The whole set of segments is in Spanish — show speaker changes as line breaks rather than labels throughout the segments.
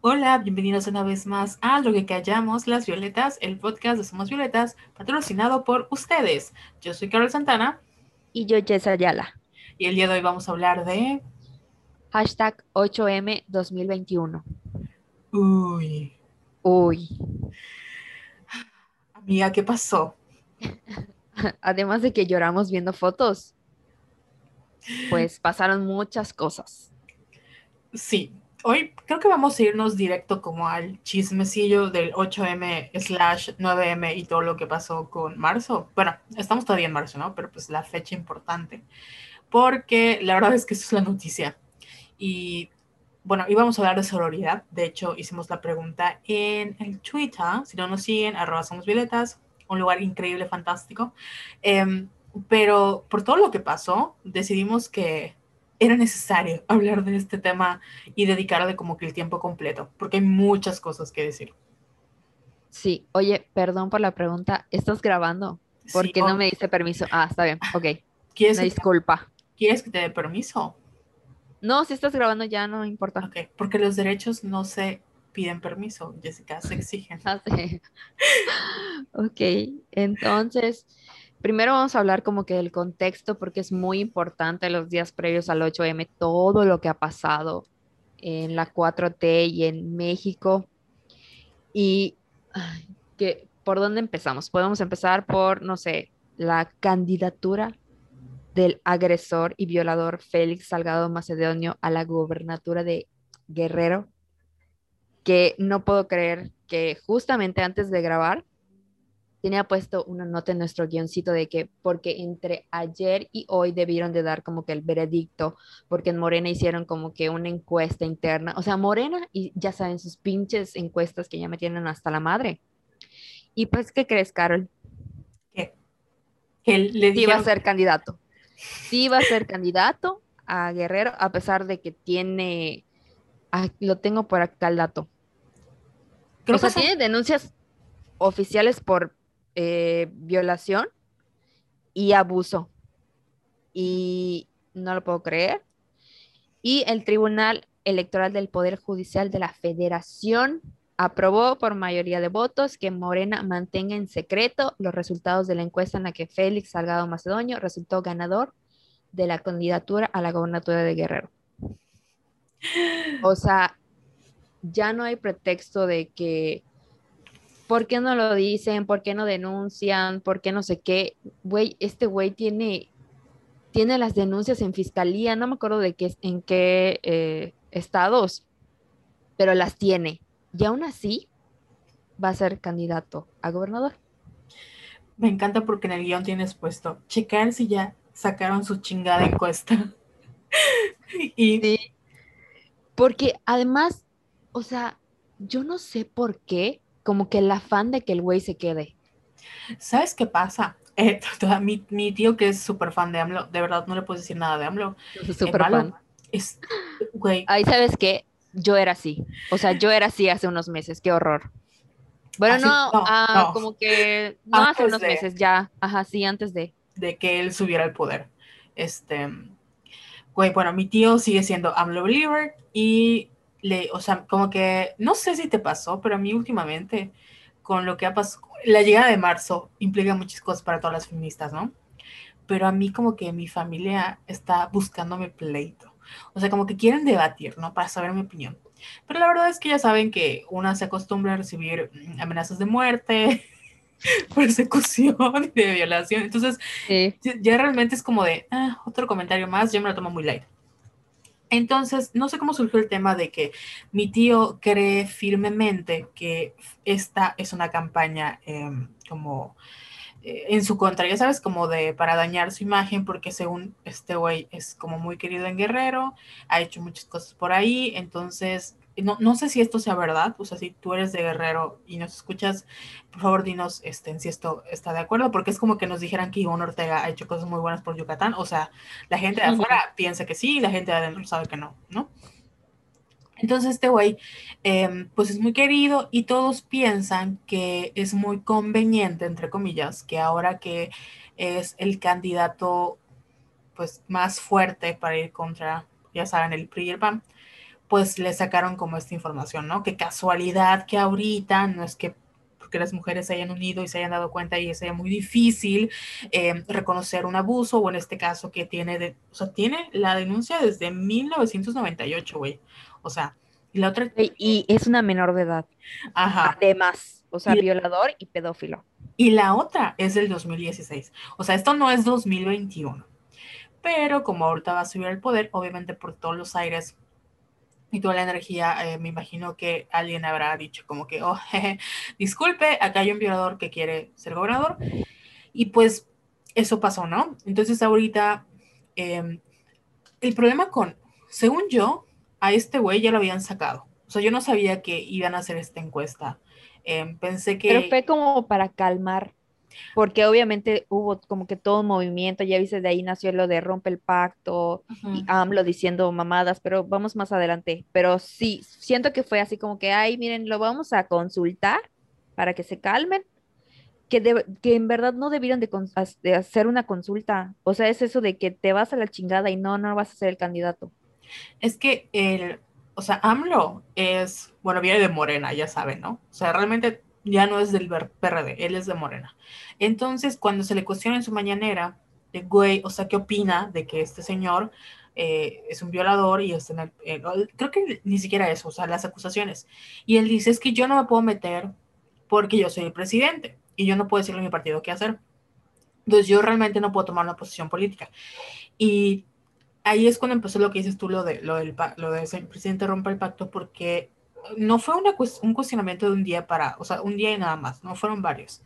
Hola, bienvenidos una vez más a Lo que callamos las violetas, el podcast de Somos Violetas, patrocinado por ustedes. Yo soy Carol Santana.
Y yo, Jess Ayala.
Y el día de hoy vamos a hablar de...
Hashtag 8M 2021.
Uy.
Uy.
Amiga, ¿qué pasó?
Además de que lloramos viendo fotos, pues pasaron muchas cosas.
Sí, hoy creo que vamos a irnos directo como al chismecillo del 8M slash 9M y todo lo que pasó con marzo. Bueno, estamos todavía en marzo, ¿no? Pero pues la fecha importante. Porque la verdad es que eso es la noticia. Y bueno, íbamos a hablar de sororidad. De hecho, hicimos la pregunta en el Twitter. Si no nos siguen, arroba somos violetas. Un lugar increíble, fantástico. Em, pero por todo lo que pasó, decidimos que era necesario hablar de este tema y dedicarle como que el tiempo completo, porque hay muchas cosas que decir.
Sí, oye, perdón por la pregunta, ¿estás grabando? ¿Por qué no me diste permiso? Ah, está bien, ok.
¿Quieres
disculpa.
¿Quieres que te dé permiso?
No, si estás grabando ya no importa.
Ok, porque los derechos no se piden permiso, Jessica, se exigen.
Ah, sí. ok, entonces, Primero vamos a hablar como que del contexto porque es muy importante los días previos al 8M, todo lo que ha pasado en la 4T y en México. Y que, ¿por dónde empezamos? Podemos empezar por, no sé, la candidatura del agresor y violador Félix Salgado Macedonio a la gubernatura de Guerrero, que no puedo creer que justamente antes de grabar tenía puesto una nota en nuestro guioncito de que porque entre ayer y hoy debieron de dar como que el veredicto, porque en Morena hicieron como que una encuesta interna, o sea, Morena y ya saben sus pinches encuestas que ya me tienen hasta la madre. Y pues, ¿qué crees, Carol?
¿Qué? Que le
iba a ser candidato. Sí iba a ser candidato a Guerrero, a pesar de que tiene, lo tengo por acá el dato. Creo o sea, tiene denuncias oficiales por eh, violación y abuso. Y no lo puedo creer. Y el Tribunal Electoral del Poder Judicial de la Federación aprobó por mayoría de votos que Morena mantenga en secreto los resultados de la encuesta en la que Félix Salgado Macedonio resultó ganador de la candidatura a la gobernatura de Guerrero. O sea, ya no hay pretexto de que ¿por qué no lo dicen? ¿Por qué no denuncian? ¿Por qué no sé qué? Güey, este güey tiene, tiene las denuncias en fiscalía, no me acuerdo de qué, en qué eh, estados, pero las tiene. Y aún así va a ser candidato a gobernador.
Me encanta porque en el guion tienes puesto, checar si ya sacaron su chingada encuesta.
y... Sí, porque además, o sea, yo no sé por qué, como que el afán de que el güey se quede.
¿Sabes qué pasa? Eh, mi, tío que es súper fan de AMLO, de verdad no le puedo decir nada de AMLO.
Súper fan.
Es, güey.
Ahí sabes que yo era así. O sea, yo era así hace unos meses. Qué horror. Bueno, no, ah, como que no hace unos meses, ya. Ajá, sí, antes de.
De que él subiera al poder. Este. Güey, bueno, mi tío sigue siendo AMLO believer y le, o sea, como que, no sé si te pasó, pero a mí últimamente, con lo que ha pasado, la llegada de marzo implica muchas cosas para todas las feministas, ¿no? Pero a mí como que mi familia está buscándome pleito. O sea, como que quieren debatir, ¿no? Para saber mi opinión. Pero la verdad es que ya saben que una se acostumbra a recibir mm, amenazas de muerte, persecución y de violación. Entonces, ya realmente es como de, ah, otro comentario más, yo me lo tomo muy light. Entonces, no sé cómo surgió el tema de que mi tío cree firmemente que esta es una campaña em, como eh, en su contra, ya sabes, como de para dañar su imagen, porque según este güey es como muy querido en Guerrero, ha hecho muchas cosas por ahí, entonces no, sé si esto sea verdad, o sea, si tú eres de Guerrero y nos escuchas, por favor dinos este, si esto está de acuerdo, porque es como que nos dijeran que Ivonne Ortega ha hecho cosas muy buenas por Yucatán, o sea, la gente de afuera piensa que sí y la gente de adentro sabe que no, ¿no? Entonces este güey, em, pues es muy querido y todos piensan que es muy conveniente, entre comillas, que ahora que es el candidato pues más fuerte para ir contra, ya saben, el PRI y el PAN, pues le sacaron como esta información, ¿no? Que casualidad que ahorita no es que porque las mujeres se hayan unido y se hayan dado cuenta y sea muy difícil eh, reconocer un abuso o en este caso que tiene, de, o sea, tiene la denuncia desde 1998, güey. O sea, y la otra...
Y es una menor de edad. Ajá. Además, o sea, violador y pedófilo.
Y la otra es del 2016. O sea, esto no es 2021. Pero como ahorita va a subir el poder, obviamente por todos los aires y toda la energía, eh, me imagino que alguien habrá dicho como que, oh, disculpe, acá hay un violador que quiere ser gobernador. Y pues eso pasó, ¿no? Entonces ahorita, em, el problema con, según yo, a este güey ya lo habían sacado. O sea, yo no sabía que iban a hacer esta encuesta. Em, pensé que...
Pero fue como para calmar porque obviamente hubo como que todo un movimiento, ya viste, de ahí nació lo de rompe el pacto y AMLO diciendo mamadas, pero vamos más adelante. Pero sí, siento que fue así como que, ay, miren, lo vamos a consultar para que se calmen, que, que en verdad no debieron de, de, hacer una consulta. O sea, es eso de que te vas a la chingada y no, no vas a ser el candidato.
Es que el, o sea, AMLO es, bueno, viene de Morena, ya saben, ¿no? O sea, realmente ya no es del PRD, él es de Morena. Entonces, cuando se le cuestiona en su mañanera, de güey, o sea, ¿qué opina de que este señor eh, es un violador y está en el, creo que ni siquiera eso, o sea, las acusaciones. Y él dice, es que yo no me puedo meter porque yo soy el presidente y yo no puedo decirle a mi partido qué hacer. Entonces yo realmente no puedo tomar una posición política. Y ahí es cuando empezó lo que dices tú, lo de lo del presidente rompe el pacto, porque no fue un cuestionamiento de un día para, o sea, un día y nada más, no fueron varios.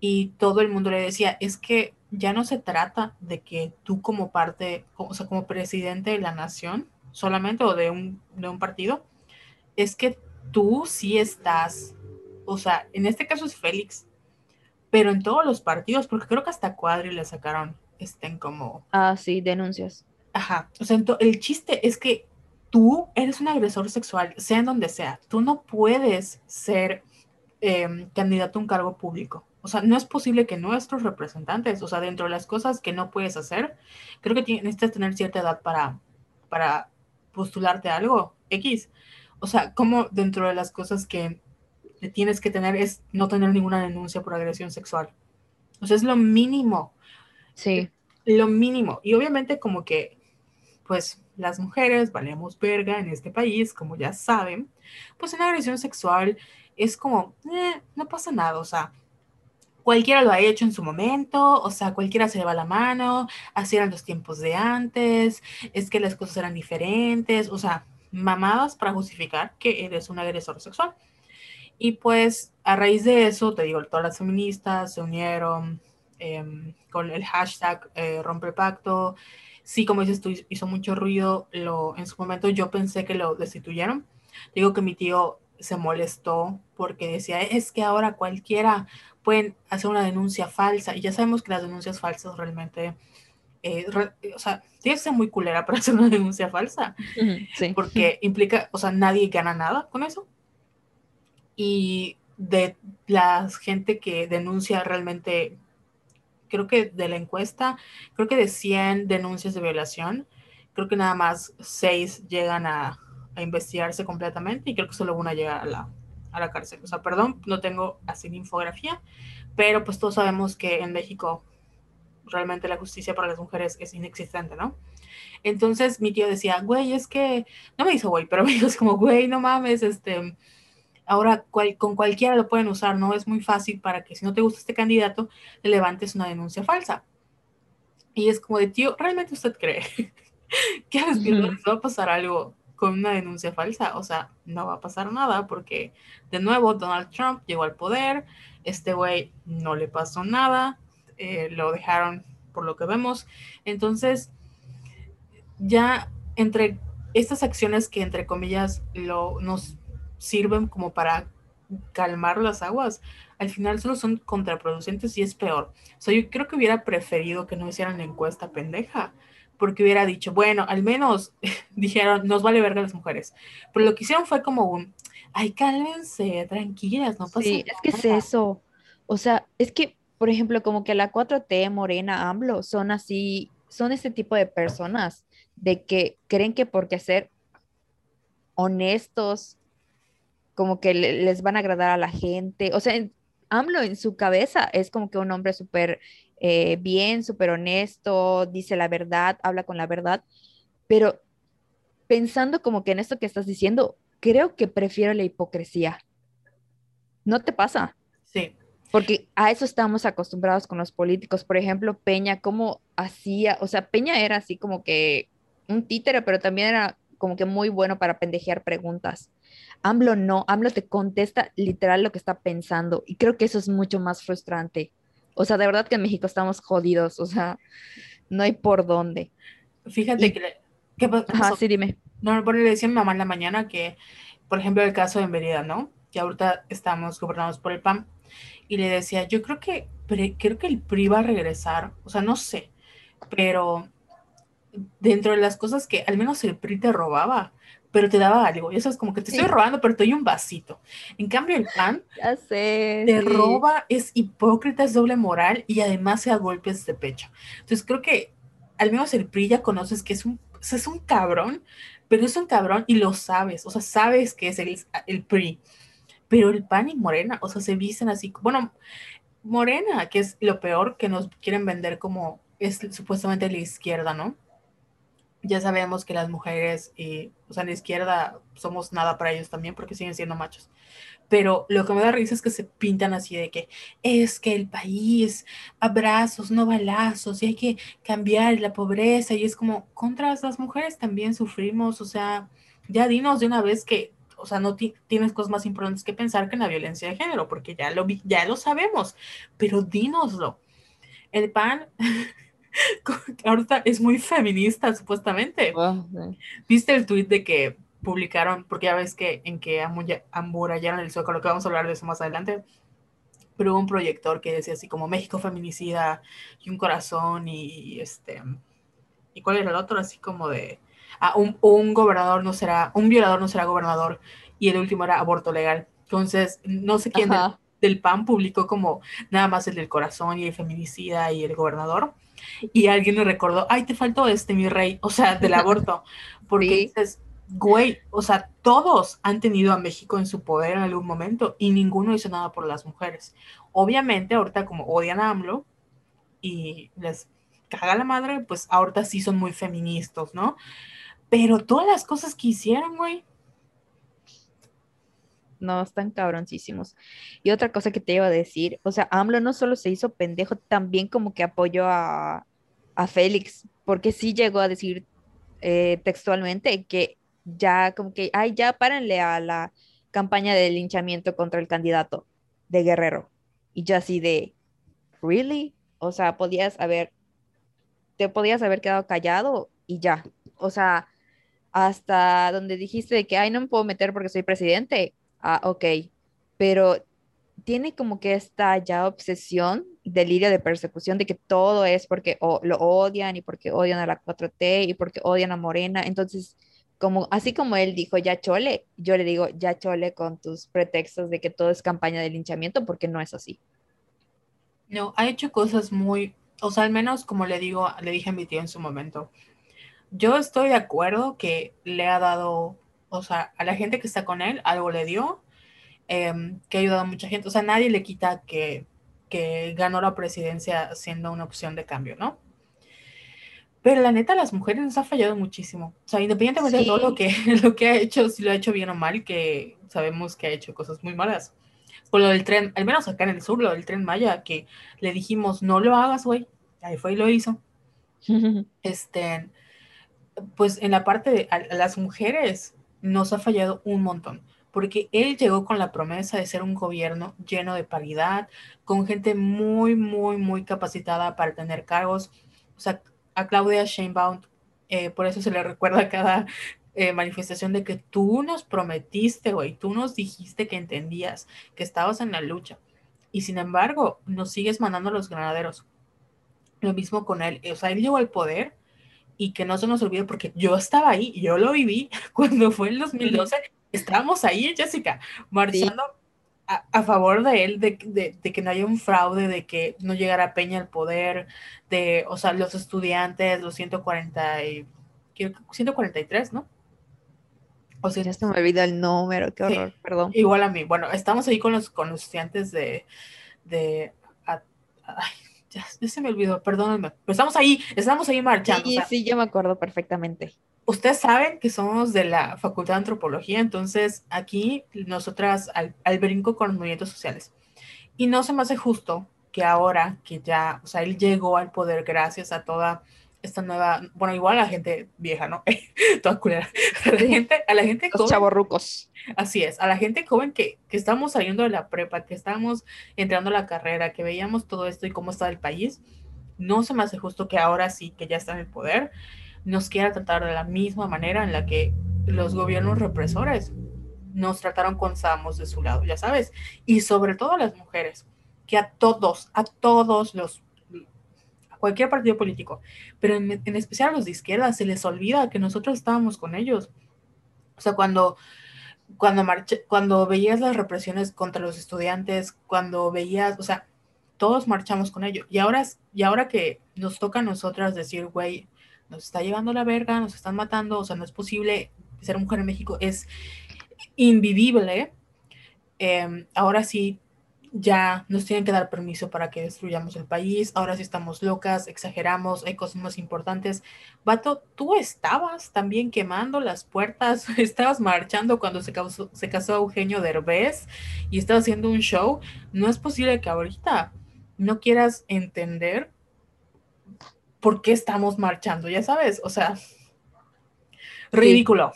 Y todo el mundo le decía, es que ya no se trata de que tú como parte, o sea, como presidente de la nación solamente o de un, de un partido, es que tú sí estás, o sea, en este caso es Félix, pero en todos los partidos, porque creo que hasta Cuadri le sacaron, estén como...
Ah, sí, denuncias.
Ajá, o sea, el chiste es que tú eres un agresor sexual, sea en donde sea. Tú no puedes ser em, candidato a un cargo público. O sea, no es posible que nuestros representantes, o sea, dentro de las cosas que no puedes hacer, creo que necesitas tener cierta edad para, para postularte a algo X. O sea, como dentro de las cosas que tienes que tener es no tener ninguna denuncia por agresión sexual. O sea, es lo mínimo.
Sí.
Lo mínimo. Y obviamente como que, pues, las mujeres valemos verga en este país, como ya saben, pues una agresión sexual es como, eh, no pasa nada, o sea, cualquiera lo ha hecho en su momento, o sea, cualquiera se le va la mano, así eran los tiempos de antes, es que las cosas eran diferentes, o sea, mamadas para justificar que eres un agresor sexual. Y pues a raíz de eso, te digo, todas las feministas se unieron em, con el hashtag eh, rompe pacto, sí, como dices tú, hizo mucho ruido. Lo, en su momento yo pensé que lo destituyeron. Digo que mi tío se molestó porque decía, es que ahora cualquiera puede hacer una denuncia falsa. Y ya sabemos que las denuncias falsas realmente, eh, o sea, tienes que ser muy culera para hacer una denuncia falsa. Sí. Porque implica, o sea, nadie gana nada con eso. Y de la gente que denuncia realmente creo que de la encuesta, creo que de 100 denuncias de violación, creo que nada más 6 llegan a, a investigarse completamente y creo que solo una llega a la, a la cárcel. O sea, perdón, no tengo así infografía, pero pues todos sabemos que en México realmente la justicia para las mujeres es inexistente, ¿no? Entonces mi tío decía, güey, es que, no me hizo güey, pero me dijo, es como, güey, no mames, este, Ahora con cualquiera lo pueden usar, ¿no? Es muy fácil para que si no te gusta este candidato, le levantes una denuncia falsa. Y es como de, tío, ¿realmente usted cree que a los va a pasar algo con una denuncia falsa? O sea, no va a pasar nada porque, de nuevo, Donald Trump llegó al poder, este güey no le pasó nada, eh, lo dejaron por lo que vemos. Entonces, ya entre estas acciones que, entre comillas, lo, nos sirven como para calmar las aguas, al final solo son contraproducentes y es peor. O sea, yo creo que hubiera preferido que no hicieran la encuesta pendeja, porque hubiera dicho, bueno, al menos dijeron, nos vale verga las mujeres. Pero lo que hicieron fue como un, ay, cálmense, tranquilas, no pasa
sí, es que es eso. O sea, es que, por ejemplo, como que la 4T, Morena, AMLO, son así, son ese tipo de personas de que creen que porque hacer honestos, como que les van a agradar a la gente. O sea, AMLO en su cabeza es como que un hombre súper eh, bien, súper honesto, dice la verdad, habla con la verdad, pero pensando como que en esto que estás diciendo, creo que prefiero la hipocresía. ¿No te pasa?
Sí.
Porque a eso estamos acostumbrados con los políticos. Por ejemplo, Peña, ¿cómo hacía? O sea, Peña era así como que un títere, pero también era como que muy bueno para pendejear preguntas. AMLO no, AMLO te contesta literal lo que está pensando y creo que eso es mucho más frustrante. O sea, de verdad que en México estamos jodidos, o sea, no hay por dónde.
Fíjate que...
¿Qué Ajá, sí, dime.
No, por le decía a mi mamá en la mañana que, por ejemplo, el caso de Mérida, ¿no? Que ahorita estamos gobernados por el PAN. Y le decía, yo creo que, creo que el PRI va a regresar, o sea, no sé, pero dentro de las cosas que al menos el PRI te robaba, pero te daba algo. Y eso es como que te estoy robando, pero te doy un vasito. En cambio, el PAN
ya sé,
te roba, es hipócrita, es doble moral y además se da golpes de pecho. Entonces creo que al menos el PRI ya conoces que es un, es un cabrón, pero es un cabrón y lo sabes, o sea, sabes que es el, el PRI. Pero el PAN y Morena, o sea, se visten así, bueno, Morena, que es lo peor que nos quieren vender como es supuestamente la izquierda, ¿no? Ya sabemos que las mujeres, y, o sea, en la izquierda somos nada para ellos también porque siguen siendo machos. Pero lo que me da risa es que se pintan así de que es que el país, abrazos, no balazos, y hay que cambiar la pobreza. Y es como, contra las mujeres también sufrimos, o sea, ya dinos de una vez que o sea, no tienes cosas más importantes que pensar que en la violencia de género, porque ya lo, ya lo sabemos, pero dínoslo. El PAN ahorita es muy feminista, supuestamente. Ah, ¿Viste el tweet de que publicaron, porque ya ves que en que amburallaron el Zócalo, que vamos a hablar de eso más adelante, pero hubo un proyector que decía así como México feminicida y un corazón y, este, ¿y cuál era el otro? Así como de ah, un, gobernador no será, un violador no será gobernador, y el último era aborto legal. Entonces, no sé quién del, PAN publicó como nada más el del corazón y el feminicida y el gobernador. Y alguien le recordó, ay, te faltó este, mi rey, o sea, del aborto. Porque dices, güey, o sea, todos han tenido a México en su poder en algún momento y ninguno hizo nada por las mujeres. Obviamente, ahorita como odian a AMLO y les caga la madre, pues ahorita sí son muy feministas, ¿no? Pero todas las cosas que hicieron, güey.
No, están cabroncísimos. Y otra cosa que te iba a decir, o sea, AMLO no solo se hizo pendejo, también como que apoyó a, Félix, porque sí llegó a decir eh, textualmente que ya como que, ay, ya párenle a la campaña de linchamiento contra el candidato de Guerrero. Y yo así de, ¿really? O sea, podías haber, te podías haber quedado callado y ya. O sea, hasta donde dijiste que, ay, no me puedo meter porque soy presidente. Ah, ok. Pero tiene como que esta ya obsesión, delirio de persecución de que todo es porque lo odian y porque odian a la 4T y porque odian a Morena. Entonces, como así como él dijo ya chole, yo le digo ya chole con tus pretextos de que todo es campaña de linchamiento porque no es así.
No, ha hecho cosas muy, o sea, al menos como le digo, le dije a mi tío en su momento, yo estoy de acuerdo que le ha dado, o sea, a la gente que está con él, algo le dio, em, que ha ayudado a mucha gente. O sea, nadie le quita que, que ganó la presidencia siendo una opción de cambio, ¿no? Pero la neta, las mujeres nos ha fallado muchísimo. O sea, independientemente de todo lo que, lo que ha hecho, si lo ha hecho bien o mal, que sabemos que ha hecho cosas muy malas. Por lo del tren, al menos acá en el sur, lo del tren Maya, que le dijimos, no lo hagas, güey. Ahí fue y lo hizo. este, pues en la parte de las mujeres nos ha fallado un montón, porque él llegó con la promesa de ser un gobierno lleno de paridad, con gente muy, muy, muy capacitada para tener cargos. O sea, a Claudia Sheinbaum, eh, por eso se le recuerda cada eh, manifestación de que tú nos prometiste, güey, tú nos dijiste que entendías, que estabas en la lucha. Y sin embargo, nos sigues mandando los granaderos. Lo mismo con él. O sea, él llegó al poder y que no se nos olvide porque yo estaba ahí, yo lo viví cuando fue el 2012, estábamos ahí, Jessica, marchando a, favor de él, de, que no haya un fraude, de que no llegara Peña al poder, de, o sea, los estudiantes, los 140 y, 143, ¿no?
Pues ya se me olvidó el número, qué horror, perdón.
Igual a mí. Bueno, estamos ahí con los, con los estudiantes de, de ay, ya, se me olvidó, perdónenme. Pero estamos ahí, estamos ahí marchando.
Sí, sí, yo me acuerdo perfectamente.
Ustedes saben que somos de la Facultad de Antropología, entonces aquí nosotras al, al brinco con los movimientos sociales. Y no se me hace justo que ahora que ya, o sea, él llegó al poder gracias a toda esta nueva, bueno, igual a la gente vieja, ¿no? Toda culera. A la gente, a la gente
Los chavorrucos.
Así es, a la gente joven que, que estamos saliendo de la prepa, que estamos entrando a la carrera, que veíamos todo esto y cómo está el país, no se me hace justo que ahora sí, que ya está en el poder, nos quiera tratar de la misma manera en la que los gobiernos represores nos trataron cuando estábamos de su lado, ya sabes, y sobre todo a las mujeres, que a todos, a todos los cualquier partido político, pero en, especial a los de izquierda se les olvida que nosotros estábamos con ellos. O sea, cuando, cuando, cuando veías las represiones contra los estudiantes, cuando veías, o sea, todos marchamos con ellos. Y ahora, y ahora que nos toca a nosotras decir, güey, nos está llevando la verga, nos están matando, o sea, no es posible ser mujer en México, es invivible. Em, ahora sí ya nos tienen que dar permiso para que destruyamos el país, ahora sí estamos locas, exageramos, hay cosas más importantes. Vato, tú estabas también quemando las puertas, estabas marchando cuando se, se casó Eugenio Derbez y estabas haciendo un show. No es posible que ahorita no quieras entender por qué estamos marchando, ya sabes, o sea, ridículo.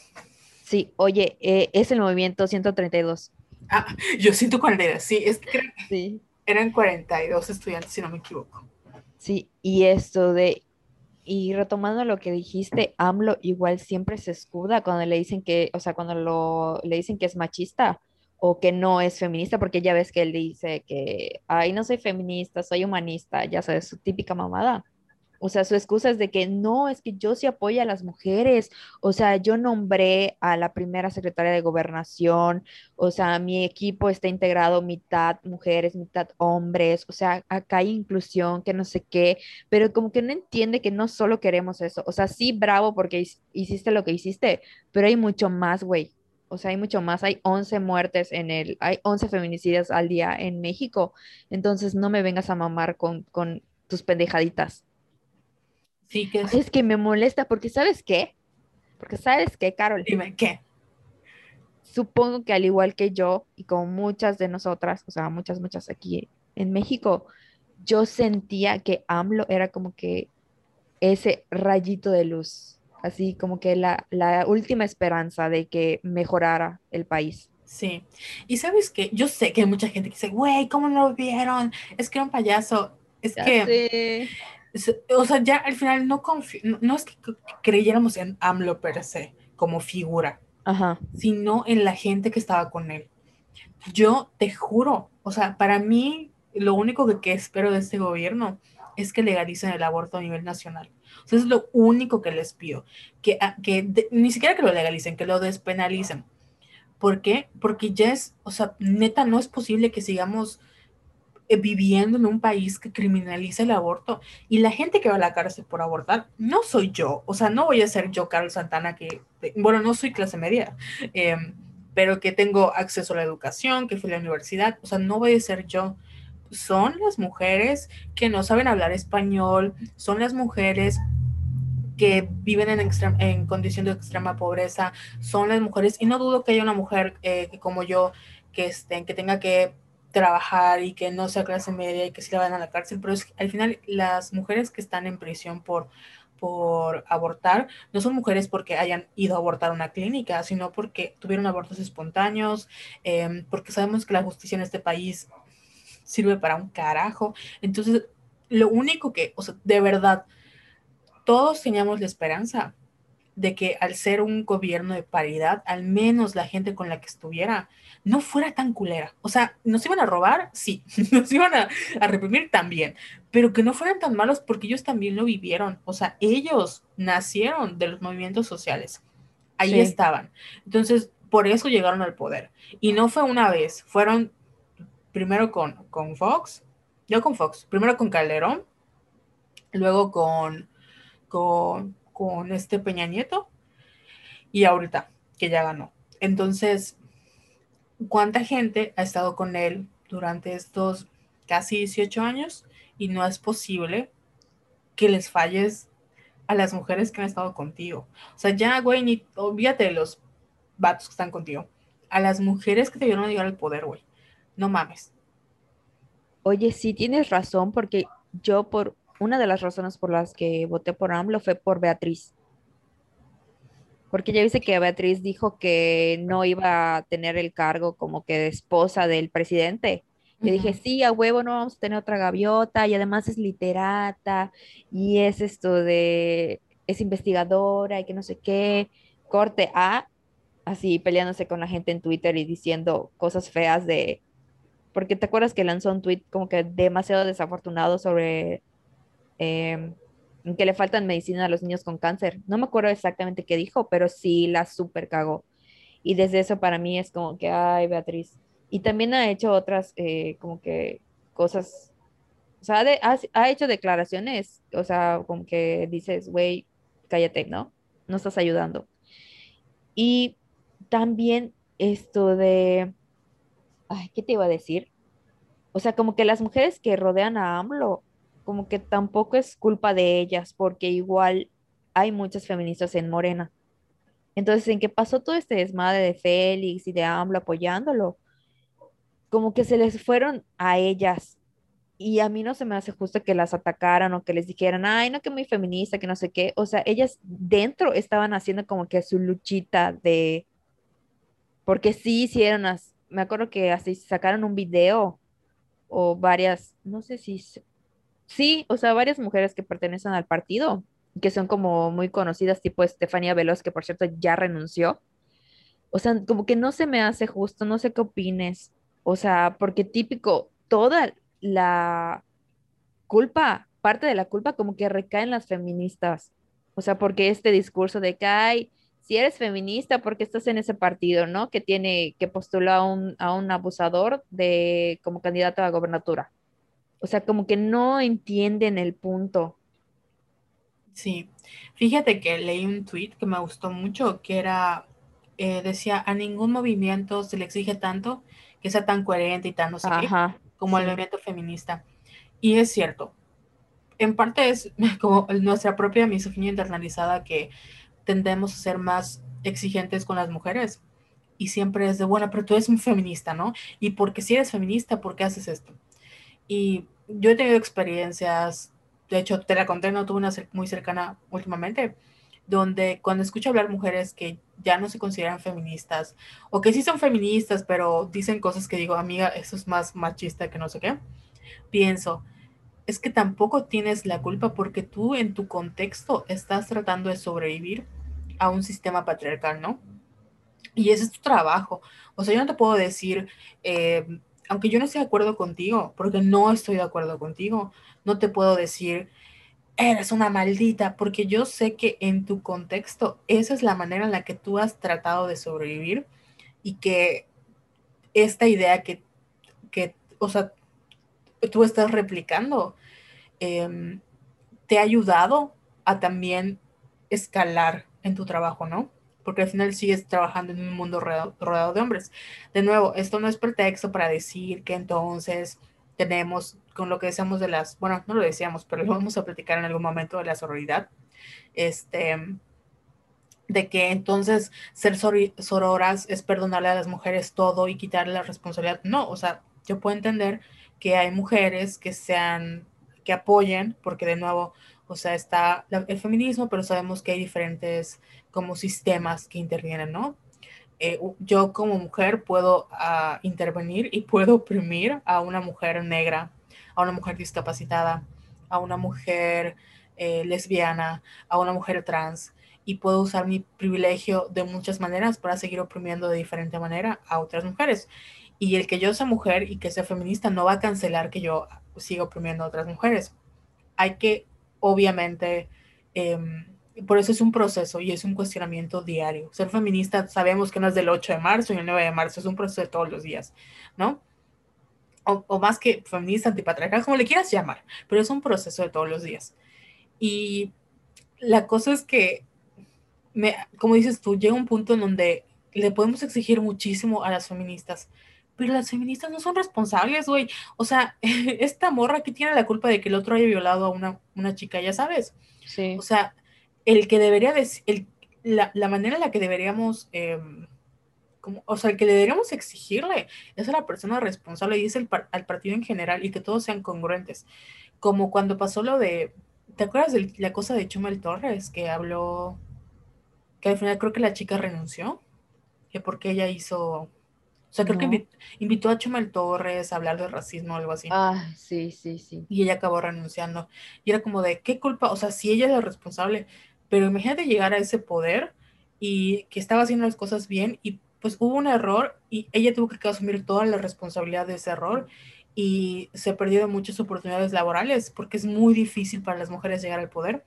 Sí, oye, eh, es el movimiento 132.
Ah, yo siento 42, sí, es que sí. eran 42 estudiantes, si no me equivoco.
Sí, y esto de, y retomando lo que dijiste, AMLO igual siempre se escuda cuando le dicen que, o sea, cuando lo, le dicen que es machista o que no es feminista, porque ya ves que él dice que, ay, no soy feminista, soy humanista, ya sabes, su típica mamada. O sea, su excusa es de que no, es que yo sí apoyo a las mujeres. O sea, yo nombré a la primera secretaria de gobernación. O sea, mi equipo está integrado mitad mujeres, mitad hombres. O sea, acá hay inclusión, que no sé qué. Pero como que no entiende que no solo queremos eso. O sea, sí, bravo porque hiciste lo que hiciste, pero hay mucho más, güey. O sea, hay mucho más. Hay 11 muertes en el, hay 11 feminicidios al día en México. Entonces, no me vengas a mamar con, con tus pendejaditas.
Sí, que
es... que me molesta porque ¿sabes qué? Porque ¿sabes qué, Carol?
Dime, ¿qué?
Supongo que al igual que yo y como muchas de nosotras, o sea, muchas, muchas aquí en México, yo sentía que AMLO era como que ese rayito de luz, así como que la, la última esperanza de que mejorara el país.
Sí, y sabes que yo sé que hay mucha gente que dice, güey, ¿cómo no lo vieron? Es que era un payaso. Es que o sea, ya al final no no, es que creyéramos en AMLO per se como figura, sino en la gente que estaba con él. Yo te juro, o sea, para mí lo único que, espero de este gobierno es que legalicen el aborto a nivel nacional. O sea, es lo único que les pido, que, ah, que ni siquiera que lo legalicen, que lo despenalicen. ¿Por qué? Porque ya es, o sea, neta, no es posible que sigamos viviendo en un país que criminaliza el aborto y la gente que va a la cárcel por abortar no soy yo, o sea, no voy a ser yo, Carlos Santana, que, bueno, no soy clase media, em, pero que tengo acceso a la educación, que fui a la universidad, o sea, no voy a ser yo. Son las mujeres que no saben hablar español, son las mujeres que viven en, en condición de extrema pobreza, son las mujeres, y no dudo que haya una mujer eh, como yo que, estén, que tenga que trabajar y que no sea clase media y que sí la van a la cárcel, pero es, al final las mujeres que están en prisión por, por abortar no son mujeres porque hayan ido a abortar a una clínica, sino porque tuvieron abortos espontáneos, em, porque sabemos que la justicia en este país sirve para un carajo. Entonces, lo único que, o sea, de verdad, todos teníamos la esperanza de que al ser un gobierno de paridad, al menos la gente con la que estuviera no fuera tan culera. O sea, nos iban a robar, sí, nos iban a, reprimir también, pero que no fueran tan malos porque ellos también lo vivieron. O sea, ellos nacieron de los movimientos sociales. Ahí estaban. Entonces, por eso llegaron al poder. Y no fue una vez, fueron primero con, con Fox, yo con Fox, primero con Calderón, luego con, con, con este Peña Nieto y ahorita que ya ganó. Entonces, ¿cuánta gente ha estado con él durante estos casi 18 años? Y no es posible que les falles a las mujeres que han estado contigo. O sea, ya, güey, ni olvídate de los vatos que están contigo. A las mujeres que te vieron llegar al poder, güey. No mames.
Oye, sí tienes razón, porque yo por una de las razones por las que voté por AMLO fue por Beatriz. Porque ya dice que Beatriz dijo que no iba a tener el cargo como que de esposa del presidente. Yo dije, sí, a huevo no vamos a tener otra gaviota y además es literata y es esto de, es investigadora y que no sé qué. Corte A, así peleándose con la gente en Twitter y diciendo cosas feas de, porque te acuerdas que lanzó un tweet como que demasiado desafortunado sobre em, que le faltan medicina a los niños con cáncer. No me acuerdo exactamente qué dijo, pero sí la super cagó. Y desde eso para mí es como que, ay, Beatriz. Y también ha hecho otras eh, como que cosas, o sea, ha, ha, hecho declaraciones, o sea, como que dices, güey, cállate, ¿no? No estás ayudando. Y también esto de, ay, ¿qué te iba a decir? O sea, como que las mujeres que rodean a AMLO, como que tampoco es culpa de ellas, porque igual hay muchas feministas en Morena. Entonces, en qué pasó todo este desmadre de Félix y de AMLO apoyándolo, como que se les fueron a ellas. Y a mí no se me hace justo que las atacaran o que les dijeran, ay, no, que muy feminista, que no sé qué. O sea, ellas dentro estaban haciendo como que su luchita de, porque sí hicieron, me acuerdo que así sacaron un video o varias, no sé si, sí, o sea, varias mujeres que pertenecen al partido, que son como muy conocidas, tipo Estefanía Veloz, que por cierto ya renunció. O sea, como que no se me hace justo, no sé qué opines. O sea, porque típico, toda la culpa, parte de la culpa como que recae en las feministas. O sea, porque este discurso de que, hay si eres feminista, porque estás en ese partido, ¿no? Que tiene, que postula a un, a un abusador de, como candidato a gobernatura. O sea, como que no entienden el punto.
Sí, fíjate que leí un tweet que me gustó mucho, que era, eh, decía, a ningún movimiento se le exige tanto que sea tan coherente y tan no sé qué, como el movimiento feminista. Y es cierto, en parte es como nuestra propia misoginia internalizada que tendemos a ser más exigentes con las mujeres. Y siempre es de, bueno, pero tú eres un feminista, ¿no? Y porque si eres feminista, ¿por qué haces esto? Y yo he tenido experiencias, de hecho, te la conté, no tuve una muy cercana últimamente, donde cuando escucho hablar mujeres que ya no se consideran feministas, o que sí son feministas, pero dicen cosas que digo, amiga, eso es más machista que no sé qué, pienso, es que tampoco tienes la culpa porque tú en tu contexto estás tratando de sobrevivir a un sistema patriarcal, ¿no? Y ese es tu trabajo. O sea, yo no te puedo decir, eh, aunque yo no esté de acuerdo contigo, porque no estoy de acuerdo contigo, no te puedo decir, eres una maldita, porque yo sé que en tu contexto esa es la manera en la que tú has tratado de sobrevivir y que esta idea que, que o sea, tú estás replicando, em, te ha ayudado a también escalar en tu trabajo, ¿no? Porque al final sigues trabajando en un mundo rodeado, de hombres. De nuevo, esto no es pretexto para decir que entonces tenemos, con lo que decíamos de las, bueno, no lo decíamos, pero lo vamos a platicar en algún momento de la sororidad, este, de que entonces ser sororas es perdonarle a las mujeres todo y quitarle la responsabilidad. No, o sea, yo puedo entender que hay mujeres que sean, que apoyen, porque de nuevo, o sea, está el feminismo, pero sabemos que hay diferentes como sistemas que intervienen, ¿no? Eh, yo como mujer puedo uh, intervenir y puedo oprimir a una mujer negra, a una mujer discapacitada, a una mujer eh, lesbiana, a una mujer trans, y puedo usar mi privilegio de muchas maneras para seguir oprimiendo de diferente manera a otras mujeres. Y el que yo sea mujer y que sea feminista no va a cancelar que yo siga oprimiendo a otras mujeres. Hay que, obviamente, em, por eso es un proceso y es un cuestionamiento diario. Ser feminista sabemos que no es del 8 de marzo y el 9 de marzo, es un proceso de todos los días, ¿no? O, más que feminista, antipatriarcal, como le quieras llamar, pero es un proceso de todos los días. Y la cosa es que, me, como dices tú, llega un punto en donde le podemos exigir muchísimo a las feministas, pero las feministas no son responsables, güey. O sea, esta morra que tiene la culpa de que el otro haya violado a una, una chica, ya sabes. Sí. O sea, el que debería decir, la, la, manera en la que deberíamos, em, como, o sea, el que le deberíamos exigirle es a la persona responsable y es el, al partido en general y que todos sean congruentes. Como cuando pasó lo de, ¿te acuerdas de la cosa de Chumel Torres que habló, que al final creo que la chica renunció? Que porque ella hizo o sea, creo que invitó, a Chumel Torres a hablar de racismo o algo así.
Ah, sí, sí, sí.
Y ella acabó renunciando. Y era como de, ¿qué culpa? O sea, si ella es la responsable, pero imagínate llegar a ese poder y que estaba haciendo las cosas bien y pues hubo un error y ella tuvo que asumir toda la responsabilidad de ese error y se perdieron muchas oportunidades laborales porque es muy difícil para las mujeres llegar al poder.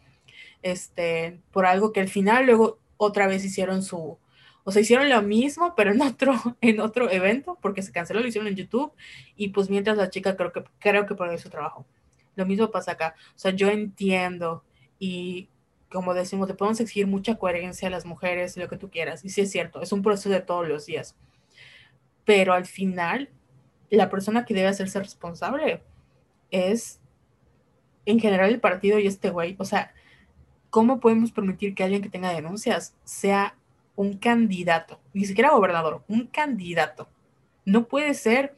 Este, por algo que al final luego otra vez hicieron su, o sea, hicieron lo mismo, pero en otro, en otro evento, porque se canceló, lo hicieron en YouTube, y pues mientras la chica creo que, creo que perdió su trabajo. Lo mismo pasa acá. O sea, yo entiendo, y como decimos, te podemos exigir mucha coherencia a las mujeres, lo que tú quieras, y sí es cierto, es un proceso de todos los días. Pero al final, la persona que debe hacerse responsable es, en general, el partido y este güey. O sea, ¿cómo podemos permitir que alguien que tenga denuncias sea un candidato, ni siquiera gobernador, un candidato. No puede ser,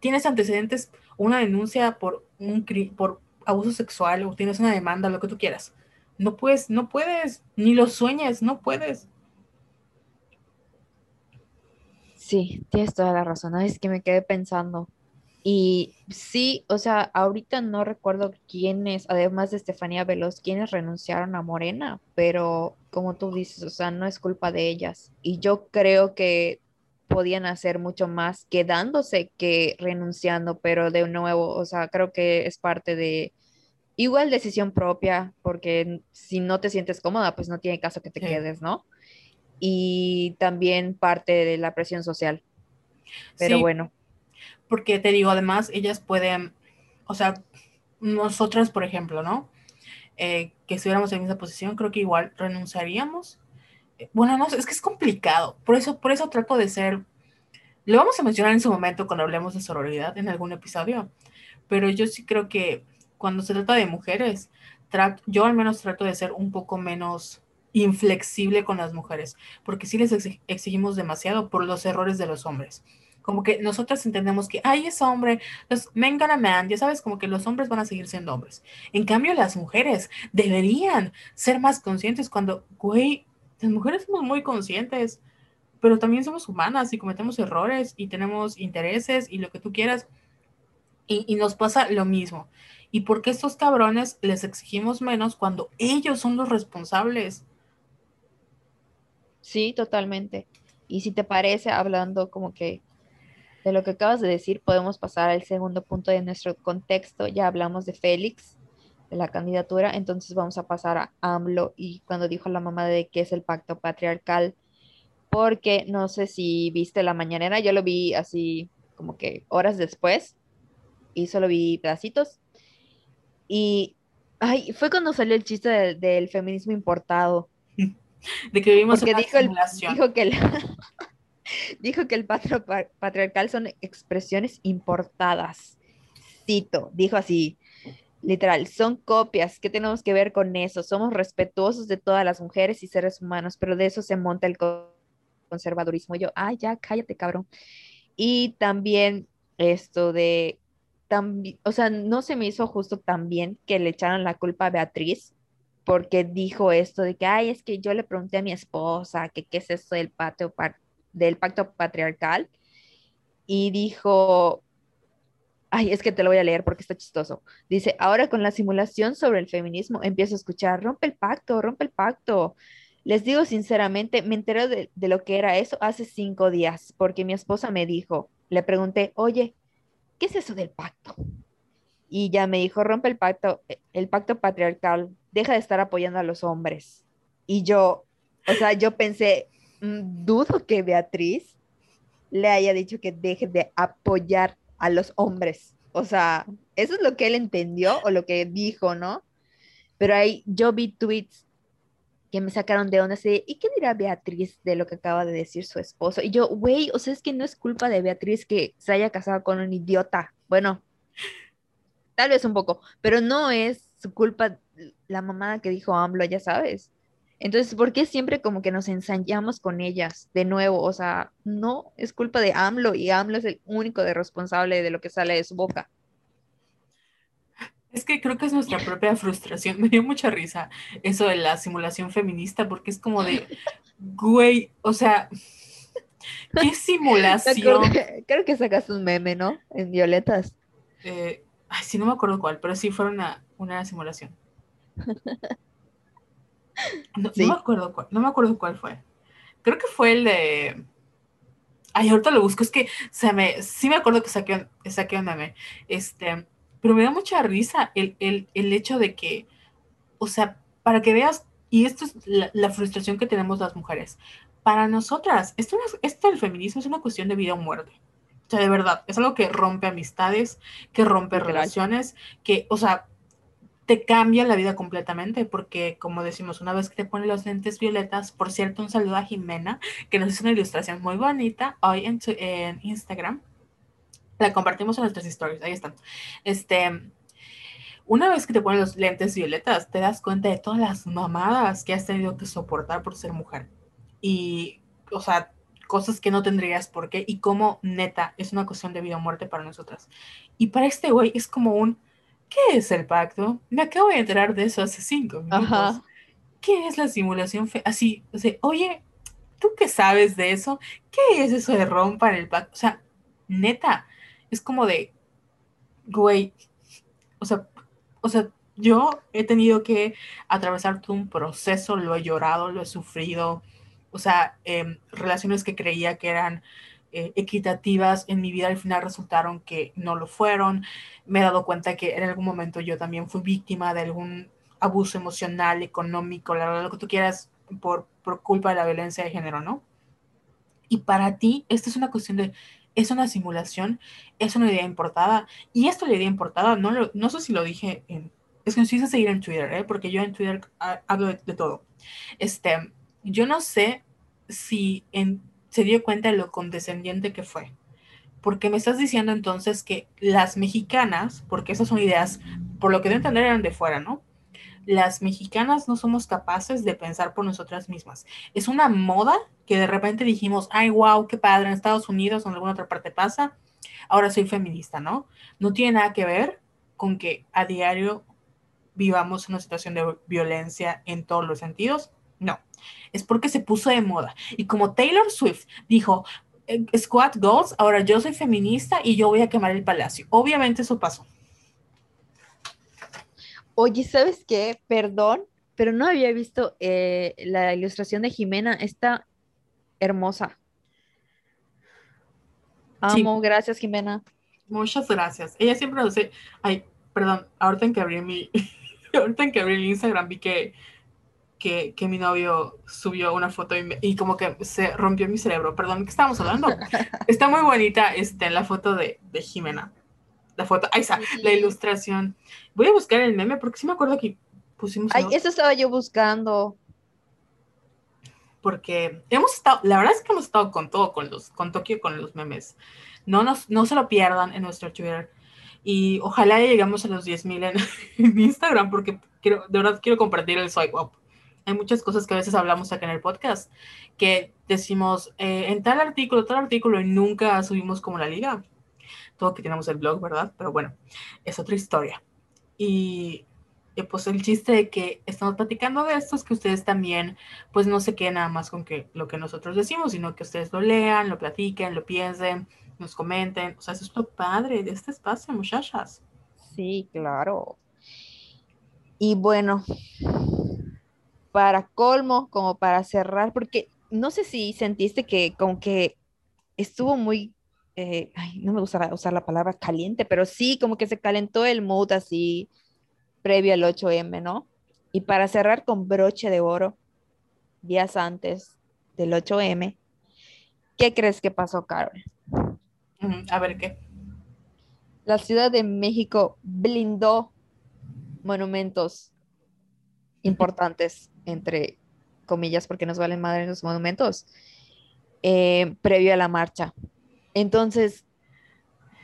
tienes antecedentes, una denuncia por, un, por abuso sexual o tienes una demanda, lo que tú quieras. No puedes, no puedes, ni lo sueñes, no puedes.
Sí, tienes toda la razón. Es que me quedé pensando. Y sí, o sea, ahorita no recuerdo quiénes, además de Estefanía Veloz, quiénes renunciaron a Morena, pero como tú dices, o sea, no es culpa de ellas. Y yo creo que podían hacer mucho más quedándose que renunciando, pero de nuevo, o sea, creo que es parte de igual decisión propia, porque si no te sientes cómoda, pues no tiene caso que te quedes, ¿no? Y también parte de la presión social. Pero bueno
porque te digo, además, ellas pueden, o sea, nosotras, por ejemplo, ¿no? Eh, que estuviéramos en esa posición, creo que igual renunciaríamos. Bueno, no, es que es complicado, por eso, por eso trato de ser, lo vamos a mencionar en su momento cuando hablemos de sororidad en algún episodio, pero yo sí creo que cuando se trata de mujeres, trato, yo al menos trato de ser un poco menos inflexible con las mujeres, porque sí les exigimos demasiado por los errores de los hombres como que nosotras entendemos que, ay, es hombre, los men gonna man, ya sabes, como que los hombres van a seguir siendo hombres. En cambio, las mujeres deberían ser más conscientes cuando, güey, las mujeres somos muy conscientes, pero también somos humanas y cometemos errores y tenemos intereses y lo que tú quieras. Y, y nos pasa lo mismo. ¿Y por qué estos cabrones les exigimos menos cuando ellos son los responsables?
Sí, totalmente. Y si te parece, hablando como que de lo que acabas de decir, podemos pasar al segundo punto de nuestro contexto. Ya hablamos de Félix, de la candidatura, entonces vamos a pasar a AMLO y cuando dijo la mamá de qué es el pacto patriarcal, porque no sé si viste la mañanera, yo lo vi así como que horas después y solo vi pedacitos. Y ay, fue cuando salió el chiste del, feminismo importado.
De que vivimos
Porque dijo, el, dijo que dijo que el patriarcal son expresiones importadas. Cito, dijo así, literal, son copias. ¿Qué tenemos que ver con eso? Somos respetuosos de todas las mujeres y seres humanos, pero de eso se monta el conservadurismo. yo, ay, ya, cállate, cabrón. Y también esto de, o sea, no se me hizo justo también que le echaran la culpa a Beatriz porque dijo esto de que, ay, es que yo le pregunté a mi esposa que qué es esto del patio, del pacto patriarcal y dijo, ay, es que te lo voy a leer porque está chistoso. Dice, ahora con la simulación sobre el feminismo empiezo a escuchar, rompe el pacto, rompe el pacto. Les digo sinceramente, me enteré de, de lo que era eso hace cinco días, porque mi esposa me dijo, le pregunté, oye, ¿qué es eso del pacto? Y ya me dijo, rompe el pacto, el pacto patriarcal, deja de estar apoyando a los hombres. Y yo, o sea, yo pensé, Mm, dudo que Beatriz le haya dicho que deje de apoyar a los hombres. O sea, eso es lo que él entendió o lo que dijo, ¿no? Pero ahí yo vi tweets me sacaron de onda ¿y qué dirá Beatriz de lo que acaba de decir su esposo? Y yo, güey, o sea, es que no es culpa de Beatriz que se haya casado con un idiota. Bueno, tal vez un poco, pero no es culpa la mamada que dijo AMLO, ya sabes. Entonces, ¿por qué siempre como que nos ensayamos con ellas de nuevo? O sea, no, es culpa de AMLO y AMLO es el único de responsable de lo que sale de su boca.
Es que creo que es nuestra propia frustración. Me dio mucha risa eso de la simulación feminista, porque es como de, güey, o sea, ¿qué simulación?
Creo que sacaste un meme, ¿no? En Violetas.
Eh, ay, sí, no me acuerdo cuál, pero sí fue una, una simulación. No, me acuerdo cuál, no me acuerdo cuál fue. Creo que fue el de. Ay, ahorita lo busco, es que se me, sí me acuerdo que saqué, saqué un meme. Este, pero me da mucha risa el, hecho de que, o sea, para que veas, y esto es la, frustración que tenemos las mujeres, para nosotras, esto, esto del feminismo es una cuestión de vida o muerte. O sea, de verdad, es algo que rompe amistades, que rompe relaciones, que, o sea, te cambia la vida completamente, porque como decimos, una vez que te pones los lentes violetas, por cierto, un saludo a Jimena, que nos hizo una ilustración muy bonita hoy en, en Instagram. La compartimos en nuestras stories, ahí están. Este, una vez que te pones los lentes violetas, te das cuenta de todas las mamadas que has tenido que soportar por ser mujer. Y, o sea, cosas que no tendrías por qué y cómo neta es una cuestión de vida o muerte para nosotras. Y para este güey es como un ¿Qué es el pacto? Me acabo de enterar de eso hace cinco minutos. ¿Qué es la simulación? Así, o sea, oye, ¿tú qué sabes de eso? ¿Qué es eso de romper el pacto? O sea, neta, es como de, güey, o sea, o sea, yo he tenido que atravesar todo un proceso, lo he llorado, lo he sufrido, o sea, em, relaciones que creía que eran eh, equitativas en mi vida al final resultaron que no lo fueron. Me he dado cuenta que en algún momento yo también fui víctima de algún abuso emocional, económico, lo que tú quieras, por, por culpa de la violencia de género, ¿no? Y para ti, esta es una cuestión de, es una simulación, es una idea importada. Y esto, la idea importada, no, lo, no sé si lo dije en... Es que nos seguir en Twitter, ¿eh? porque yo en Twitter hablo de, todo. Este, yo no sé si se dio cuenta de lo condescendiente que fue. Porque me estás diciendo entonces que las mexicanas, porque esas son ideas, por lo que debo entender, eran de fuera, ¿no? Las mexicanas no somos capaces de pensar por nosotras mismas. Es una moda que de repente dijimos, ay, wow, qué padre, en Estados Unidos o en alguna otra parte pasa, ahora soy feminista, ¿no? No tiene nada que ver con que a diario vivamos una situación de violencia en todos los sentidos. No, es porque se puso de moda. Y como Taylor Swift dijo, eh, Squad Goals, ahora yo soy feminista y yo voy a quemar el palacio. Obviamente eso pasó.
Oye, ¿sabes qué? Perdón, pero no había visto eh, la ilustración de Jimena. Está hermosa. Amo, gracias Jimena.
Muchas gracias. Ella siempre lo sé. Ay, perdón, ahorita en que abrí mi, ahorita en que abrí el Instagram vi que que, mi novio subió una foto y, como que se rompió mi cerebro. Perdón, ¿qué estábamos hablando? Está muy bonita este, la foto de, Jimena. La foto, ahí está, la ilustración. Voy a buscar el meme porque sí me acuerdo que pusimos.
Ay, eso estaba yo buscando.
Porque hemos estado, la verdad es que hemos estado con todo, con los, con Tokio, con los memes. No, nos, no se lo pierdan en nuestro Twitter. Y ojalá lleguemos a los 10.000 en, en Instagram porque quiero, de verdad quiero compartir el swipe up hay muchas cosas que a veces hablamos acá en el podcast, que decimos eh, en tal artículo, tal artículo, y nunca subimos como la liga. Todo que tenemos el blog, ¿verdad? Pero bueno, es otra historia. Y pues el chiste de que estamos platicando de esto es que ustedes también, pues no se queden nada más con que lo que nosotros decimos, sino que ustedes lo lean, lo platiquen, lo piensen, nos comenten. O sea, eso es lo padre de este espacio, muchachas.
Sí, claro. Y bueno, para colmo, como para cerrar, porque no sé si sentiste que como que estuvo muy, eh, ay, no me gusta usar la palabra caliente, pero sí, como que se calentó el mood así previo al 8M, ¿no? Y para cerrar con broche de oro, días antes del 8M, ¿qué crees que pasó, Carol?
A ver qué.
La Ciudad de México blindó monumentos importantes entre comillas, porque nos valen madre los monumentos, eh, previo a la marcha. Entonces,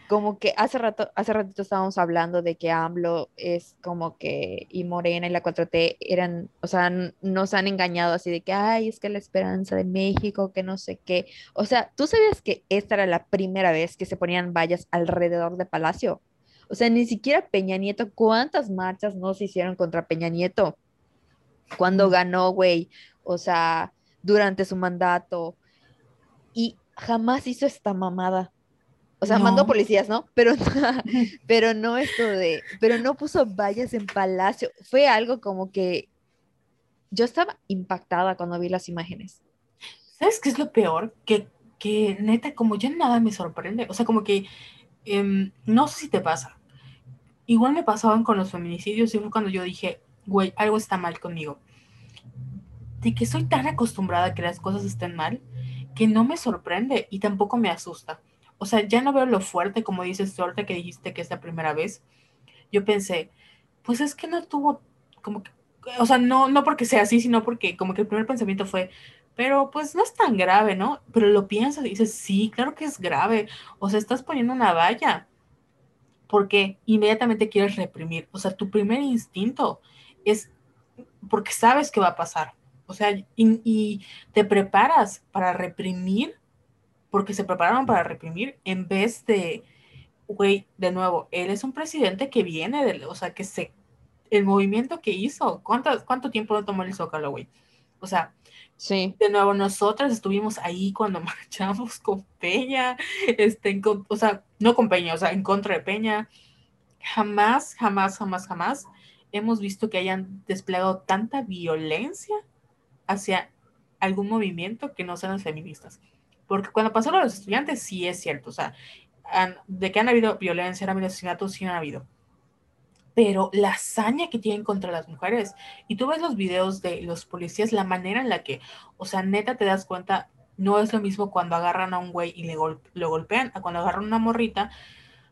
como que hace rato, hace ratito estábamos hablando de que AMLO es como que, y Morena y la 4T eran, o sea, nos han engañado así de que, ay, es que la esperanza de México, que no sé qué. O sea, ¿tú sabías que esta era la primera vez que se ponían vallas alrededor de Palacio? O sea, ni siquiera Peña Nieto, ¿cuántas marchas no se hicieron contra Peña Nieto? Cuando ganó, güey, o sea, durante su mandato. Y jamás hizo esta mamada. O sea, mandó policías, ¿no? Pero, pero no esto de, pero no puso vallas en palacio. Fue algo como que yo estaba impactada cuando vi las imágenes.
¿Sabes qué es lo peor? Que, que neta, como ya nada me sorprende. O sea, como que, em, no sé si te pasa. Igual me pasaban con los feminicidios y fue cuando yo dije, güey, algo está mal conmigo. De que soy tan acostumbrada a que las cosas estén mal, que no me sorprende y tampoco me asusta o sea, ya no veo lo fuerte, como dices tú que dijiste que es la primera vez. Yo pensé, pues es que no tuvo, como que, o sea, no, no porque sea así, sino porque como que el primer pensamiento fue, pero pues no es tan grave, ¿no? Pero lo piensas y dices, sí, claro que es grave. O sea, estás poniendo una valla porque inmediatamente quieres reprimir. O sea, tu primer instinto es porque sabes que va a pasar. O sea, y, y te preparas para reprimir porque se prepararon para reprimir en vez de, güey, de nuevo, él es un presidente que viene del, o sea, que se, el movimiento que hizo, ¿cuánto, cuánto tiempo lo tomó el Zócalo, güey? O sea,
sí.
de nuevo, nosotras estuvimos ahí cuando marchamos con Peña, este, o sea, no con Peña, o sea, en contra de Peña. Jamás, jamás, jamás, jamás hemos visto que hayan desplegado tanta violencia hacia algún movimiento que no sean los feministas. Porque cuando pasó a los estudiantes, sí es cierto, o sea, de que han habido violencia, han habido asesinatos, sí han habido. Pero la hazaña que tienen contra las mujeres, y tú ves los videos de los policías, la manera en la que, o sea, neta te das cuenta, no es lo mismo cuando agarran a un güey y le lo golpean, a cuando agarran una morrita,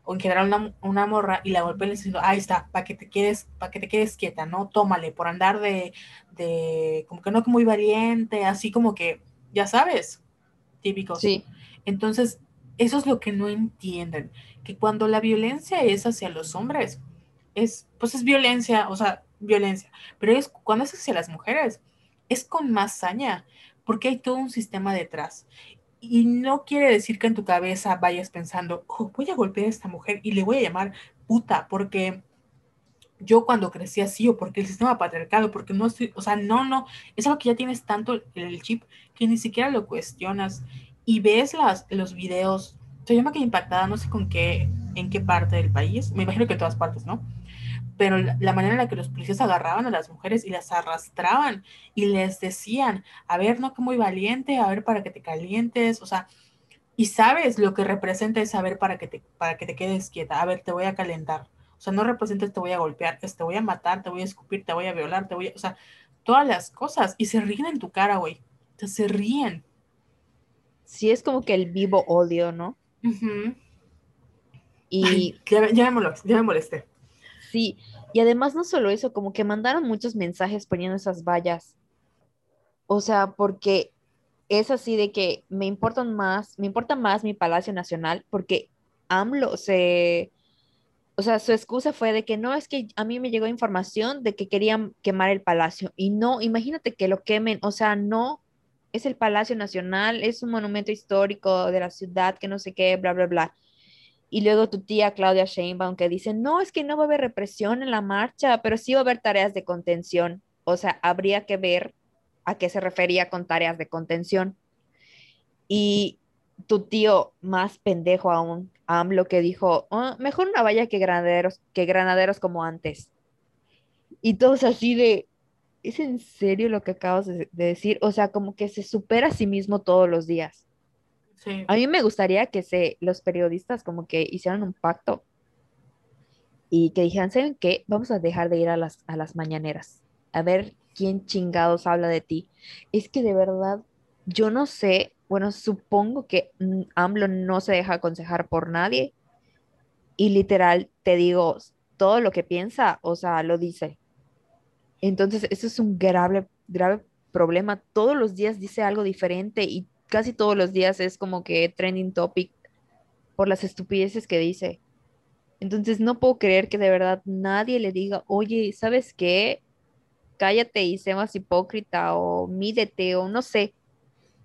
o en general una, una morra y la golpean diciendo, ahí está, para que te quedes, para que te quedes quieta, ¿no? Tómale, por andar de, de, como que no muy valiente, así como que, ya sabes, típicos.
Sí.
Entonces, eso es lo que no entienden, que cuando la violencia es hacia los hombres, es, pues es violencia, o sea, violencia, pero es cuando es hacia las mujeres, es con más saña, porque hay todo un sistema detrás. Y no quiere decir que en tu cabeza vayas pensando, oh, voy a golpear a esta mujer y le voy a llamar puta, porque yo cuando crecí así o porque el sistema patriarcado, porque no estoy, o sea, no, no, es algo que ya tienes tanto el chip que ni siquiera lo cuestionas y ves las, los videos. O yo me quedé impactada, no sé con qué, en qué parte del país, me imagino que todas partes, ¿no? Pero la, manera en la que los policías agarraban a las mujeres y las arrastraban y les decían, a ver, no que muy valiente, a ver para que te calientes, o sea, y sabes lo que representa es saber para que te, para que te quedes quieta, a ver, te voy a calentar o sea, no representa te voy a golpear, es te voy a matar, te voy a escupir, te voy a violar, te voy a, o sea, todas las cosas. Y se ríen en tu cara, güey. O sea, se ríen.
Sí, es como que el vivo odio, ¿no?
Y ya, ya, me molesté.
Sí, y además no solo eso, como que mandaron muchos mensajes poniendo esas vallas. O sea, porque es así de que me importan más, me importa más mi Palacio Nacional, porque AMLO se, o sea, su excusa fue de que no, es que a mí me llegó información de que querían quemar el palacio. Y no, imagínate que lo quemen, o sea, no, es el Palacio Nacional, es un monumento histórico de la ciudad, que no sé qué, bla, bla, bla. Y luego tu tía Claudia Sheinbaum que dice, no, es que no va a haber represión en la marcha, pero sí va a haber tareas de contención. O sea, habría que ver a qué se refería con tareas de contención. Y tu tío más pendejo aún, AMLO, que dijo, ah, mejor una valla que granaderos, que granaderos como antes. Y todos así de, ¿es en serio lo que acabas de, decir? O sea, como que se supera a sí mismo todos los días. A mí me gustaría que se, los periodistas como que hicieran un pacto y que dijeran, ¿saben qué? Vamos a dejar de ir a las, a las mañaneras, a ver quién chingados habla de ti. Es que de verdad, yo no sé bueno, supongo que mm, AMLO no se deja aconsejar por nadie y literal te digo, todo lo que piensa, o sea, lo dice. Entonces, eso es un grave, grave problema. Todos los días dice algo diferente y casi todos los días es como que trending topic por las estupideces que dice. Entonces no puedo creer que de verdad nadie le diga, oye, ¿sabes qué? Cállate y sé más hipócrita o mídete o no sé.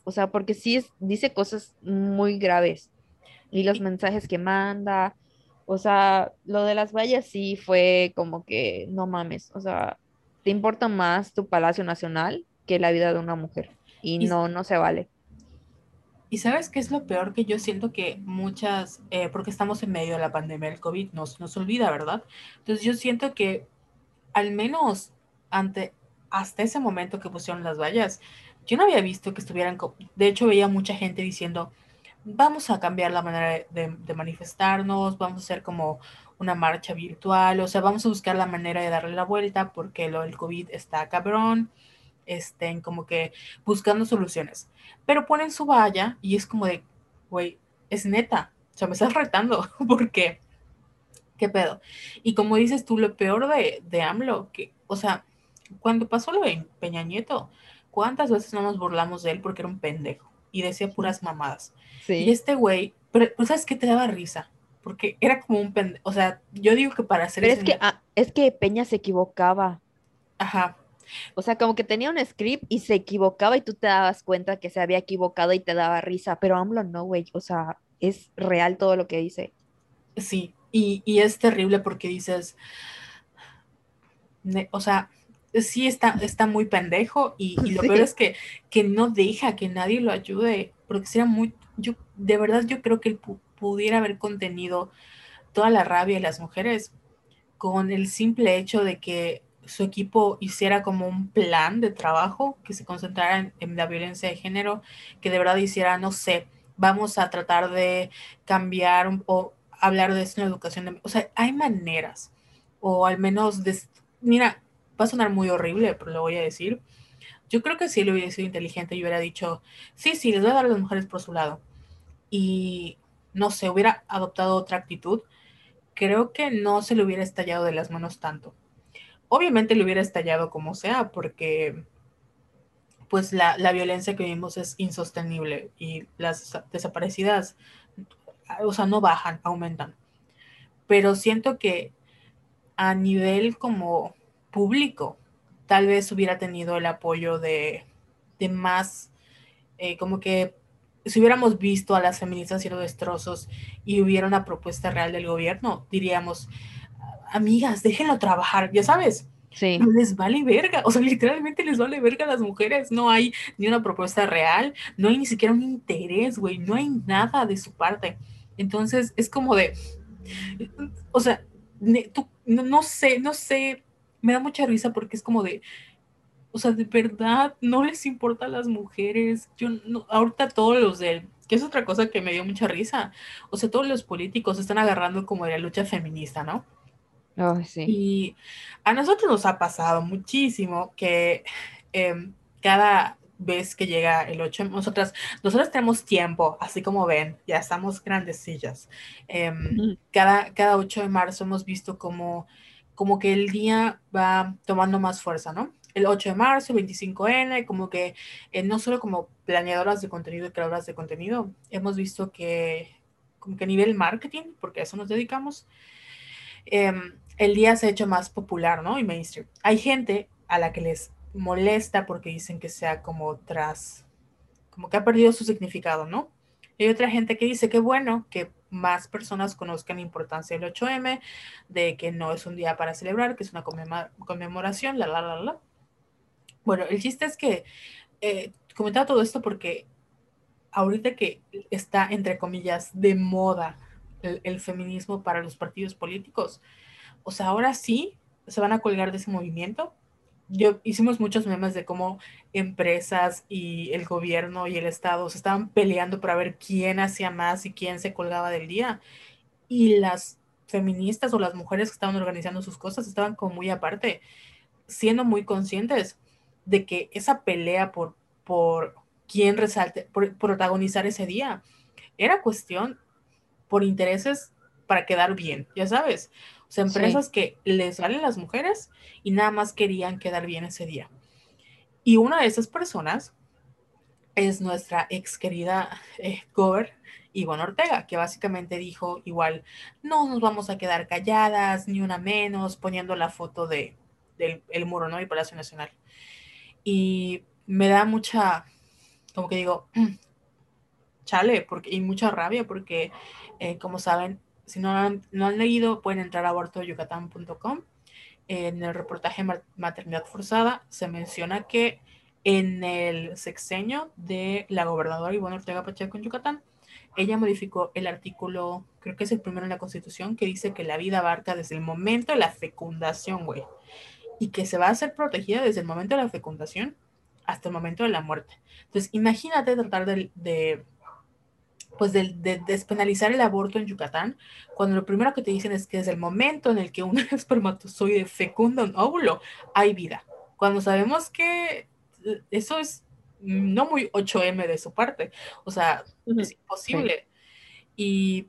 O sea, porque sí es, dice cosas muy graves. Y los mensajes que manda, o sea, lo de las vallas sí fue como que no mames. O sea, te importa más tu Palacio Nacional que la vida de una mujer. Y, no, no se vale.
Y sabes qué es lo peor que yo siento que muchas, eh, porque estamos en medio de la pandemia del COVID, nos, nos olvida, ¿verdad? Entonces yo siento que al menos ante, hasta ese momento que pusieron las vallas, yo no había visto que estuvieran, de hecho veía mucha gente diciendo, vamos a cambiar la manera de, de, manifestarnos, vamos a hacer como una marcha virtual, o sea, vamos a buscar la manera de darle la vuelta porque lo del COVID está cabrón, estén como que buscando soluciones. Pero ponen su valla y es como de, güey, es neta, o sea, me estás retando, porque, ¿qué pedo? Y como dices tú, lo peor de, de AMLO, que, o sea, cuando pasó lo de Peña Nieto, ¿cuántas veces no nos burlamos de él porque era un pendejo? Y decía puras mamadas. Y este güey, pero, ¿sabes qué te daba risa? Porque era como un pendejo, o sea, yo digo que para hacer...
Pero es que, ah, es que Peña se equivocaba.
Ajá,
o sea, como que tenía un script y se equivocaba y tú te dabas cuenta que se había equivocado y te daba risa, pero AMLO no, güey, o sea, es real todo lo que dice.
Sí, y, es terrible porque dices, o sea, sí está, está muy pendejo y, lo peor es que, que no deja que nadie lo ayude, porque sería muy, yo, de verdad yo creo que él pudiera haber contenido toda la rabia de las mujeres con el simple hecho de que su equipo hiciera como un plan de trabajo que se concentrara en, la violencia de género, que de verdad hiciera, no sé, vamos a tratar de cambiar o hablar de esto en educación. o sea, hay maneras, o al menos, de, mira, va a sonar muy horrible, pero lo voy a decir. Yo creo que si él hubiera sido inteligente y hubiera dicho, sí, sí, les voy a dar a las mujeres por su lado. Y no sé, hubiera adoptado otra actitud, creo que no se le hubiera estallado de las manos tanto obviamente le hubiera estallado como sea, porque pues la, violencia que vimos es insostenible y las desaparecidas, o sea, no bajan, aumentan. Pero siento que a nivel como público, tal vez hubiera tenido el apoyo de, más, eh, como que si hubiéramos visto a las feministas haciendo destrozos y hubiera una propuesta real del gobierno, diríamos, amigas, déjenlo trabajar, ya sabes.
Sí.
les vale verga, o sea, literalmente les vale verga a las mujeres, no hay ni una propuesta real, no hay ni siquiera un interés, güey, no hay nada de su parte. Entonces, es como de, o sea, tú, no, sé, no sé, me da mucha risa porque es como de, o sea, de verdad, no les importa a las mujeres. Yo, no, ahorita todos los del, que es otra cosa que me dio mucha risa, o sea, todos los políticos están agarrando como de la lucha feminista, ¿no? Y a nosotros nos ha pasado muchísimo que em, cada vez que llega el 8, nosotras, nosotros tenemos tiempo, así como ven, ya estamos grandecillas. Em, cada, cada 8 de marzo hemos visto como, como que el día va tomando más fuerza, ¿no? El 8 de marzo, 25N, como que eh, no solo como planeadoras de contenido y creadoras de contenido, hemos visto que como que a nivel marketing, porque a eso nos dedicamos, em, el día se ha hecho más popular, ¿no? Y mainstream. Hay gente a la que les molesta porque dicen que sea como tras, como que ha perdido su significado, ¿no? Y hay otra gente que dice que bueno, que más personas conozcan la importancia del 8M, de que no es un día para celebrar, que es una conmemoración, la, la, la, la. Bueno, el chiste es que eh, comentaba todo esto porque ahorita que está, entre comillas, de moda el feminismo para los partidos políticos, o sea, ahora sí se van a colgar de ese movimiento. Yo hicimos muchos memes de cómo empresas y el gobierno y el Estado se estaban peleando para ver quién hacía más y quién se colgaba del día. Y las feministas o las mujeres que estaban organizando sus cosas estaban como muy aparte, siendo muy conscientes de que esa pelea por, por quién resalte, protagonizar ese día, era cuestión por intereses para quedar bien, ya sabes. O sea, empresas que les valen las mujeres y nada más querían quedar bien ese día. Y una de esas personas es nuestra ex querida eh, Gober Ivonne Ortega, que básicamente dijo igual, no nos vamos a quedar calladas, ni una menos, poniendo la foto de, del el muro, ¿no? Y Palacio Nacional. Y me da mucha, como que digo, chale, porque, y mucha rabia, porque, eh, como saben, si no han, no han leído, pueden entrar a abortoyucatán.com. En el reportaje Maternidad Forzada se menciona que en el sexenio de la gobernadora Ivonne Ortega Pacheco en Yucatán, ella modificó el artículo, creo que es el primero en la Constitución, que dice que la vida abarca desde el momento de la fecundación, güey, y que se va a ser protegida desde el momento de la fecundación hasta el momento de la muerte. Entonces, imagínate tratar de, pues de, despenalizar el aborto en Yucatán, cuando lo primero que te dicen es que desde el momento en el que un espermatozoide fecunda un óvulo, hay vida. Cuando sabemos que eso es no muy 8M de su parte, o sea, es imposible. Y,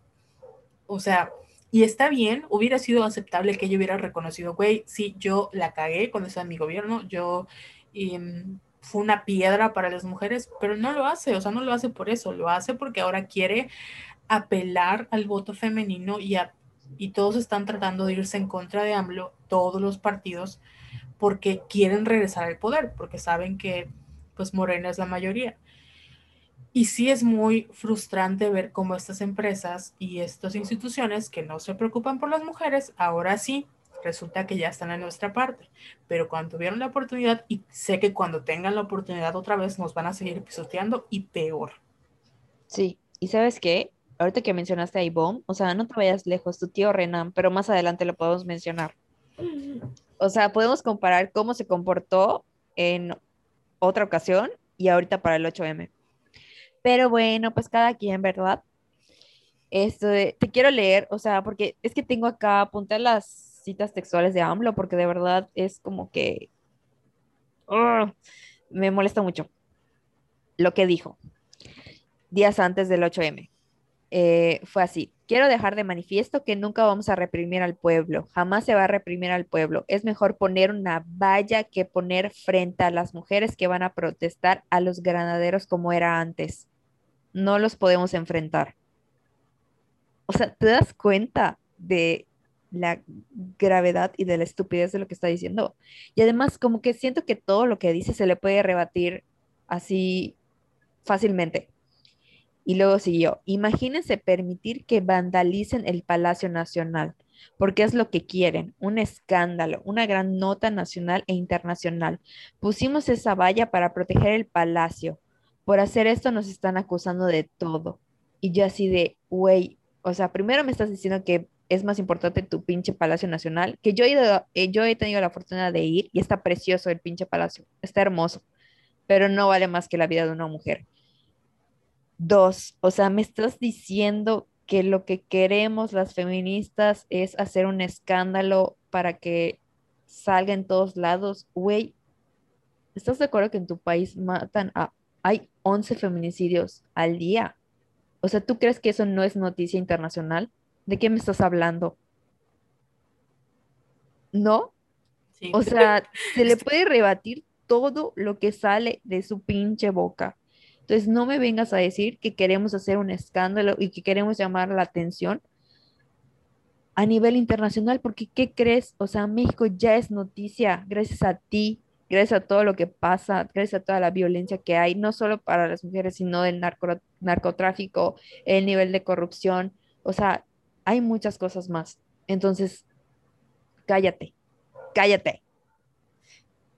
o sea, y está bien, hubiera sido aceptable que ella hubiera reconocido, güey, sí, yo la cagué cuando estaba en mi gobierno, yo em, fue una piedra para las mujeres, pero no lo hace, o sea, no lo hace por eso, lo hace porque ahora quiere apelar al voto femenino y, y todos están tratando de irse en contra de AMLO, todos los partidos, porque quieren regresar al poder, porque saben que pues Morena es la mayoría. Y sí es muy frustrante ver cómo estas empresas y estas instituciones que no se preocupan por las mujeres, ahora sí, resulta que ya están en nuestra parte. Pero cuando tuvieron la oportunidad, y sé que cuando tengan la oportunidad otra vez, nos van a seguir pisoteando y peor.
Sí, y sabes qué, ahorita que mencionaste a Ivonne, o sea, no te vayas lejos, tu tío Renan, pero más adelante lo podemos mencionar o sea, podemos comparar cómo se comportó en otra ocasión y ahorita para el 8M. Pero bueno, pues cada quien, ¿verdad? Esto te quiero leer, o sea, porque es que tengo acá apuntar las citas textuales de AMLO, porque de verdad es como que me molesta mucho lo que dijo días antes del 8M. Eh, fue así. Quiero dejar de manifiesto que nunca vamos a reprimir al pueblo, jamás se va a reprimir al pueblo. Es mejor poner una valla que poner frente a las mujeres que van a protestar a los granaderos como era antes. No los podemos enfrentar. O sea, ¿te das cuenta de la gravedad y de la estupidez de lo que está diciendo? Y además, como que siento que todo lo que dice se le puede rebatir así fácilmente. Y luego siguió, imagínense permitir que vandalicen el Palacio Nacional, porque es lo que quieren, un escándalo, una gran nota nacional e internacional. Pusimos esa valla para proteger el palacio. Por hacer esto nos están acusando de todo. Y yo así de, güey, o sea, primero me estás diciendo que es más importante tu pinche Palacio Nacional, que yo he, ido, eh, yo he tenido la fortuna de ir y está precioso el pinche palacio, está hermoso, pero no vale más que la vida de una mujer. Dos, o sea, me estás diciendo que lo que queremos las feministas es hacer un escándalo para que salga en todos lados. Güey, ¿estás de acuerdo que en tu país matan a... Hay 11 feminicidios al día. O sea, ¿tú crees que eso no es noticia internacional? ¿De qué me estás hablando? ¿No? O sea, se le puede rebatir todo lo que sale de su pinche boca. Entonces, no me vengas a decir que queremos hacer un escándalo y que queremos llamar la atención a nivel internacional, porque ¿qué crees? O sea, México ya es noticia gracias a ti, gracias a todo lo que pasa, gracias a toda la violencia que hay, no solo para las mujeres, sino del narcotráfico, el nivel de corrupción, o sea, hay muchas cosas más. Entonces, cállate, cállate.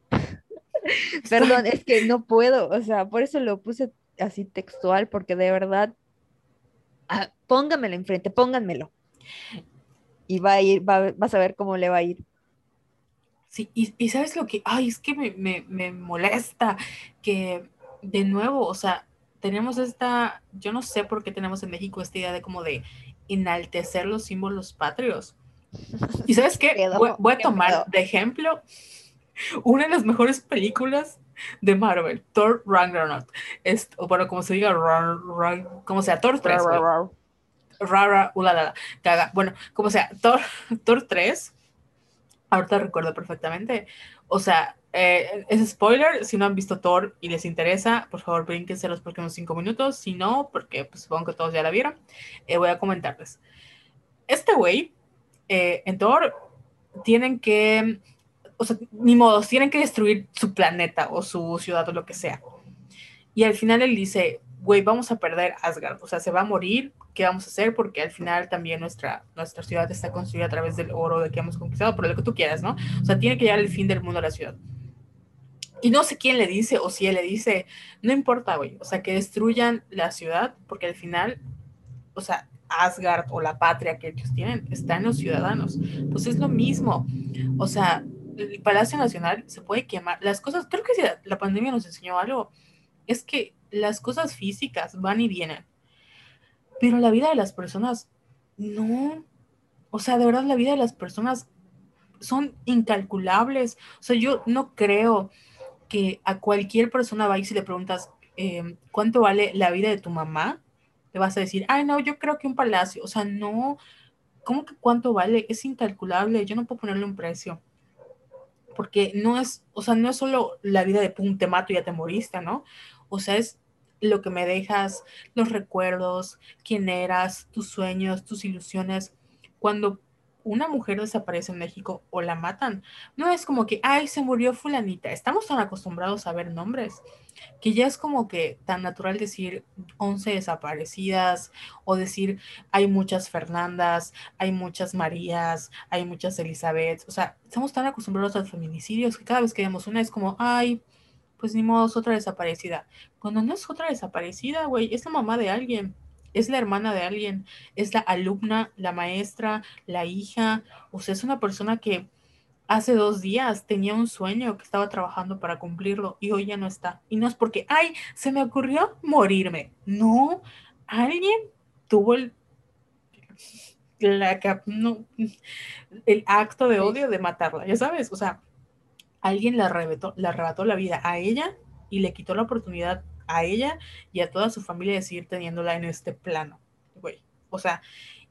Perdón, es que no puedo, o sea, por eso lo puse así textual, porque de verdad, ah, póngamelo enfrente, pónganmelo. Y va a ir, va, vas a ver cómo le va a ir.
Sí, y, sabes lo que, ay, es que me, me molesta que de nuevo, o sea, tenemos esta, yo no sé por qué tenemos en México esta idea de como de enaltecer los símbolos patrios. Y sabes qué, voy, a tomar de ejemplo una de las mejores películas de Marvel, Thor Ragnarok. Es, o bueno, como se diga, como sea, Thor 3. Rara, ulala, caga. Bueno, como sea, Thor, Thor 3, ahorita recuerdo perfectamente. O sea, eh, es spoiler, si no han visto Thor y les interesa, por favor brínquense los próximos cinco minutos, si no, porque pues, supongo que todos ya la vieron, eh, voy a comentarles. Este güey, eh, en Thor, tienen que, o sea, ni modo, tienen que destruir su planeta o su ciudad o lo que sea. Y al final él dice, güey, vamos a perder Asgard, o sea, se va a morir, ¿qué vamos a hacer? Porque al final también nuestra, nuestra ciudad está construida a través del oro de que hemos conquistado, por lo que tú quieras, ¿no? O sea, tiene que llegar el fin del mundo a la ciudad. Y no sé quién le dice o si él le dice, no importa, güey, o sea, que destruyan la ciudad, porque al final, o sea, Asgard o la patria que ellos tienen está en los ciudadanos. Pues es lo mismo. O sea, el Palacio Nacional se puede quemar. Las cosas, creo que si la pandemia nos enseñó algo, es que las cosas físicas van y vienen, pero la vida de las personas no. O sea, de verdad la vida de las personas son incalculables. O sea, yo no creo que a cualquier persona va y si le preguntas em, cuánto vale la vida de tu mamá, le vas a decir, ay, no, yo creo que un palacio. O sea, no, ¿cómo que cuánto vale? Es incalculable, yo no puedo ponerle un precio. Porque no es, o sea, no es solo la vida de pum, te mato y ya te moriste, ¿no? O sea, es lo que me dejas, los recuerdos, quién eras, tus sueños, tus ilusiones. Cuando una mujer desaparece en México o la matan, no es como que, ay, se murió fulanita. Estamos tan acostumbrados a ver nombres que ya es como que tan natural decir 11 desaparecidas o decir hay muchas Fernandas, hay muchas Marías, hay muchas Elizabeth. O sea, estamos tan acostumbrados a los feminicidios que cada vez que vemos una es como, ay, pues ni modo, es otra desaparecida. Cuando no es otra desaparecida, güey, es la mamá de alguien, es la hermana de alguien, es la alumna, la maestra, la hija, o sea, es una persona que hace dos días tenía un sueño que estaba trabajando para cumplirlo y hoy ya no está. Y no es porque, ay, se me ocurrió morirme. No, alguien tuvo el, la, no, el acto de odio de matarla, ya sabes, o sea, alguien le arrebató, le arrebató la vida a ella y le quitó la oportunidad a ella y a toda su familia de seguir teniéndola en este plano, güey. O sea,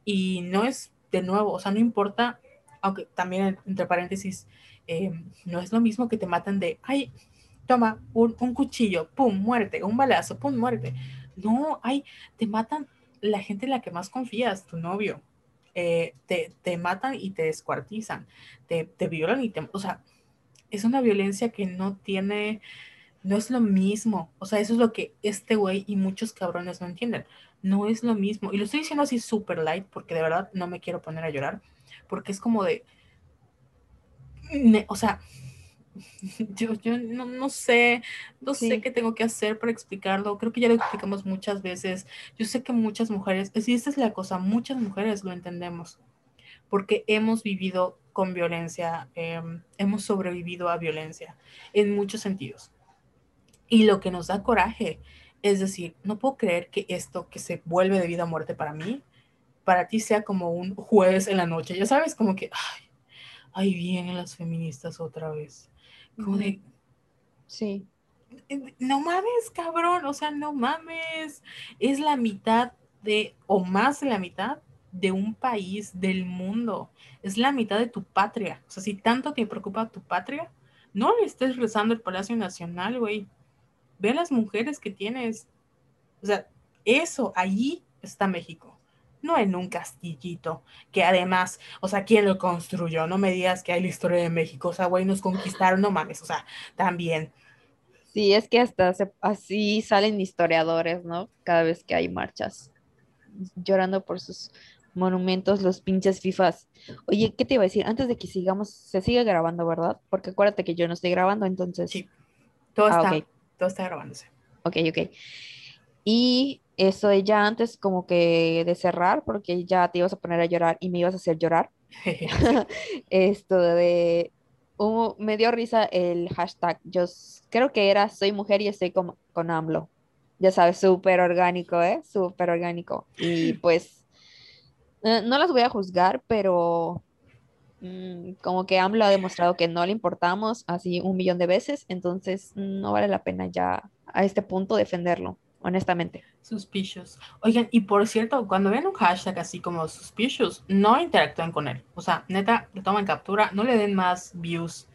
y no es de nuevo, o sea, no importa, aunque también entre paréntesis, eh, no es lo mismo que te matan de, ay, toma un, cuchillo, pum, muerte, un balazo, pum, muerte. No, ay, te matan la gente en la que más confías, tu novio. Eh, te, te, matan y te descuartizan, te, te violan y te, o sea, es una violencia que no tiene, no es lo mismo. O sea, eso es lo que este güey y muchos cabrones no entienden. No es lo mismo. Y lo estoy diciendo así súper light porque de verdad no me quiero poner a llorar. Porque es como de... o sea, yo, yo no, no, sé, no sé qué tengo que hacer para explicarlo. Creo que ya lo explicamos muchas veces. Yo sé que muchas mujeres, si esta es la cosa, muchas mujeres lo entendemos. Porque hemos vivido con violencia, em, hemos sobrevivido a violencia en muchos sentidos. Y lo que nos da coraje es decir, no puedo creer que esto que se vuelve de vida a muerte para mí, para ti sea como un jueves en la noche, ya sabes, como que, ay, ahí vienen las feministas otra vez. Como de...
Sí.
No mames, cabrón, o sea, no mames. Es la mitad de, o más de la mitad de un país, del mundo. Es la mitad de tu patria. O sea, si tanto te preocupa tu patria, no le estés rezando el Palacio Nacional, güey. Ve a las mujeres que tienes. O sea, eso, allí está México. No en un castillito, que además, o sea, ¿quién lo construyó? No me digas que hay la historia de México, o sea, güey, nos conquistaron, no mames, o sea, también.
Sí, es que hasta así salen historiadores, ¿no? Cada vez que hay marchas, llorando por sus monumentos, los pinches FIFAs. Oye, ¿qué te iba a decir? Antes de que sigamos, se sigue grabando, ¿verdad? Porque acuérdate que yo no estoy grabando, entonces.
Sí, todo, ah, está, todo está grabándose.
Ok, ok. Y eso ya antes como que de cerrar, porque ya te ibas a poner a llorar y me ibas a hacer llorar. Esto de... me dio risa el hashtag. Yo creo que era soy mujer y estoy con, con AMLO. Ya sabes, súper orgánico, ¿eh? Súper orgánico. Y pues eh, no las voy a juzgar, pero mm, como que AMLO ha demostrado que no le importamos así un millón de veces, entonces no vale la pena ya a este punto defenderlo, honestamente.
Suspicious. Oigan, y por cierto, cuando ven un hashtag así como suspicious, no interactúen con él. O sea, neta, le toman captura, no le den más views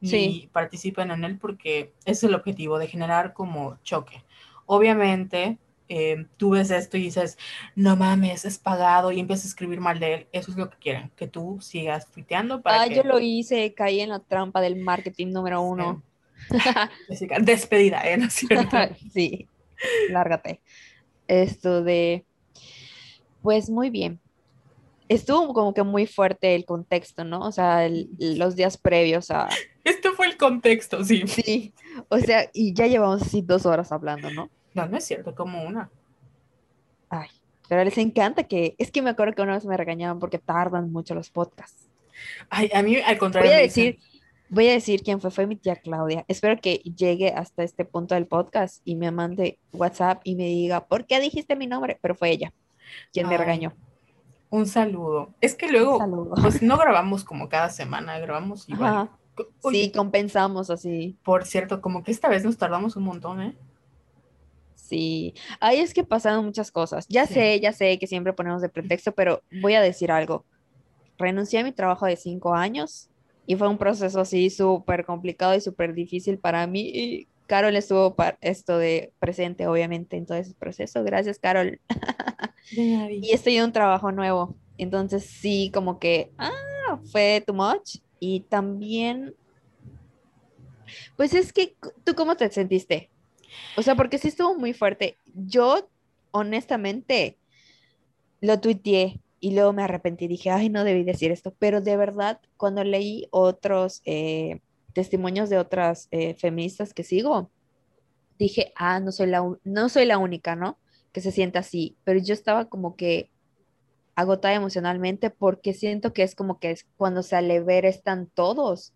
ni participen en él porque es el objetivo de generar como choque. Obviamente, eh, tú ves esto y dices, no mames, es pagado y empiezas a escribir mal de él. Eso es lo que quieren, que tú sigas tuiteando
para. Ah, yo lo hice, caí en la trampa del marketing número uno.
Despedida, ¿eh? ¿No es cierto?
sí, lárgate. Esto de, pues muy bien. Estuvo como que muy fuerte el contexto, ¿no? O sea, los días previos a...
Esto fue el contexto, sí.
Sí, o sea, y ya llevamos así dos horas hablando, ¿no?
No, no es cierto, como una.
Ay, pero les encanta que, es que me acuerdo que una vez me regañaban porque tardan mucho los podcasts.
Ay, a mí al contrario.
Voy a decir, voy a decir quién fue, fue mi tía Claudia. Espero que llegue hasta este punto del podcast y me mande WhatsApp y me diga, ¿por qué dijiste mi nombre? Pero fue ella quien me regañó.
Un saludo. Es que luego, pues no grabamos como cada semana, grabamos igual.
sí, compensamos así.
Por cierto, como que esta vez nos tardamos un montón, ¿eh?
Sí, ahí es que pasaron muchas cosas. Ya sé, ya sé que siempre ponemos de pretexto, pero voy a decir algo. Renuncié a mi trabajo de cinco años y fue un proceso así súper complicado y súper difícil para mí. Y Carol estuvo para esto de presente, obviamente, en todo ese proceso. Gracias, Carol. y estoy en un trabajo nuevo. Entonces, sí, como que, ah, fue too much. Y también, pues es que, ¿tú cómo te sentiste? O sea, porque sí estuvo muy fuerte. Yo, honestamente, lo tuiteé y luego me arrepentí. Dije, ay, no debí decir esto. Pero de verdad, cuando leí otros eh, testimonios de otras eh, feministas que sigo, dije, ah, no soy, la, no soy la única, ¿no? Que se sienta así. Pero yo estaba como que agotada emocionalmente porque siento que es como que es cuando se alevera están todos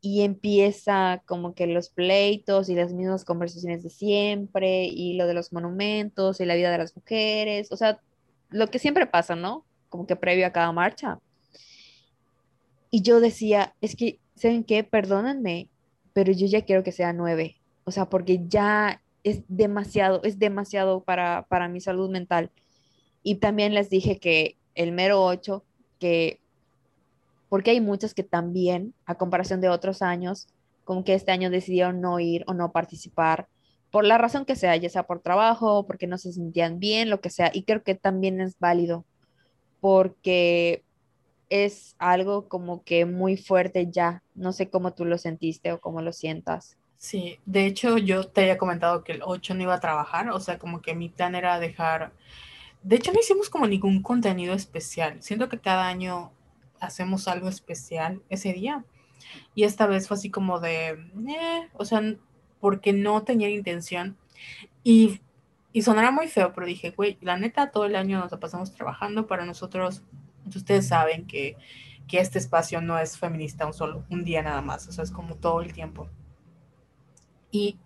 y empieza como que los pleitos y las mismas conversaciones de siempre y lo de los monumentos y la vida de las mujeres, o sea, lo que siempre pasa, ¿no? Como que previo a cada marcha. Y yo decía, es que, ¿saben qué? Perdónenme, pero yo ya quiero que sea nueve, o sea, porque ya es demasiado, es demasiado para, para mi salud mental. Y también les dije que el mero ocho, que porque hay muchas que también, a comparación de otros años, como que este año decidieron no ir o no participar, por la razón que sea, ya sea por trabajo, porque no se sentían bien, lo que sea, y creo que también es válido, porque es algo como que muy fuerte ya, no sé cómo tú lo sentiste o cómo lo sientas.
Sí, de hecho yo te había comentado que el 8 no iba a trabajar, o sea, como que mi plan era dejar... De hecho, no hicimos como ningún contenido especial. Siento que cada año hacemos algo especial ese día. Y esta vez fue así como de, eh, o sea, porque no tenía intención. Y, y sonará muy feo, pero dije, güey, la neta, todo el año nos pasamos trabajando para nosotros. Ustedes saben que, que este espacio no es feminista un solo, un día nada más, o sea, es como todo el tiempo. Y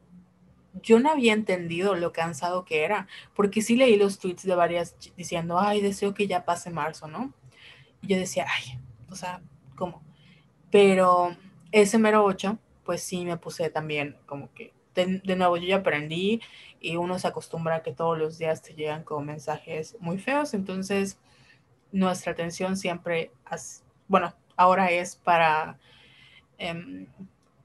yo no había entendido lo cansado que era, porque sí leí los tweets de varias diciendo, ay, deseo que ya pase marzo, ¿no? Y yo decía, ay, o sea, ¿cómo? Pero ese mero 8, pues sí me puse también como que, de, nuevo, yo ya aprendí y uno se acostumbra a que todos los días te llegan como mensajes muy feos, entonces nuestra atención siempre, bueno, ahora es para, em,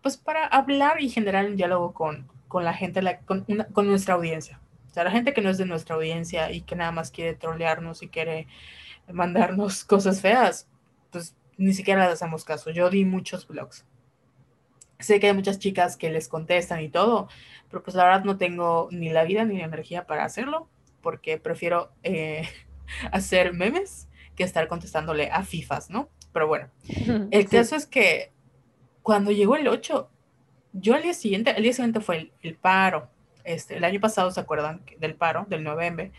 pues para hablar y generar un diálogo con, con la gente, con, con nuestra audiencia. O sea, la gente que no es de nuestra audiencia y que nada más quiere trolearnos y quiere mandarnos cosas feas, ni siquiera les hacemos caso. Yo di muchos blogs. Sé que hay muchas chicas que les contestan y todo, pero pues la verdad no tengo ni la vida ni la energía para hacerlo, porque prefiero eh, hacer memes que estar contestándole a FIFAs, ¿no? Pero bueno, el caso es que cuando llegó el 8, yo al día siguiente, el día siguiente fue el, el paro. Este, el año pasado, ¿se acuerdan del paro del 9M?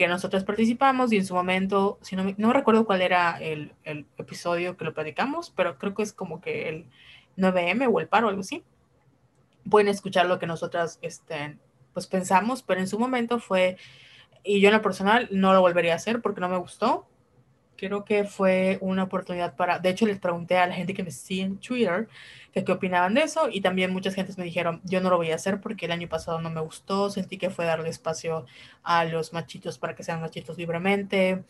Que nosotros participamos y en su momento, si no, no recuerdo cuál era el, el, episodio que lo platicamos, pero creo que es como que el 9M o el paro, algo así. Pueden escuchar lo que nosotras este, pues pensamos, pero en su momento fue, y yo en lo personal no lo volvería a hacer porque no me gustó, creo que fue una oportunidad para, de hecho les pregunté a la gente que me sigue en Twitter qué opinaban de eso y también muchas gentes me dijeron, yo no lo voy a hacer porque el año pasado no me gustó, sentí que fue darle espacio a los machitos para que sean machitos libremente,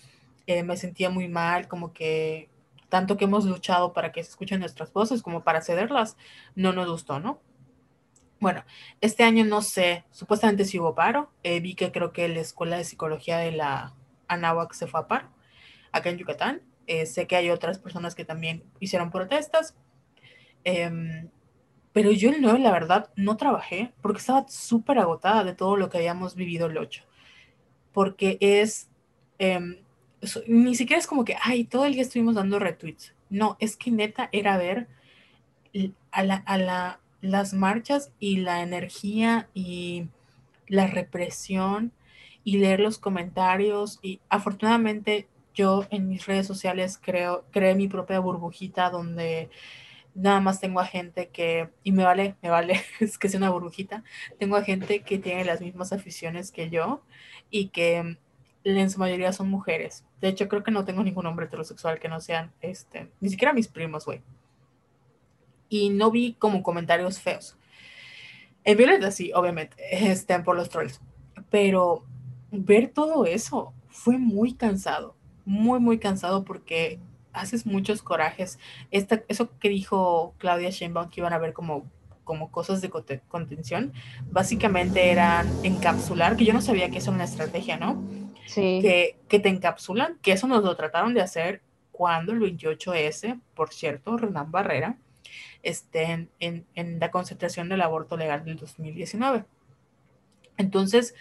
eh, me sentía muy mal, como que tanto que hemos luchado para que se escuchen nuestras voces como para cederlas, no nos gustó, ¿no? Bueno, este año no sé, supuestamente sí hubo paro. Eh, vi que creo que la Escuela de Psicología de la Anáhuac se fue a paro, acá en Yucatán. Eh, sé que hay otras personas que también hicieron protestas. Em, pero yo el 9, la verdad, no trabajé porque estaba súper agotada de todo lo que habíamos vivido el 8. Porque es, em, ni siquiera es como que, ay, todo el día estuvimos dando retweets. No, es que neta era ver a, la, a la, las marchas y la energía y la represión y leer los comentarios. Y afortunadamente yo en mis redes sociales creo, creé mi propia burbujita donde nada más tengo a gente que, y me vale, me vale, es que es una burbujita, tengo a gente que tiene las mismas aficiones que yo y que en su mayoría son mujeres. De hecho, creo que no tengo ningún hombre heterosexual que no sean, este, ni siquiera mis primos, güey. Y no vi como comentarios feos. En Violeta sí, obviamente, estén por los trolls. Pero ver todo eso fue muy cansado, muy, muy cansado porque haces muchos corajes. Esta, eso que dijo Claudia Sheinbaum que iban a ver como, como cosas de contención, básicamente eran encapsular, que yo no sabía que eso era una estrategia, ¿no?
Sí.
Que, que te encapsulan, que eso nos lo trataron de hacer cuando el 28S, por cierto, Renan Barrera, esté en, en la concentración del aborto legal del 2019. Entonces,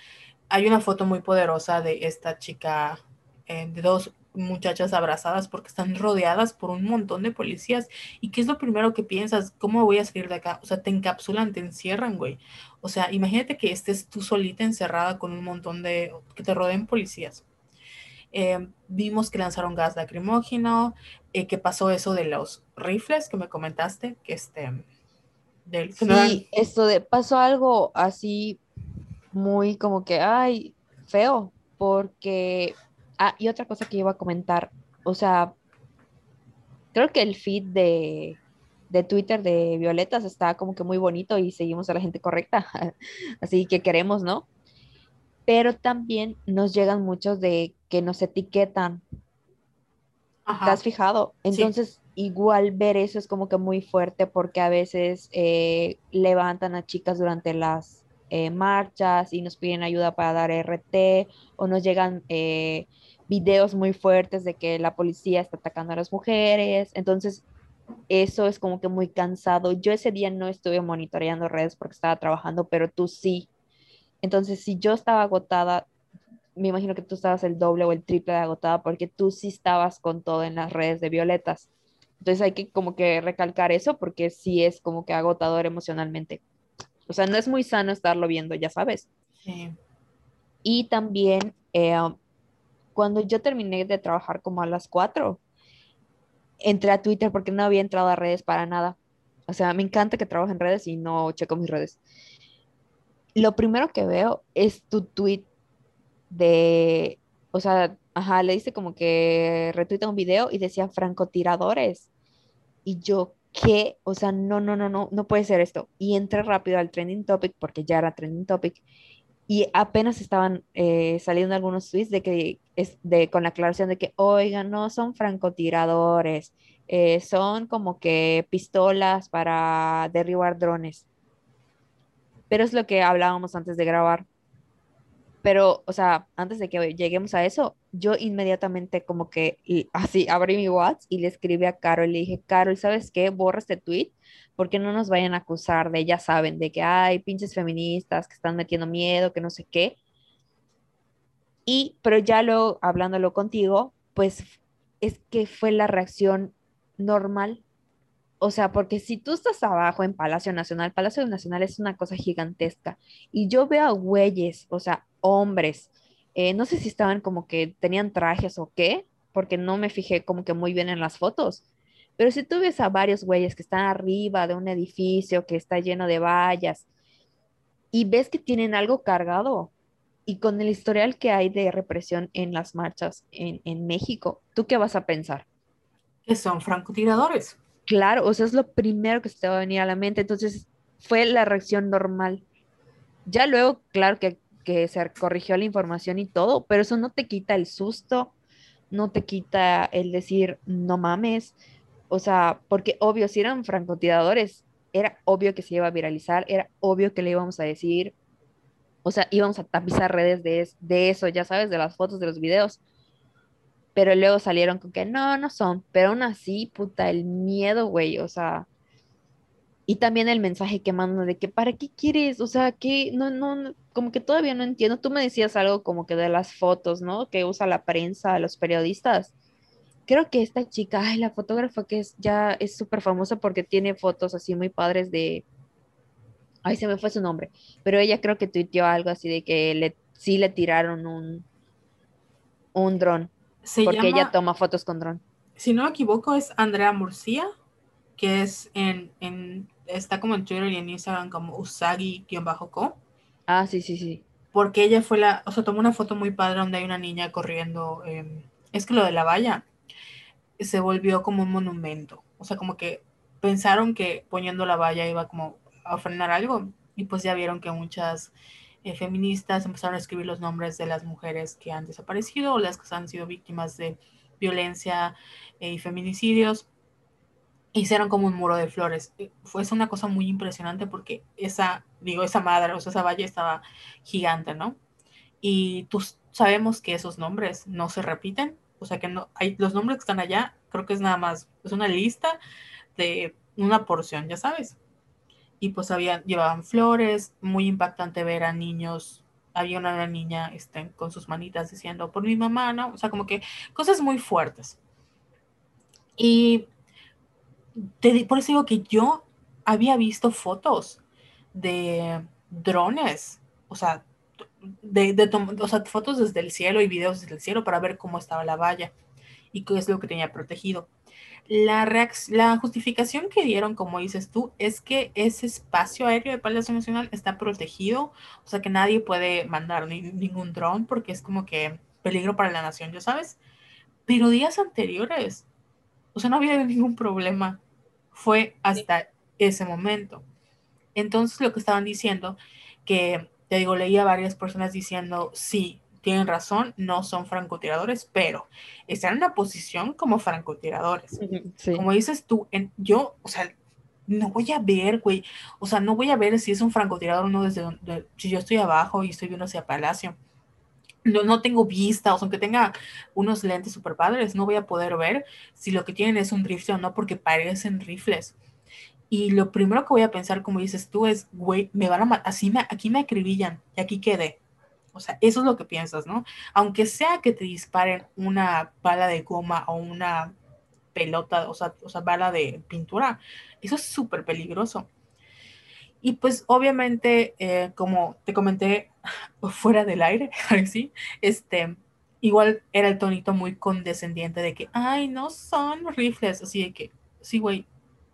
hay una foto muy poderosa de esta chica, eh, de dos muchachas abrazadas porque están rodeadas por un montón de policías. ¿Y qué es lo primero que piensas? ¿Cómo voy a salir de acá? O sea, te encapsulan, te encierran, güey. O sea, imagínate que estés tú solita encerrada con un montón de... que te rodeen policías. Eh, vimos que lanzaron gas lacrimógeno, eh, que pasó eso de los rifles que me comentaste, que este...
Del, sí, esto de pasó algo así muy como que, ay, feo, porque Ah, y otra cosa que iba a comentar, o sea, creo que el feed de, de Twitter de Violetas está como que muy bonito y seguimos a la gente correcta, así que queremos, ¿no? Pero también nos llegan muchos de que nos etiquetan. ¿Te has fijado? Entonces, igual ver eso es como que muy fuerte porque a veces eh, levantan a chicas durante las eh, marchas y nos piden ayuda para dar RT o nos llegan eh, videos muy fuertes de que la policía está atacando a las mujeres. Entonces, eso es como que muy cansado. Yo ese día no estuve monitoreando redes porque estaba trabajando, pero tú sí. Entonces, si yo estaba agotada, me imagino que tú estabas el doble o el triple de agotada porque tú sí estabas con todo en las redes de violetas. Entonces hay que como que recalcar eso porque sí es como que agotador emocionalmente. O sea, no es muy sano estarlo viendo, ya sabes. Sí. Y también eh, cuando yo terminé de trabajar como a las 4, entré a Twitter porque no había entrado a redes para nada. O sea, me encanta que trabaje en redes y no checo mis redes. Lo primero que veo es tu tweet de, o sea, ajá, le dice como que retuita un video y decía francotiradores. Y yo, ¿qué? O sea, no, no, no, no, no puede ser esto. Y entré rápido al trending topic porque ya era trending topic y apenas estaban eh, saliendo algunos tweets de que es de, con la aclaración de que, oigan, no son francotiradores, eh, son como que pistolas para derribar drones. Pero es lo que hablábamos antes de grabar. Pero, o sea, antes de que lleguemos a eso, yo inmediatamente como que así abrí mi WhatsApp y le escribí a Carol y le dije, Carol, ¿sabes qué? Borra este tweet porque no nos vayan a acusar de, ya saben, de que hay pinches feministas que están metiendo miedo, que no sé qué. Y, pero ya luego, hablándolo contigo, pues es que fue la reacción normal. O sea, porque si tú estás abajo en Palacio Nacional, Palacio Nacional es una cosa gigantesca. Y yo veo a güeyes, o sea, hombres, eh, no sé si estaban como que tenían trajes o qué, porque no me fijé como que muy bien en las fotos. Pero si tú ves a varios güeyes que están arriba de un edificio que está lleno de vallas y ves que tienen algo cargado y con el historial que hay de represión en las marchas en, en México, ¿tú qué vas a pensar?
Que son francotiradores.
Claro, o sea, es lo primero que se te va a venir a la mente. Entonces, fue la reacción normal. Ya luego, claro que que se corrigió la información y todo, pero eso no te quita el susto, no te quita el decir, no mames, o sea, porque obvio, si eran francotiradores, era obvio que se iba a viralizar, era obvio que le íbamos a decir, o sea, íbamos a tapizar redes de, de eso, ya sabes, de las fotos, de los videos. Pero luego salieron con que no, no son, pero aún así, puta, el miedo, güey, o sea, y también el mensaje que mandan de que, ¿para qué quieres? O sea, que no, no, como que todavía no entiendo. Tú me decías algo como que de las fotos, ¿no? Que usa la prensa, los periodistas. Creo que esta chica, ay, la fotógrafa que es ya es súper famosa porque tiene fotos así muy padres de, ay, se me fue su nombre, pero ella creo que tuiteó algo así de que le, sí le tiraron un, un dron, porque ella toma fotos con dron.
Si no me equivoco, es Andrea Murcia, que es en está como en Twitter y en Instagram como Usagi-ko.
Ah, sí, sí, sí.
Porque ella fue la, o sea, tomó una foto muy padre donde hay una niña corriendo. Em, es que lo de la valla se volvió como un monumento. O sea, como que pensaron que poniendo la valla iba como a frenar algo. Y pues ya vieron que muchas eh, feministas empezaron a escribir los nombres de las mujeres que han desaparecido o las que han sido víctimas de violencia eh, y feminicidios hicieron como un muro de flores. Eh, fue una cosa muy impresionante porque esa, digo, esa madre, o sea, esa valle estaba gigante, ¿no? Y tú sabemos que esos nombres no se repiten, o sea que no, hay los nombres que están allá, creo que es nada más, es una lista de una porción, ya sabes. Y pues habían, llevaban flores, muy impactante ver a niños, había una, niña este, con sus manitas diciendo por mi mamá, ¿no? O sea, como que cosas muy fuertes. Y por eso digo que yo había visto fotos de drones, o sea, de, de fotos desde el cielo y videos desde el cielo para ver cómo estaba la valla y qué es lo que tenía protegido. La, justificación que dieron, como dices tú, es que ese espacio aéreo de Palacio Nacional está protegido, o sea que nadie puede mandar ningún dron porque es como que peligro para la nación, ya sabes. Pero días anteriores, o sea, no había ningún problema fue hasta ese momento. Entonces lo que estaban diciendo, que te digo, leía varias personas diciendo, sí, tienen razón, no son francotiradores, pero están en una posición como francotiradores. Como dices tú, en, yo, o sea, no voy a ver, güey, o sea, no voy a ver si es un francotirador o no desde donde, si yo estoy abajo y estoy viendo hacia Palacio. No, no tengo vista, o sea, aunque tenga unos lentes super padres, no voy a poder ver si lo que tienen es un rifle o no, porque parecen rifles. Y lo primero que voy a pensar, como dices tú, es, güey, me van a matar, así me, aquí me acribillan y aquí quedé. O sea, eso es lo que piensas, ¿no? Aunque sea que te disparen una bala de goma o una pelota, o sea, o sea bala de pintura, eso es súper peligroso. Y pues obviamente, eh, como te comenté fuera del aire, sí, este, igual era el tonito muy condescendiente de que, ay, no son rifles, así de que, sí, güey,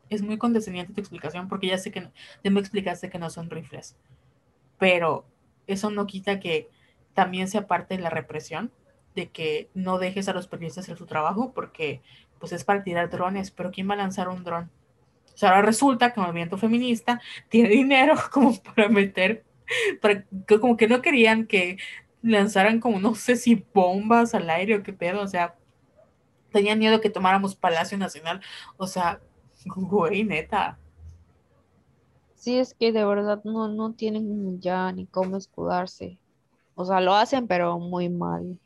es muy condescendiente tu explicación porque ya sé que, ya me explicaste que no son rifles, pero eso no quita que también sea parte de la represión, de que no dejes a los periodistas hacer su trabajo porque pues es para tirar drones, pero ¿quién va a lanzar un dron? O sea, ahora resulta que el movimiento feminista tiene dinero como para meter, como que no querían que lanzaran como, no sé si bombas al aire o qué pedo, o sea, tenían miedo que tomáramos Palacio Nacional, o sea, güey, neta.
Sí, es que de verdad no, no tienen ya ni cómo escudarse. O sea, lo hacen, pero muy mal.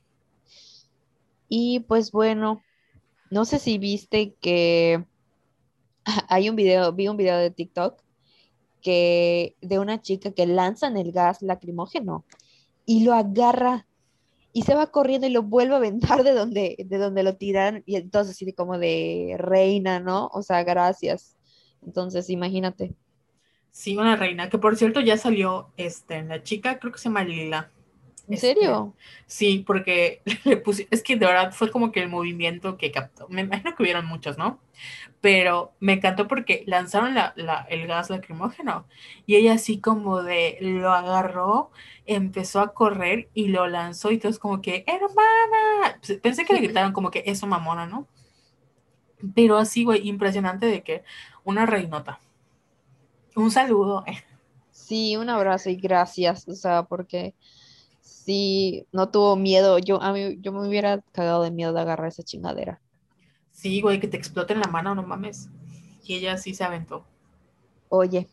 Y pues bueno, no sé si viste que hay un video, vi un video de TikTok que de una chica que lanzan el gas lacrimógeno y lo agarra y se va corriendo y lo vuelve a aventar de donde, de donde lo tiran y entonces así como de reina, ¿no? O sea, gracias. Entonces, imagínate.
Sí, una reina, que por cierto ya salió este, la chica, creo que se llama Lila.
¿En serio?
Este, sí, porque le puse, es que de verdad fue como que el movimiento que captó. Me imagino que hubieron muchos, ¿no? Pero me encantó porque lanzaron la, el gas lacrimógeno y ella así como de lo agarró, empezó a correr y lo lanzó y todos como que, hermana, pensé que le gritaron como que eso mamona, ¿no? Pero así, güey, impresionante de que una reinota. Un saludo.
Sí, un abrazo y gracias, o sea, porque Sí, no tuvo miedo. Yo, a mí, yo me hubiera cagado de miedo de agarrar esa chingadera.
Sí, güey, que te explote en la mano, no mames. Y ella sí se aventó.
Oye,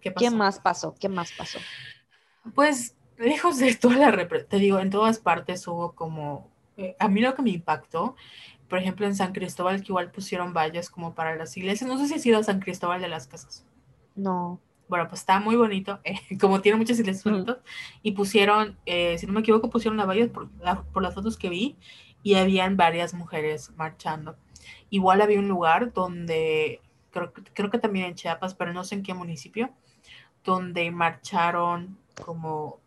¿qué, más pasó? ¿Qué más pasó?
Pues, lejos de toda la te digo, en todas partes hubo como. Eh, a mí lo que me impactó, por ejemplo, en San Cristóbal, que igual pusieron vallas como para las iglesias. No sé si ha sido San Cristóbal de las Casas.
No.
Bueno, pues está muy bonito, eh, como tiene muchas iglesias bonitas. Y pusieron, eh, si no me equivoco, pusieron las vallas por, por las fotos que vi y habían varias mujeres marchando. Igual había un lugar donde, creo, creo que también en Chiapas, pero no sé en qué municipio, donde marcharon como,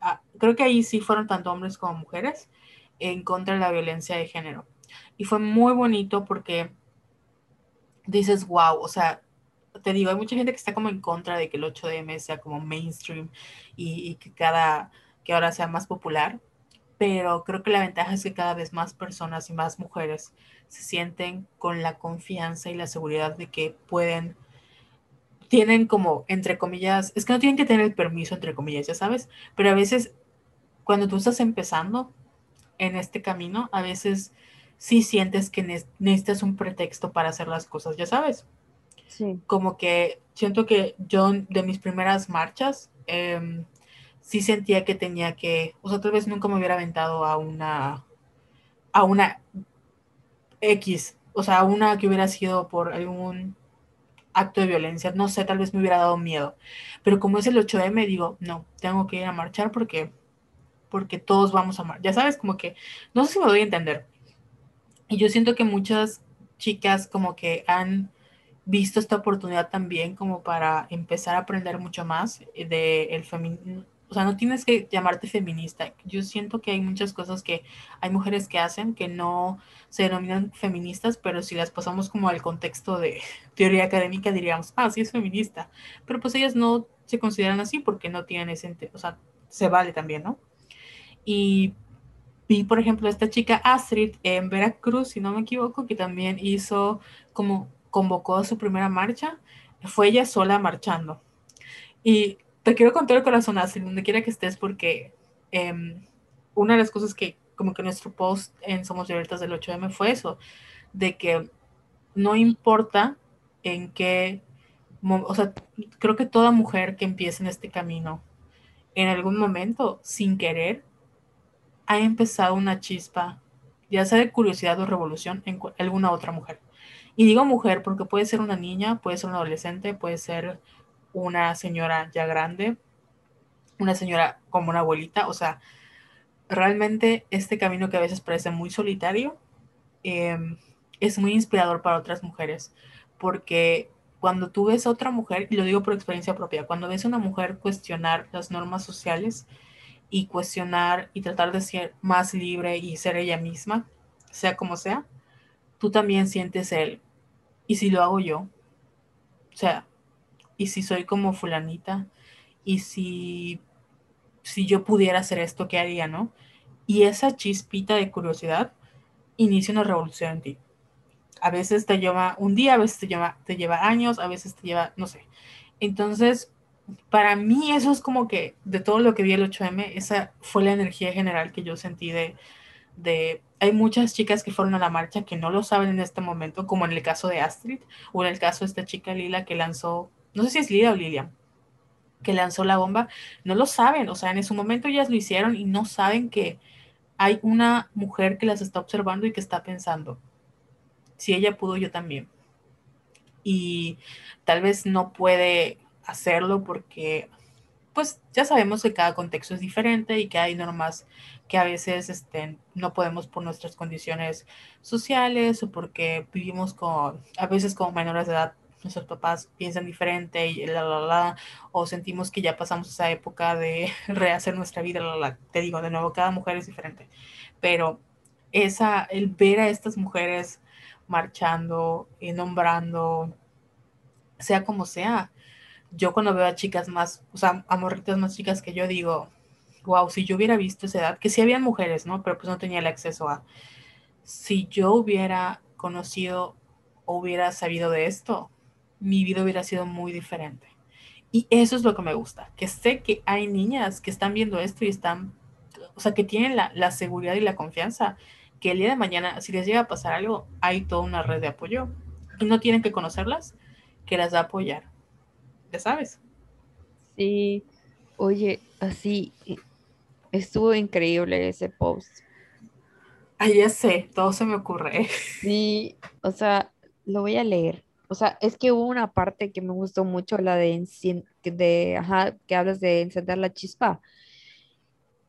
ah, creo que ahí sí fueron tanto hombres como mujeres en contra de la violencia de género. Y fue muy bonito porque dices, wow, o sea, te digo, hay mucha gente que está como en contra de que el 8DM sea como mainstream y, y que cada, que ahora sea más popular, pero creo que la ventaja es que cada vez más personas y más mujeres se sienten con la confianza y la seguridad de que pueden, tienen como, entre comillas, es que no tienen que tener el permiso, entre comillas, ya sabes, pero a veces cuando tú estás empezando en este camino, a veces sí sientes que necesitas un pretexto para hacer las cosas, ya sabes. Como que siento que yo de mis primeras marchas, eh, sí sentía que tenía que, o sea, tal vez nunca me hubiera aventado a una, a una X, o sea, una que hubiera sido por algún acto de violencia, no sé, tal vez me hubiera dado miedo, pero como es el 8M, digo, no, tengo que ir a marchar porque, porque todos vamos a marchar, ya sabes, como que, no sé si me doy a entender, y yo siento que muchas chicas como que han visto esta oportunidad también como para empezar a aprender mucho más de el feminismo o sea, no tienes que llamarte feminista. Yo siento que hay muchas cosas que hay mujeres que hacen que no se denominan feministas, pero si las pasamos como al contexto de teoría académica diríamos, ah, sí es feminista. Pero pues ellas no se consideran así porque no tienen ese, o sea, se vale también, ¿no? Y vi, por ejemplo, esta chica Astrid en Veracruz, si no me equivoco, que también hizo como convocó a su primera marcha, fue ella sola marchando. Y te quiero contar el corazón así, donde quiera que estés, porque em, una de las cosas que como que nuestro post en Somos Violetas del 8M fue eso, de que no importa en qué, o sea, creo que toda mujer que empieza en este camino, en algún momento, sin querer, ha empezado una chispa, ya sea de curiosidad o revolución en alguna otra mujer. Y digo mujer porque puede ser una niña, puede ser un adolescente, puede ser una señora ya grande, una señora como una abuelita, o sea, realmente este camino que a veces parece muy solitario em, es muy inspirador para otras mujeres, porque cuando tú ves a otra mujer, y lo digo por experiencia propia, cuando ves a una mujer cuestionar las normas sociales y cuestionar y tratar de ser más libre y ser ella misma, sea como sea, tú también sientes el, ¿y si lo hago yo? O sea, y si soy como fulanita, y si, si yo pudiera hacer esto, ¿qué haría, no? Y esa chispita de curiosidad inicia una revolución en ti. A veces te lleva un día, a veces te lleva, te lleva años, a veces te lleva, no sé. Entonces, para mí eso es como que de todo lo que vi el 8M, esa fue la energía general que yo sentí de, de hay muchas chicas que fueron a la marcha que no lo saben en este momento, como en el caso de Astrid, o en el caso de esta chica Lila que lanzó no sé si es Lida o Lilian, que lanzó la bomba, no lo saben, o sea, en su momento ellas lo hicieron y no saben que hay una mujer que las está observando y que está pensando, si ella pudo, yo también. Y tal vez no puede hacerlo porque, pues ya sabemos que cada contexto es diferente y que hay normas que a veces este, no podemos por nuestras condiciones sociales o porque vivimos con, a veces como menores de edad nuestros papás piensan diferente y la, la, la, o sentimos que ya pasamos esa época de rehacer nuestra vida, la, la, te digo, de nuevo, cada mujer es diferente, pero esa, el ver a estas mujeres marchando y nombrando, sea como sea, yo cuando veo a chicas más, o sea, a más chicas que yo digo, wow, si yo hubiera visto esa edad, que sí habían mujeres, ¿no? Pero pues no tenía el acceso a, si yo hubiera conocido o hubiera sabido de esto, mi vida hubiera sido muy diferente. Y eso es lo que me gusta, que sé que hay niñas que están viendo esto y están o sea, que tienen la, la seguridad y la confianza que el día de mañana, si les llega a pasar algo, hay toda una red de apoyo y no tienen que conocerlas, que las va a apoyar. Ya sabes.
Sí, oye, así estuvo increíble ese post.
Ay, ya sé, todo se me ocurre.
Sí, o sea, lo voy a leer. O sea, es que hubo una parte que me gustó mucho, la de, de ajá, que hablas de encender la chispa.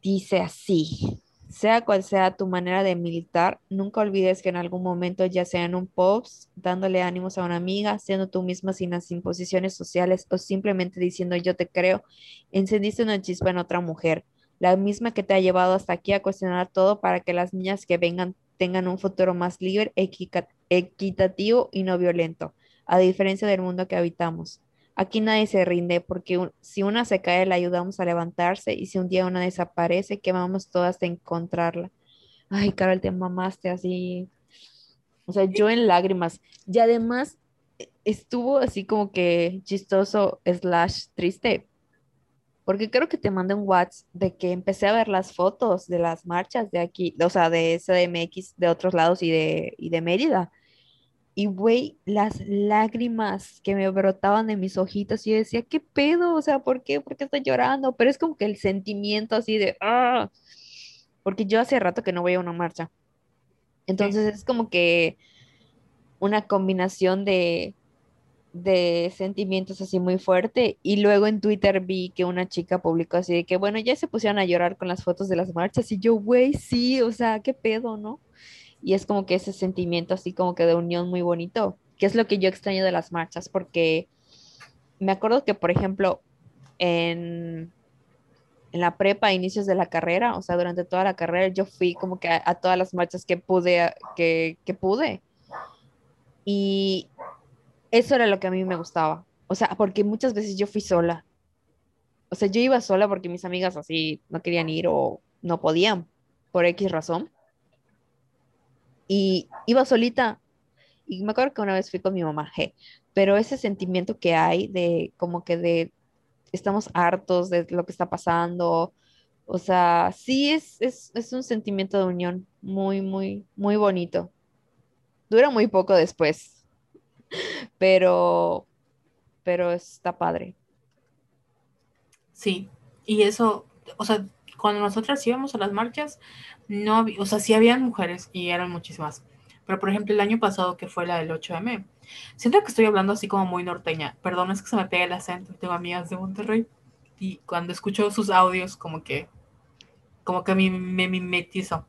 Dice así. Sea cual sea tu manera de militar, nunca olvides que en algún momento, ya sea en un post, dándole ánimos a una amiga, siendo tú misma sin las imposiciones sociales o simplemente diciendo yo te creo, encendiste una chispa en otra mujer, la misma que te ha llevado hasta aquí a cuestionar todo para que las niñas que vengan tengan un futuro más libre, equitativo y no violento, a diferencia del mundo que habitamos. Aquí nadie se rinde porque si una se cae, la ayudamos a levantarse y si un día una desaparece, que vamos todas a encontrarla. Ay, Carol, te mamaste así. O sea, yo en lágrimas. Y además e, estuvo así como que chistoso slash triste. Porque creo que te mandé un WhatsApp de que empecé a ver las fotos de las marchas de aquí, o sea, de CDMX, de otros lados y de, y de Mérida. Y, güey, las lágrimas que me brotaban de mis ojitos, y yo decía, ¿qué pedo? O sea, ¿por qué? ¿Por qué estoy llorando? Pero es como que el sentimiento así de, ah, porque yo hace rato que no voy a una marcha. Entonces es como que una combinación de, de sentimientos así muy fuerte. Y luego en Twitter vi que una chica publicó así de que, bueno, ya se pusieron a llorar con las fotos de las marchas. Y yo, güey, sí, o sea, ¿qué pedo, no? y es como que ese sentimiento así como que de unión muy bonito, que es lo que yo extraño de las marchas, porque me acuerdo que, por ejemplo, en, en la prepa, inicios de la carrera, o sea, durante toda la carrera, yo fui como que a, todas las marchas que pude, que, que pude. Y eso era lo que a mí me gustaba. O sea, porque muchas veces yo fui sola. O sea, yo iba sola porque mis amigas así no querían ir o no podían por X razón y iba solita. Y me acuerdo que una vez fui con mi mamá, pero ese sentimiento que hay de como que de estamos hartos de lo que está pasando, o sea, sí es, es, es un sentimiento de unión muy, muy, muy bonito. Dura muy poco después, pero, pero está padre.
Sí, y eso, o sea, cuando nosotras íbamos a las marchas, no o sea, sí habían mujeres y eran muchísimas. Pero, por ejemplo, el año pasado, que fue la del 8M, siento que estoy hablando así como muy norteña. Perdón, es que se me pega el acento. Tengo amigas de Monterrey y cuando escucho sus audios, como que, como que me, me mimetizo.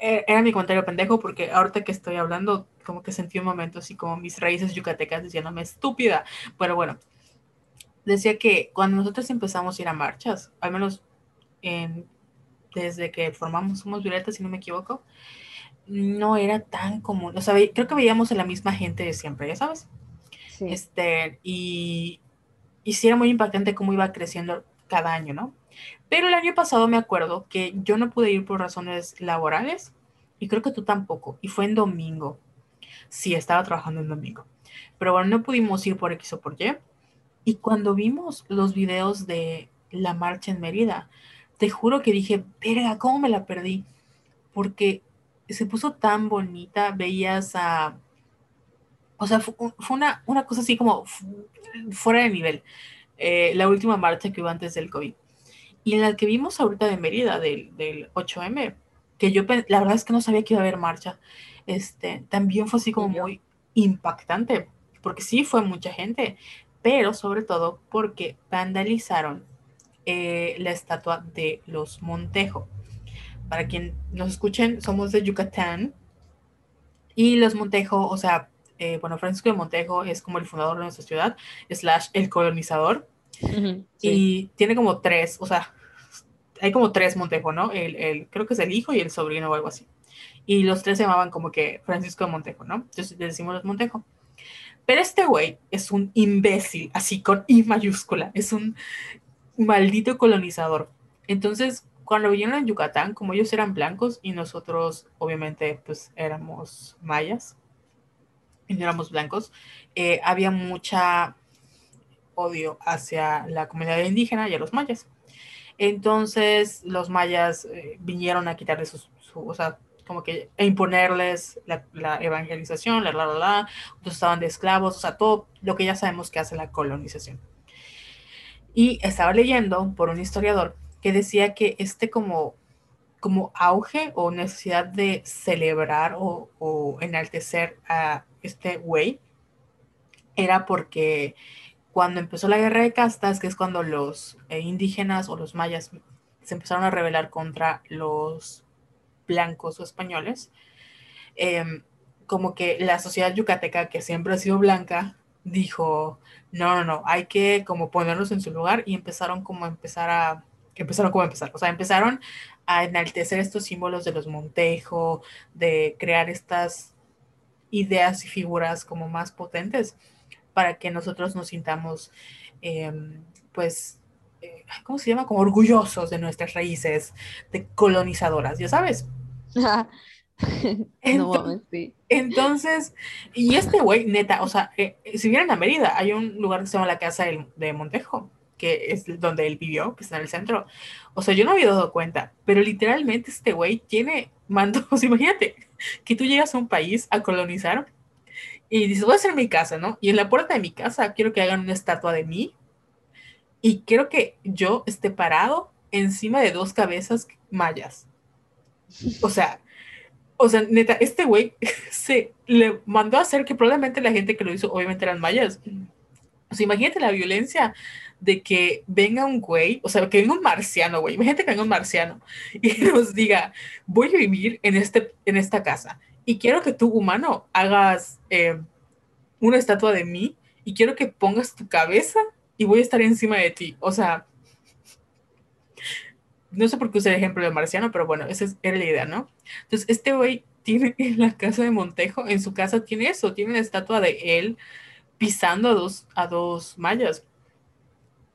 Eh, era mi comentario pendejo porque ahorita que estoy hablando, como que sentí un momento así como mis raíces yucatecas diciéndome estúpida. Pero bueno, decía que cuando nosotros empezamos a ir a marchas, al menos en desde que formamos Somos Violeta, si no me equivoco, no era tan común. O sea, creo que veíamos a la misma gente de siempre, ya sabes. Este, y, y sí era muy impactante cómo iba creciendo cada año, ¿no? Pero el año pasado me acuerdo que yo no pude ir por razones laborales y creo que tú tampoco. Y fue en domingo. Sí, estaba trabajando en domingo. Pero bueno, no pudimos ir por X o por Y. Y cuando vimos los videos de la marcha en Mérida, te juro que dije, verga, ¿cómo me la perdí? Porque se puso tan bonita, veías a... O sea, fue, una, una, cosa así como fuera de nivel. Eh, la última marcha que hubo antes del COVID. Y en la que vimos ahorita de Mérida, del, del 8M, que yo la verdad es que no sabía que iba a haber marcha, este, también fue así como muy impactante, porque sí fue mucha gente, pero sobre todo porque vandalizaron eh, la estatua de los Montejo. Para quien nos escuchen, somos de Yucatán y los Montejo, o sea, eh, bueno, Francisco de Montejo es como el fundador de nuestra ciudad, slash el colonizador. Y tiene como tres, o sea, hay como tres Montejo, ¿no? El, el, creo que es el hijo y el sobrino o algo así. Y los tres se llamaban como que Francisco de Montejo, ¿no? Entonces le decimos los Montejo. Pero este güey es un imbécil, así con I mayúscula. Es un maldito colonizador. Entonces, cuando vinieron en Yucatán, como ellos eran blancos y nosotros, obviamente, pues éramos mayas y no éramos blancos, eh, había mucha odio hacia la comunidad indígena y a los mayas. Entonces los mayas eh, vinieron a quitarles su, o sea, como que a imponerles la, la evangelización, la, la, la, la, estaban de esclavos, o sea, todo lo que ya sabemos que hace la colonización. Y estaba leyendo por un historiador que decía que este como, como auge o necesidad de celebrar o, o enaltecer a este güey era porque cuando empezó la guerra de castas, que es cuando los eh, indígenas o los mayas se empezaron a rebelar contra los blancos o españoles, eh, como que la sociedad yucateca, que siempre ha sido blanca, dijo, no, no, no, hay que como ponerlos en su lugar y empezaron como a empezar a, empezaron como a empezar, o sea, empezaron a enaltecer estos símbolos de los Montejo, de crear estas ideas y figuras como más potentes para que nosotros nos sintamos, eh, pues, eh, ¿cómo se llama? Como orgullosos de nuestras raíces de colonizadoras, ya sabes. entonces, no, entonces, y este güey, neta, o sea, eh, si vienen a Mérida, hay un lugar que se llama la Casa de Montejo, que es donde él vivió, que está en el centro. O sea, yo no había dado cuenta, pero literalmente este güey tiene mandos, imagínate, que tú llegas a un país a colonizar y dices, voy a hacer mi casa, ¿no? Y en la puerta de mi casa quiero que hagan una estatua de mí y quiero que yo esté parado encima de dos cabezas mayas. O sea, o sea, neta, este güey se le mandó a hacer que probablemente la gente que lo hizo obviamente eran mayas. O sea, imagínate la violencia de que venga un güey, o sea, que venga un marciano, güey, imagínate que venga un marciano y nos diga, voy a vivir en, este, en esta casa y quiero que tú, humano, hagas eh, una estatua de mí y quiero que pongas tu cabeza y voy a estar encima de ti. O sea, no sé por qué usé el ejemplo de marciano, pero bueno, esa era la idea, ¿no? Entonces, este güey tiene en la casa de Montejo, en su casa tiene eso, tiene una estatua de él pisando a dos, a dos mayas.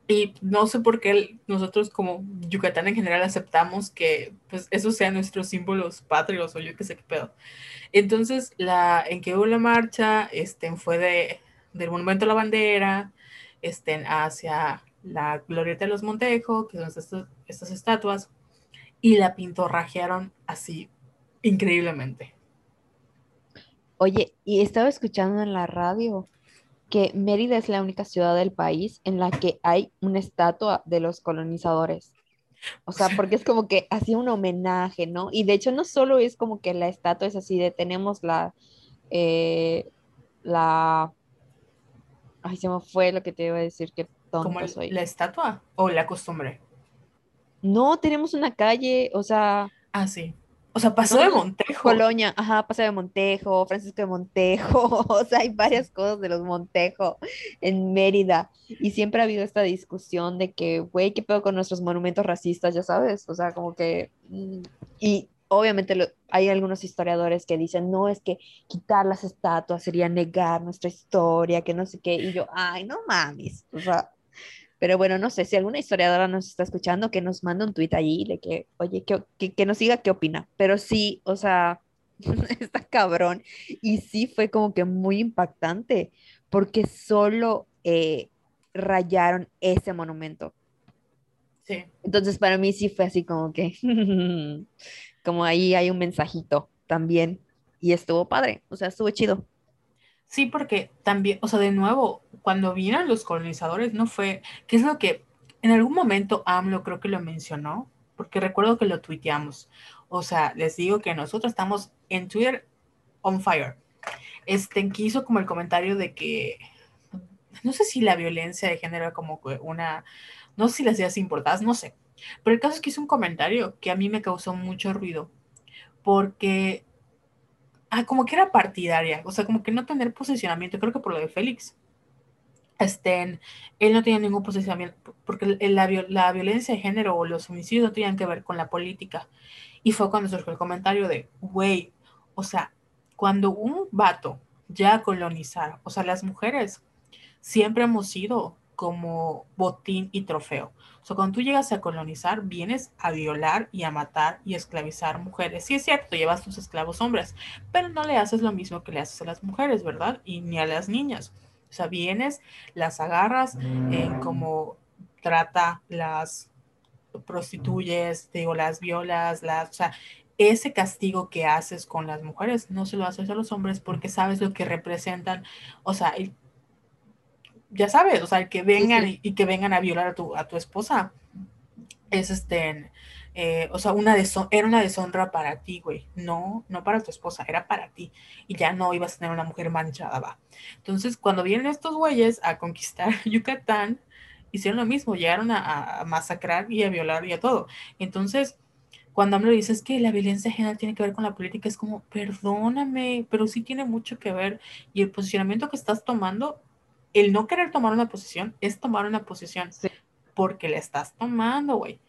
Y no sé por qué nosotros como Yucatán en general aceptamos que pues esos sean nuestros símbolos patrios o yo qué sé qué pedo. Entonces, la, en que hubo la marcha este, fue de, del Monumento a la Bandera este, hacia la Glorieta de los Montejo, que son estas, estas estatuas, y la pintorrajearon así increíblemente.
Oye, y estaba escuchando en la radio que Mérida es la única ciudad del país en la que hay una estatua de los colonizadores. O sea, porque es como que hacía un homenaje, ¿no? Y de hecho no solo es como que la estatua es así de tenemos la, eh, la, ay, se me fue lo que te iba a decir, que tonto
soy. ¿La estatua o la costumbre?
No, tenemos una calle, o sea.
Ah, sí. O sea, pasó de Montejo.
Colonia, ajá, pasó de Montejo, Francisco de Montejo, o sea, hay varias cosas de los Montejo en Mérida. Y siempre ha habido esta discusión de que, güey, ¿qué pedo con nuestros monumentos racistas, ya sabes? O sea, como que... Mm, y obviamente hay algunos historiadores que dicen, no, es que quitar las estatuas sería negar nuestra historia, que no sé qué. Y yo, ay, no mames. O sea, pero bueno, no sé si alguna historiadora nos está escuchando, que nos manda un tuit allí de que, oye, que, que, nos diga qué opina. Pero sí, o sea, está cabrón. Y sí fue como que muy impactante, porque solo eh, rayaron ese monumento.
Sí.
Entonces para mí sí fue así como que, como ahí hay un mensajito también. Y estuvo padre, o sea, estuvo chido.
Sí, porque también, o sea, de nuevo, cuando vinieron los colonizadores, no fue, que es lo que en algún momento AMLO creo que lo mencionó, porque recuerdo que lo tuiteamos. O sea, les digo que nosotros estamos en Twitter on fire. Este, que hizo como el comentario de que, no sé si la violencia de género como una, no sé si las ideas importadas, no sé. Pero el caso es que hizo un comentario que a mí me causó mucho ruido, porque ah, como que era partidaria, o sea, como que no tener posicionamiento, creo que por lo de Félix. Este, él no tenía ningún posicionamiento, porque la, la violencia de género o los homicidios no tenían que ver con la política. Y fue cuando surgió el comentario de, güey, o sea, cuando un vato ya colonizar, o sea, las mujeres siempre hemos sido como botín y trofeo. O sea, cuando tú llegas a colonizar, vienes a violar y a matar y a esclavizar mujeres. Sí es cierto, llevas tus esclavos hombres, pero no le haces lo mismo que le haces a las mujeres, ¿verdad? Y ni a las niñas. O sea, vienes, las agarras en como trata las prostituyes, digo, las violas, las, o sea, ese castigo que haces con las mujeres no se lo haces a los hombres porque sabes lo que representan, o sea, ya sabes, o sea, que vengan Y, que vengan a violar a tu, a tu esposa es este, eh, o sea, una era una deshonra para ti, güey, no, no para tu esposa, era para ti y ya no ibas a tener una mujer manchada, va. Entonces, cuando vienen estos güeyes a conquistar Yucatán, hicieron lo mismo, llegaron a, masacrar y a violar y a todo. Entonces, cuando me dices que la violencia general tiene que ver con la política, es como, perdóname, pero sí tiene mucho que ver. Y el posicionamiento que estás tomando, el no querer tomar una posición, es tomar una posición porque le estás tomando, güey.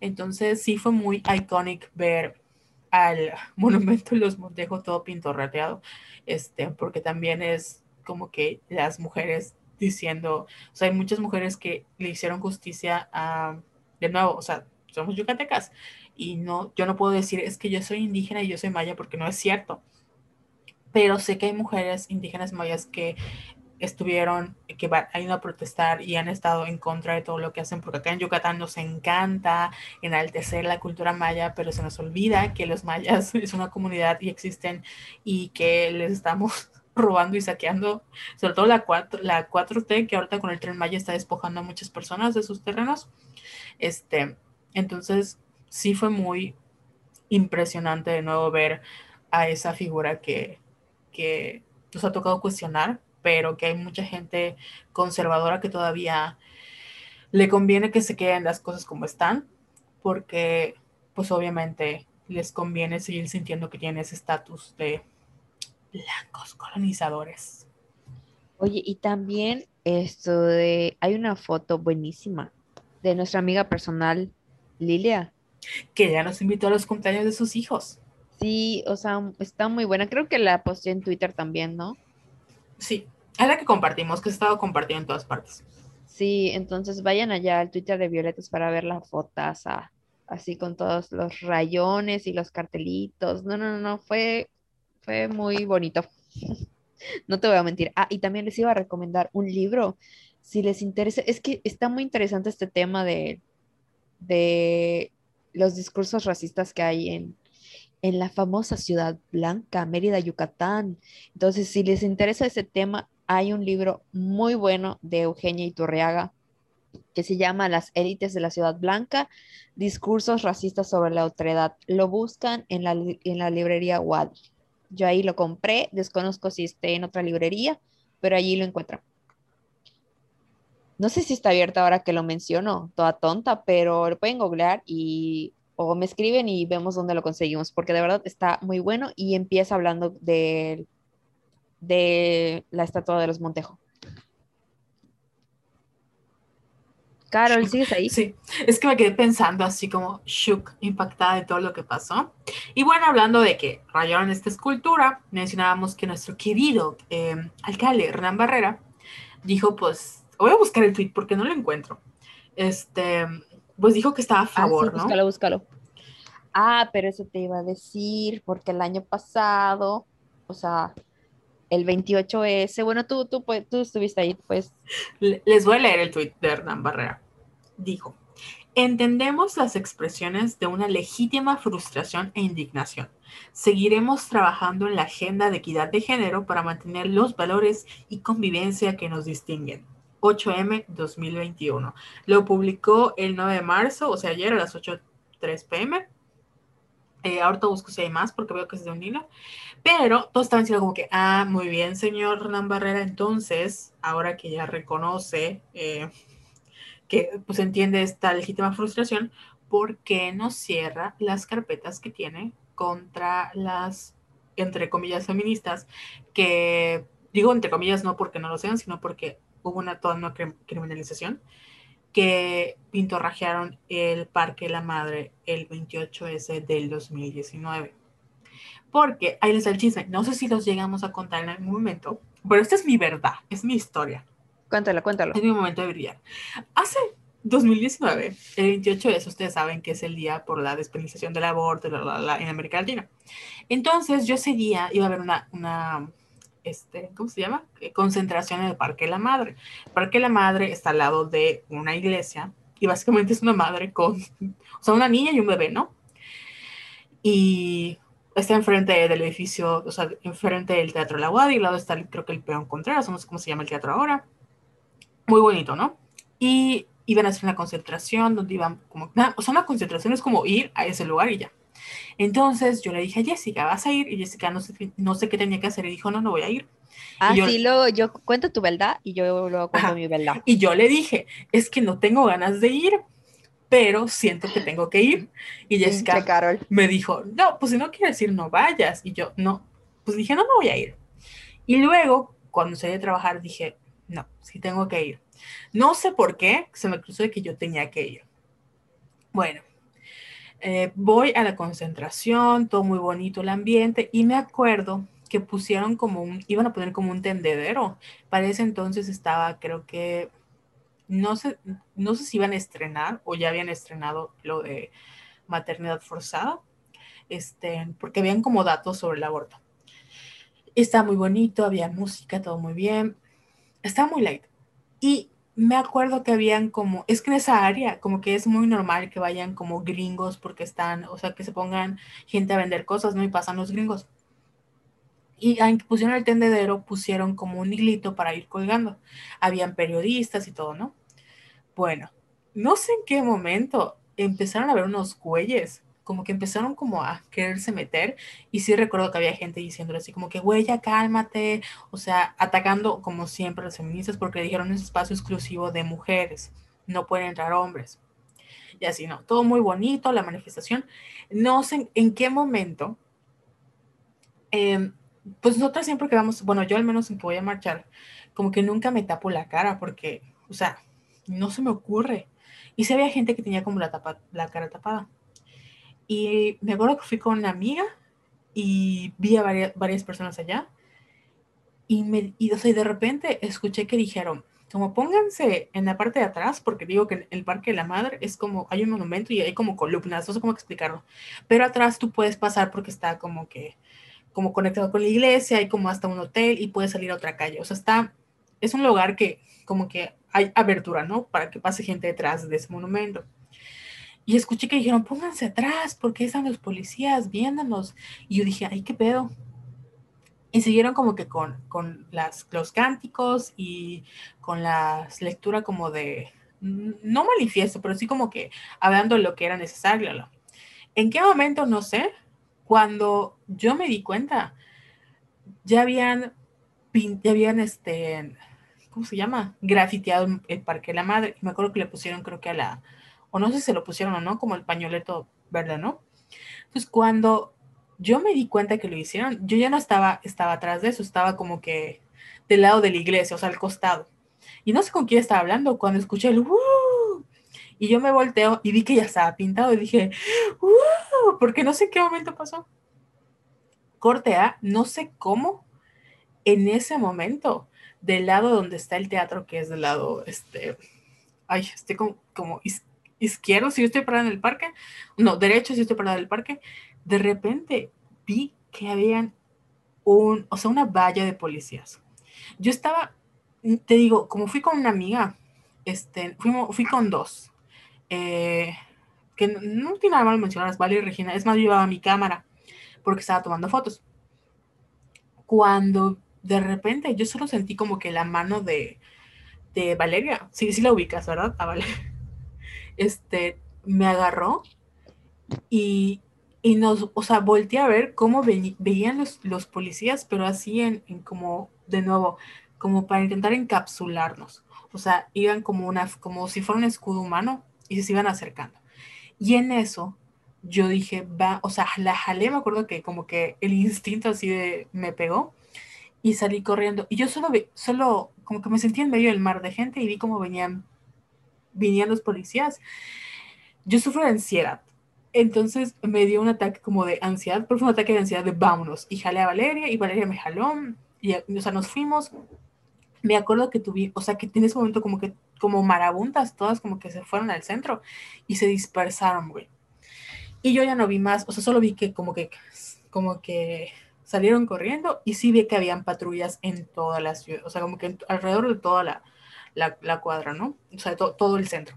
Entonces, sí fue muy icónico ver al monumento de los Montejo todo pintorreteado, este, porque también es como que las mujeres diciendo, o sea, hay muchas mujeres que le hicieron justicia a, de nuevo, o sea, somos yucatecas y no, yo no puedo decir es que yo soy indígena y yo soy maya porque no es cierto, pero sé que hay mujeres indígenas mayas que estuvieron, que van, han ido a protestar y han estado en contra de todo lo que hacen, porque acá en Yucatán nos encanta enaltecer la cultura maya, pero se nos olvida que los mayas es una comunidad y existen y que les estamos robando y saqueando, sobre todo la 4, la 4T, que ahorita con el tren Maya está despojando a muchas personas de sus terrenos. Este, entonces, sí fue muy impresionante de nuevo ver a esa figura que, que nos ha tocado cuestionar, pero que hay mucha gente conservadora que todavía le conviene que se queden las cosas como están, porque pues obviamente les conviene seguir sintiendo que tienen ese estatus de blancos colonizadores.
Oye, y también esto de, hay una foto buenísima de nuestra amiga personal, Lilia.
Que ya nos invitó a los cumpleaños de sus hijos.
Sí, o sea, está muy buena. Creo que la posté en Twitter también, ¿no?
Sí, es la que compartimos, que he estado compartiendo en todas partes.
Sí, entonces vayan allá al Twitter de Violetas para ver las fotos, así con todos los rayones y los cartelitos. No, no, no, fue fue muy bonito. No te voy a mentir. Ah, y también les iba a recomendar un libro, si les interesa. Es que está muy interesante este tema de, de los discursos racistas que hay en, en la famosa ciudad blanca, Mérida, Yucatán. Entonces, si les interesa ese tema, hay un libro muy bueno de Eugenia Iturriaga que se llama Las élites de la ciudad blanca, discursos racistas sobre la otredad. Lo buscan en la, en la librería Wadi. Yo ahí lo compré, desconozco si esté en otra librería, pero allí lo encuentro. No sé si está abierta ahora que lo menciono, toda tonta, pero lo pueden googlear y o me escriben y vemos dónde lo conseguimos, porque de verdad está muy bueno y empieza hablando de, de la estatua de los Montejo. Carol, ¿sigues ahí?
Sí, es que me quedé pensando así como shook, impactada de todo lo que pasó. Y bueno, hablando de que rayaron esta escultura, mencionábamos que nuestro querido eh, alcalde Hernán Barrera dijo, pues, voy a buscar el tweet porque no lo encuentro. Este, pues dijo que estaba a ah, favor, ah, sí,
Búscalo, búscalo. Ah, pero eso te iba a decir, porque el año pasado, o sea, el 28S, bueno, tú, tú, pues, tú estuviste ahí, pues.
Les voy a leer el tweet de Hernán Barrera dijo, entendemos las expresiones de una legítima frustración e indignación. Seguiremos trabajando en la agenda de equidad de género para mantener los valores y convivencia que nos distinguen. 8M 2021. Lo publicó el 9 de marzo, o sea, ayer a las 8.03 pm. Eh, ahorita busco si hay más porque veo que es de un niño. Pero todos estaban diciendo como que, ah, muy bien, señor Hernán Barrera. Entonces, ahora que ya reconoce eh, que pues entiende esta legítima frustración, ¿por qué no cierra las carpetas que tiene contra las, entre comillas, feministas, que digo entre comillas no porque no lo sean, sino porque hubo una toda una criminalización, que pintorrajearon el Parque La Madre el 28S del 2019. Porque ahí les da el chisme. No sé si los llegamos a contar en algún momento, pero esta es mi verdad, es mi historia.
Cuéntalo, cuéntalo.
Es mi momento de brillar. Hace 2019, el 28 de eso, ustedes saben que es el día por la despenalización del aborto en América Latina. Entonces, yo ese día iba a haber una, una este, ¿cómo se llama? Eh, concentración en el Parque La Madre. El Parque La Madre está al lado de una iglesia y básicamente es una madre con, o sea, una niña y un bebé, ¿no? Y está enfrente del edificio, o sea, enfrente del Teatro La Guardia, y al lado está, creo que el Peón Contreras, no sé cómo se llama el teatro ahora. Muy bonito, ¿no? Y iban a hacer una concentración donde iban como, o sea, una concentración es como ir a ese lugar y ya. Entonces yo le dije a Jessica, ¿vas a ir? Y Jessica no sé, no sé qué tenía que hacer y dijo, no, no voy a ir.
Ah, sí, luego yo cuento tu verdad y yo luego cuento mi verdad.
Y yo le dije, es que no tengo ganas de ir, pero siento que tengo que ir. Y Jessica Carol. me dijo, no, pues si no quieres ir, no vayas. Y yo, no, pues dije, no, no voy a ir. Y luego, cuando salí a trabajar, dije, no, sí tengo que ir. No sé por qué, se me cruzó de que yo tenía que ir. Bueno, eh, voy a la concentración, todo muy bonito el ambiente, y me acuerdo que pusieron como un, iban a poner como un tendedero. Para ese entonces estaba, creo que no sé, no sé si iban a estrenar o ya habían estrenado lo de maternidad forzada, este, porque habían como datos sobre el aborto. Estaba muy bonito, había música, todo muy bien. Estaba muy light. Y me acuerdo que habían como, es que en esa área como que es muy normal que vayan como gringos porque están, o sea, que se pongan gente a vender cosas, ¿no? Y pasan los gringos. Y aunque pusieron el tendedero, pusieron como un hilito para ir colgando. Habían periodistas y todo, ¿no? Bueno, no sé en qué momento empezaron a ver unos güeyes, como que empezaron como a quererse meter y sí recuerdo que había gente diciéndole así como que, güey, ya cálmate, o sea, atacando como siempre a las feministas porque dijeron es espacio exclusivo de mujeres, no pueden entrar hombres. Y así, ¿no? Todo muy bonito, la manifestación. No sé en qué momento, em, pues nosotros siempre que vamos, bueno, yo al menos en que voy a marchar, como que nunca me tapo la cara porque, o sea, no se me ocurre. Y si había gente que tenía como la, tapa, la cara tapada. Y me acuerdo que fui con una amiga y vi a varias, personas allá. Y, me, y, o de repente escuché que dijeron, como pónganse en la parte de atrás, porque digo que el Parque de la Madre es como, hay un monumento y hay como columnas, no sé cómo explicarlo. Pero atrás tú puedes pasar porque está como que, como conectado con la iglesia, hay como hasta un hotel y puedes salir a otra calle. O sea, está, es un lugar que como que hay abertura, ¿no? Para que pase gente detrás de ese monumento. Y escuché que dijeron, pónganse atrás, porque están los policías viéndonos. Y yo dije, ay, qué pedo. Y siguieron como que con, con las, los cánticos y con la lectura como de, no manifiesto, pero sí como que hablando lo que era necesario. ¿En qué momento? No sé. Cuando yo me di cuenta, ya habían, ya habían este, ¿cómo se llama? Grafiteado el Parque de la Madre. Me acuerdo que le pusieron, creo que a la, o no sé si se lo pusieron o no, como el pañoleto verde, ¿no? Entonces, cuando yo me di cuenta que lo hicieron, yo ya no estaba, estaba atrás de eso, estaba como que del lado de la iglesia, o sea, al costado. Y no sé con quién estaba hablando cuando escuché el ¡Uh! Y yo me volteo y vi que ya estaba pintado y dije, ¡Uh! Porque no sé qué momento pasó. Corte A, no sé cómo en ese momento del lado donde está el teatro, que es del lado, este, ay, estoy como, como izquierdo, si yo estoy parada en el parque, no, derecho, si yo estoy parada en el parque, de repente vi que habían un, o sea, una valla de policías. Yo estaba, te digo, como fui con una amiga, este, fuimos, fui con dos, eh, que no, tiene nada malo mencionarlas, Vale y Regina, es más, yo llevaba mi cámara porque estaba tomando fotos. Cuando de repente yo solo sentí como que la mano de, de Valeria, sí, sí la ubicas, ¿verdad? A Valeria. Este, me agarró y, y nos, o sea, volteé a ver cómo veían los, los, policías, pero así como, de nuevo, como para intentar encapsularnos. O sea, iban como una, como si fuera un escudo humano y se iban acercando. Y en eso yo dije, va, o sea, la jalé, me acuerdo que como que el instinto así me pegó y salí corriendo. Y yo solo, vi, solo como que me sentí en medio del mar de gente y vi cómo venían, venían los policías. Yo sufro de ansiedad. Entonces me dio un ataque como de ansiedad, pero fue un ataque de ansiedad de vámonos. Y jalé a Valeria y Valeria me jaló. Y, o sea, nos fuimos. Me acuerdo que tuve, o sea, que en ese momento como que, como marabuntas, todas como que se fueron al centro y se dispersaron, güey. Y yo ya no vi más, o sea, solo vi que como que, como que salieron corriendo y sí vi que habían patrullas en toda la ciudad, o sea, como que alrededor de toda la, la, cuadra, ¿no? O sea, todo el centro.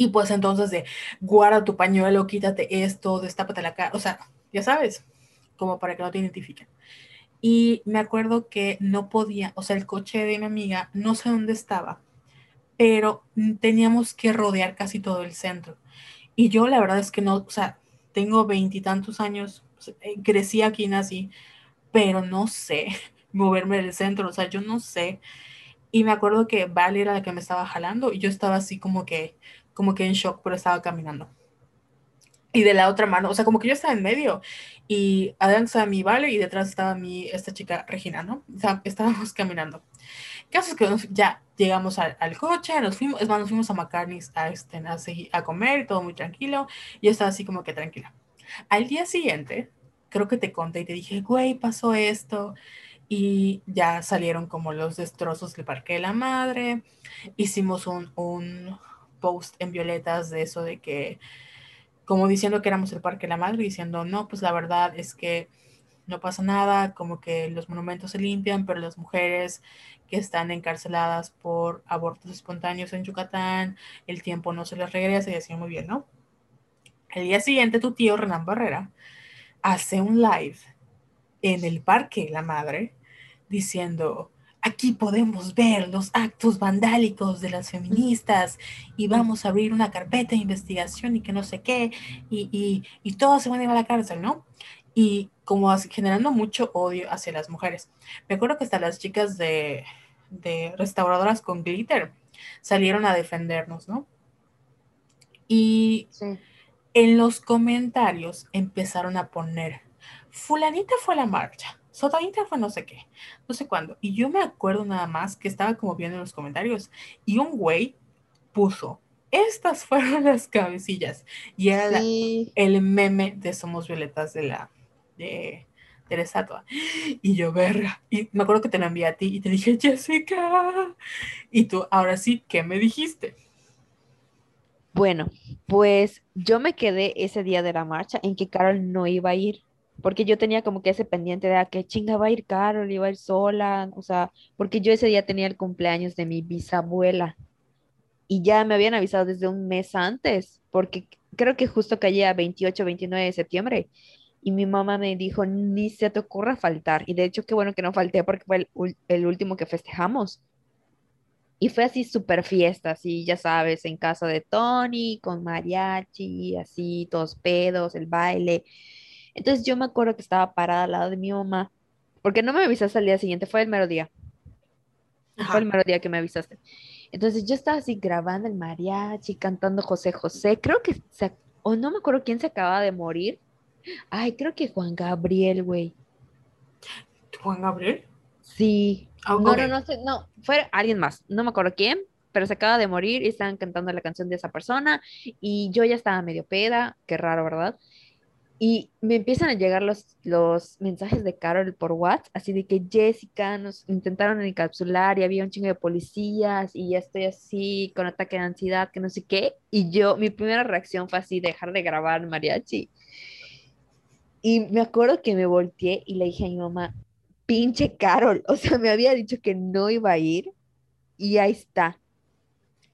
Y pues entonces de guarda tu pañuelo, quítate esto, destápate la cara, o sea, ya sabes, como para que no te identifiquen. Y me acuerdo que no podía, o sea, el coche de mi amiga, no sé dónde estaba, pero teníamos que rodear casi todo el centro. Y yo la verdad es que no, o sea, tengo veintitantos años, eh, crecí aquí, nací, pero no sé moverme del centro, o sea, yo no sé. Y me acuerdo que Vale era la que me estaba jalando y yo estaba así como que, como que en shock, pero estaba caminando. Y de la otra mano, o sea, como que yo estaba en medio y adelante estaba mi Vale y detrás estaba mi, esta chica Regina, ¿no? O sea, estábamos caminando. Caso es que ya llegamos al, coche, nos fuimos, es más, nos fuimos a McCartney's a, este, a, a comer, todo muy tranquilo. Y yo estaba así como que tranquila. Al día siguiente, creo que te conté y te dije, güey, pasó esto. Y ya salieron como los destrozos del Parque de la Madre. Hicimos un, un post en violetas de eso de que, como diciendo que éramos el Parque de la Madre, diciendo, no, pues la verdad es que no pasa nada, como que los monumentos se limpian, pero las mujeres que están encarceladas por abortos espontáneos en Yucatán, el tiempo no se les regresa y así muy bien, ¿no? El día siguiente tu tío Renan Barrera hace un live en el Parque La Madre diciendo, aquí podemos ver los actos vandálicos de las feministas y vamos a abrir una carpeta de investigación y que no sé qué, y, y, y todos se van a ir a la cárcel, ¿no? Y como generando mucho odio hacia las mujeres. Me acuerdo que hasta las chicas de, de restauradoras con glitter salieron a defendernos, ¿no? Y en los comentarios empezaron a poner, fulanita fue a la marcha, sotanita fue no sé qué, no sé cuándo. Y yo me acuerdo nada más que estaba como viendo en los comentarios y un güey puso, estas fueron las cabecillas. Y era el meme de Somos Violetas de la, de, de la estatua. Y yo, verga. Y me acuerdo que te lo envié a ti y te dije, Jessica. Y tú, ahora sí, ¿qué me dijiste?
Bueno, pues yo me quedé ese día de la marcha en que Carol no iba a ir, porque yo tenía como que ese pendiente de a ah, qué chinga va a ir Carol, iba a ir sola, o sea, porque yo ese día tenía el cumpleaños de mi bisabuela y ya me habían avisado desde un mes antes, porque creo que justo caía 28, 29 de septiembre y mi mamá me dijo, ni se te ocurra faltar. Y de hecho, qué bueno que no falté porque fue el, último que festejamos. Y fue así súper fiesta, así, ya sabes, en casa de Tony, con mariachi, así, todos pedos, el baile. Entonces yo me acuerdo que estaba parada al lado de mi mamá, porque no me avisaste al día siguiente, fue el mero día. Fue el mero día que me avisaste. Entonces yo estaba así grabando el mariachi, cantando José José. Creo que, se, o no me acuerdo quién se acaba de morir, Ay, creo que Juan Gabriel, güey.
¿Juan Gabriel?
Sí. Ah, no, no, no, no, fue alguien más, no me acuerdo quién, pero se acaba de morir y estaban cantando la canción de esa persona y yo ya estaba medio peda, qué raro, ¿verdad? Y me empiezan a llegar los, los mensajes de Carol por WhatsApp, así de que Jessica nos intentaron encapsular y había un chingo de policías y ya estoy así con ataque de ansiedad, que no sé qué. Y yo, mi primera reacción fue así, dejar de grabar mariachi. Y me acuerdo que me volteé y le dije a mi mamá, pinche Carol, o sea, me había dicho que no iba a ir y ahí está.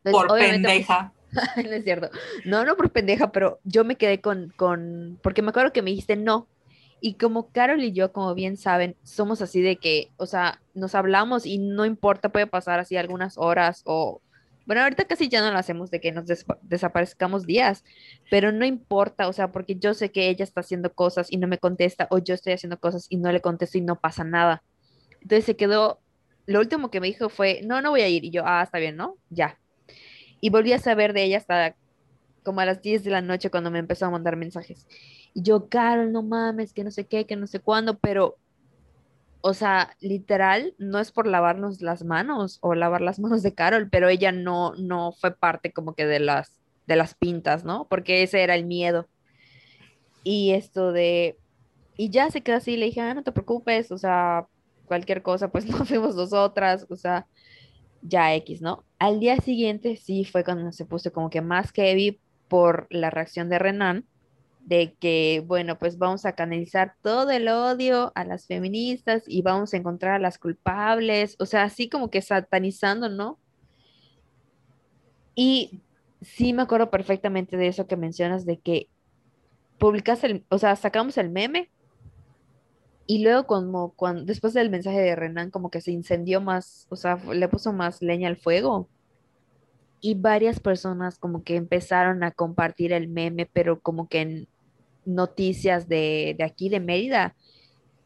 por pendeja.
no es cierto. No, no por pendeja, pero yo me quedé con, con, porque me acuerdo que me dijiste no. Y como Carol y yo, como bien saben, somos así de que, o sea, nos hablamos y no importa, puede pasar así algunas horas o bueno, ahorita casi ya no lo hacemos de que nos desaparezcamos días, pero no importa, o sea, porque yo sé que ella está haciendo cosas y no me contesta, o yo estoy haciendo cosas y no le contesto y no pasa nada. Entonces se quedó, lo último que me dijo fue, no, no voy a ir. Y yo, ah, está bien, ¿no? Ya. Y volví a saber de ella hasta como a las 10 de la noche cuando me empezó a mandar mensajes. Y yo, Carol, no mames, que no sé qué, que no sé cuándo, pero o sea, literal, no es por lavarnos las manos o lavar las manos de Carol, pero ella no, no fue parte como que de las, de las pintas, ¿no? Porque ese era el miedo. Y esto de, y ya se quedó así, le dije, ah, no te preocupes, o sea, cualquier cosa, pues nos fuimos nosotras, o sea, ya X, ¿no? Al día siguiente sí fue cuando se puso como que más heavy por la reacción de Renan de que, bueno, pues vamos a canalizar todo el odio a las feministas y vamos a encontrar a las culpables, o sea, así como que satanizando, ¿no? Y sí me acuerdo perfectamente de eso que mencionas, de que publicaste el, o sea, sacamos el meme y luego como cuando, después del mensaje de Renan, como que se incendió más, o sea, le puso más leña al fuego. Y varias personas como que empezaron a compartir el meme, pero como que en noticias de, de aquí, de Mérida,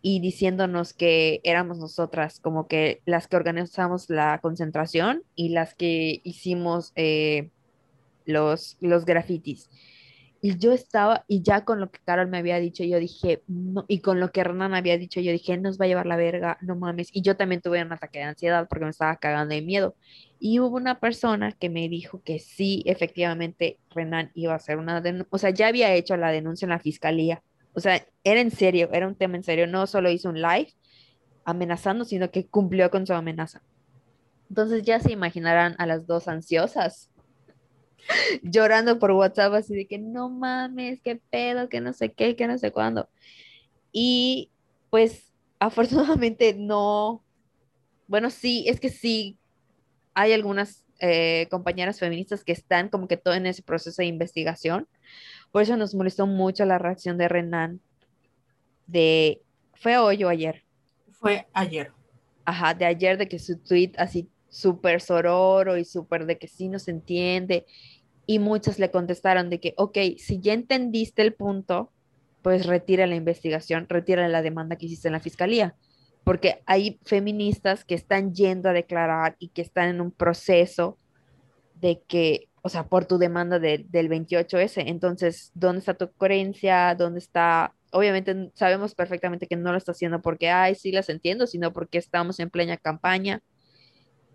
y diciéndonos que éramos nosotras, como que las que organizamos la concentración y las que hicimos eh, los, los grafitis. Y yo estaba, y ya con lo que Carol me había dicho, yo dije, no, y con lo que Renan había dicho, yo dije, nos va a llevar la verga, no mames. Y yo también tuve un ataque de ansiedad porque me estaba cagando de miedo. Y hubo una persona que me dijo que sí, efectivamente, Renan iba a hacer una denuncia, o sea, ya había hecho la denuncia en la fiscalía. O sea, era en serio, era un tema en serio, no solo hizo un live amenazando, sino que cumplió con su amenaza. Entonces ya se imaginarán a las dos ansiosas llorando por WhatsApp así de que no mames, qué pedo, que no sé qué, que no sé cuándo. Y pues afortunadamente no, bueno, sí, es que sí, hay algunas eh, compañeras feministas que están como que todo en ese proceso de investigación. Por eso nos molestó mucho la reacción de Renan de, ¿fue hoy o ayer?
Fue ayer.
Ajá, de ayer de que su tweet así súper sororo y súper de que sí nos entiende. Y muchas le contestaron de que, ok, si ya entendiste el punto, pues retira la investigación, retira la demanda que hiciste en la fiscalía. Porque hay feministas que están yendo a declarar y que están en un proceso de que, o sea, por tu demanda del 28S. Entonces, ¿dónde está tu coherencia? ¿Dónde está? Obviamente sabemos perfectamente que no lo está haciendo porque, ay, sí las entiendo, sino porque estamos en plena campaña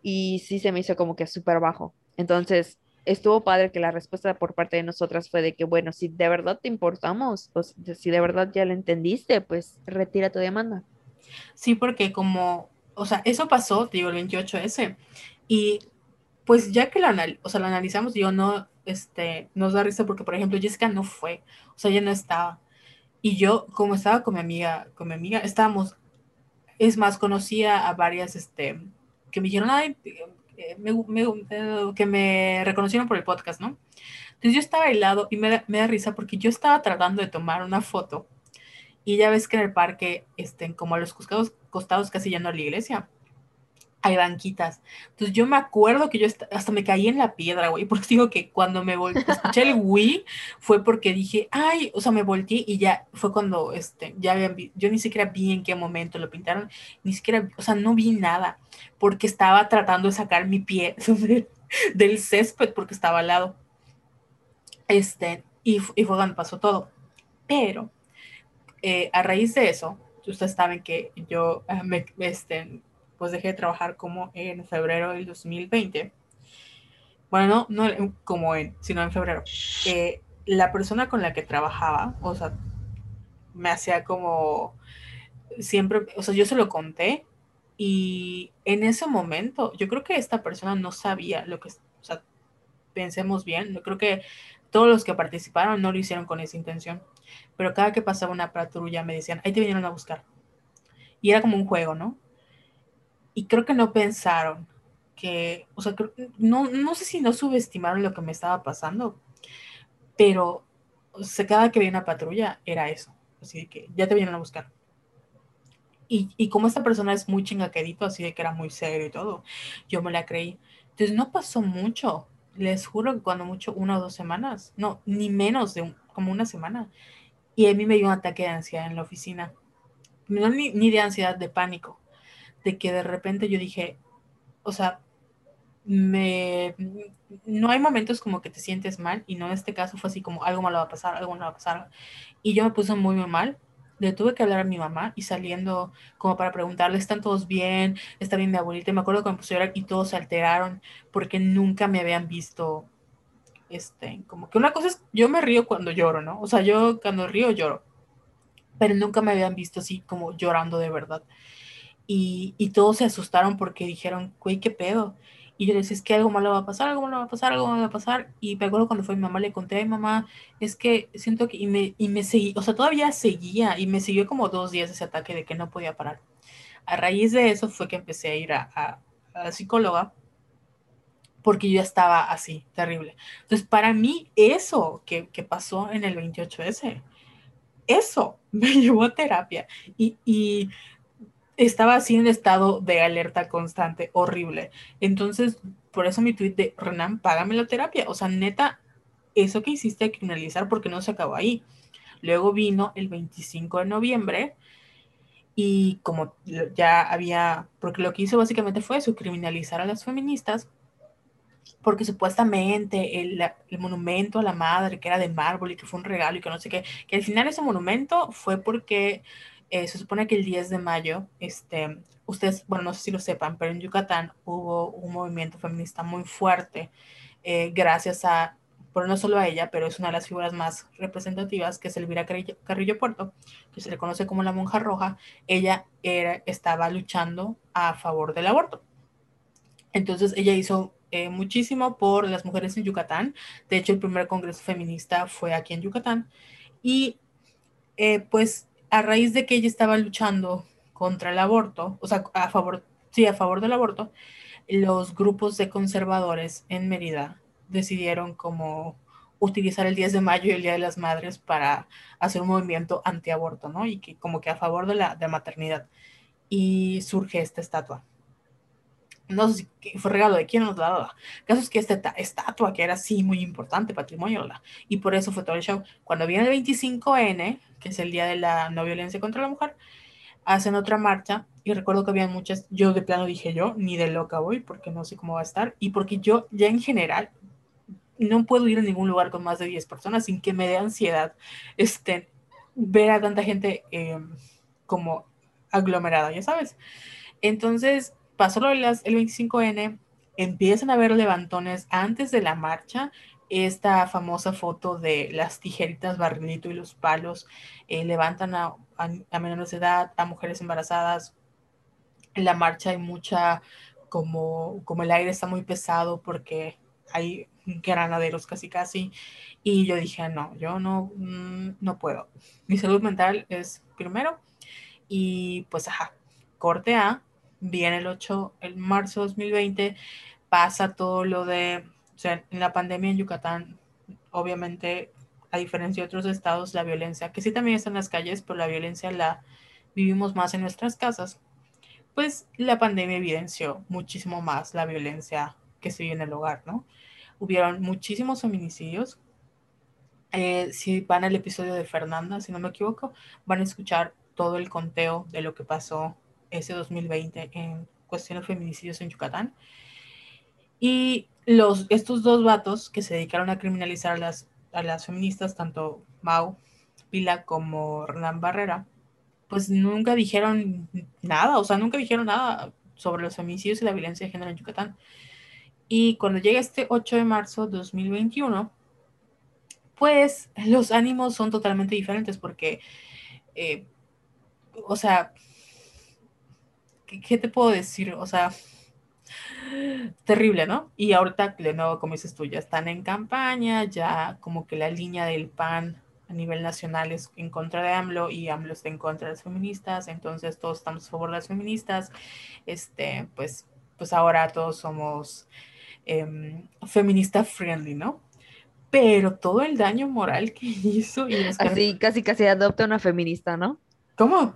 y sí se me hizo como que súper bajo. Entonces, estuvo padre que la respuesta por parte de nosotras fue de que, bueno, si de verdad te importamos, o si de verdad ya lo entendiste, pues retira tu demanda.
Sí, porque como, o sea, eso pasó, digo, el 28S, y pues ya que lo, o sea, lo analizamos, yo no, este, nos da risa porque, por ejemplo, Jessica no fue, o sea, ella no estaba. Y yo, como estaba con mi amiga, con mi amiga, estábamos, es más, conocía a varias, este, que me dijeron, ay, eh, que me reconocieron por el podcast, ¿no? Entonces yo estaba al lado y me da risa porque yo estaba tratando de tomar una foto y ya ves que en el parque, estén como a los costados, costados casi yendo a la iglesia, hay banquitas. Entonces yo me acuerdo que yo hasta me caí en la piedra, güey, porque digo que cuando me volteé, escuché el Wii, fue porque dije, ay, o sea, me volteé y ya fue cuando, este, ya habían, yo ni siquiera vi en qué momento lo pintaron, ni siquiera, o sea, no vi nada, porque estaba tratando de sacar mi pie del césped porque estaba al lado. Este, y, y fue cuando pasó todo. Pero, eh, a raíz de eso, ustedes saben que yo eh, me, este, pues dejé de trabajar como en febrero del 2020. Bueno, no, como en, sino en febrero. Eh, la persona con la que trabajaba, o sea, me hacía como siempre, o sea, yo se lo conté y en ese momento yo creo que esta persona no sabía lo que, o sea, pensemos bien, yo creo que todos los que participaron no lo hicieron con esa intención, pero cada que pasaba una patrulla me decían, ahí te vinieron a buscar. Y era como un juego, ¿no? Y creo que no pensaron que, o sea, no, no sé si no subestimaron lo que me estaba pasando, pero o sea, cada que veía una patrulla era eso, así que ya te vienen a buscar. Y, y como esta persona es muy chingaquerito, así de que era muy serio y todo, yo me la creí. Entonces no pasó mucho, les juro que cuando mucho, una o dos semanas, no, ni menos de como una semana. Y a mí me dio un ataque de ansiedad en la oficina. No ni, ni de ansiedad, de pánico de que de repente yo dije, o sea, me, no hay momentos como que te sientes mal y no en este caso fue así como algo malo va a pasar, algo malo va a pasar. Y yo me puse muy, muy mal. Le tuve que hablar a mi mamá y saliendo como para preguntarle, ¿están todos bien? ¿Está bien mi abuelita? Me acuerdo que me puse a llorar y todos se alteraron porque nunca me habían visto, este, como que una cosa es, yo me río cuando lloro, ¿no? O sea, yo cuando río lloro, pero nunca me habían visto así como llorando de verdad. Y, todos se asustaron porque dijeron, güey, ¿qué pedo? Y yo les decía, es que algo malo va a pasar, algo malo va a pasar, algo malo va a pasar. Y me acuerdo cuando fue mi mamá, le conté, ay mamá, es que siento que, y me, y me seguí, o sea, todavía seguía, y me siguió como dos días ese ataque de que no podía parar. A raíz de eso fue que empecé a ir a, a, la psicóloga, porque yo ya estaba así, terrible. Entonces, para mí, eso que, que pasó en el 28S, eso me llevó a terapia y, y estaba así en estado de alerta constante, horrible. Entonces, por eso mi tweet de Renan, págame la terapia. O sea, neta, eso que hiciste a criminalizar porque no se acabó ahí. Luego vino el 25 de noviembre y como ya había, porque lo que hizo básicamente fue eso, criminalizar a las feministas, porque supuestamente el, el, monumento a la madre, que era de mármol y que fue un regalo y que no sé qué, que al final ese monumento fue porque eh, se supone que el 10 de mayo, este, ustedes, bueno, no sé si lo sepan, pero en Yucatán hubo un movimiento feminista muy fuerte eh, gracias a pero no solo a ella, pero es una de las figuras más representativas, que es Elvira Carrillo, Puerto, que se le conoce como la monja roja, ella estaba luchando a favor del aborto. Entonces ella hizo eh, muchísimo por las mujeres en Yucatán. De hecho, el primer congreso feminista fue aquí en Yucatán. Y pues a raíz de que ella estaba luchando contra el aborto, o sea, a favor, sí, a favor del aborto, los grupos de conservadores en Mérida decidieron como utilizar el 10 de mayo y el Día de las Madres para hacer un movimiento antiaborto, ¿no? Y que como que a favor de la, de maternidad. Y surge esta estatua. No sé si fue regalo de quién nos la daba. Caso es que esta estatua, que era así muy importante, patrimonio, ¿verdad? y por eso fue todo el show. Cuando viene el 25N, que es el Día de la No Violencia contra la Mujer, hacen otra marcha y recuerdo que había muchas, yo de plano dije yo, ni de loca voy, porque no sé cómo va a estar, y porque yo ya en general, no puedo ir a ningún lugar con más de 10 personas sin que me dé ansiedad este, ver a tanta gente em, como aglomerada, ya sabes. Entonces, pasó lo las, el 25N, empiezan a haber levantones antes de la marcha, esta famosa foto de las tijeritas, barrilito y los palos, eh, levantan a, a, menores de edad, a mujeres embarazadas. En la marcha hay mucha, como, como el aire está muy pesado porque hay granaderos casi casi. Y yo dije, no, yo no, mm, no puedo. Mi salud mental es primero. Y pues, ajá, corte A, viene el 8, el marzo 2020, pasa todo lo de, la pandemia en Yucatán, obviamente, a diferencia de otros estados, la violencia, que sí también está en las calles, pero la violencia la vivimos más en nuestras casas, pues la pandemia evidenció muchísimo más la violencia que se vive en el hogar, ¿no? hubieron muchísimos feminicidios. Eh, si van al episodio de Fernanda, si no me equivoco, van a escuchar todo el conteo de lo que pasó ese 2020 en cuestión de feminicidios en Yucatán. Y los, estos dos vatos que se dedicaron a criminalizar a las, a las feministas, tanto Mau Pila como Hernán Barrera, pues nunca dijeron nada, o sea, nunca dijeron nada sobre los feminicidios y la violencia de género en Yucatán. Y cuando llega este 8 de marzo de 2021, pues los ánimos son totalmente diferentes porque, eh, o sea, ¿qué, te puedo decir? O sea, terrible, ¿no? Y ahorita, de nuevo, como dices tú, ya están en campaña, ya como que la línea del PAN a nivel nacional es en contra de AMLO y AMLO está en contra de las feministas, entonces todos estamos a favor de las feministas, este, pues, pues ahora todos somos Em, feminista friendly, ¿no? Pero todo el daño moral que hizo y
Así, casi casi adopta una feminista, ¿no?
¿Cómo?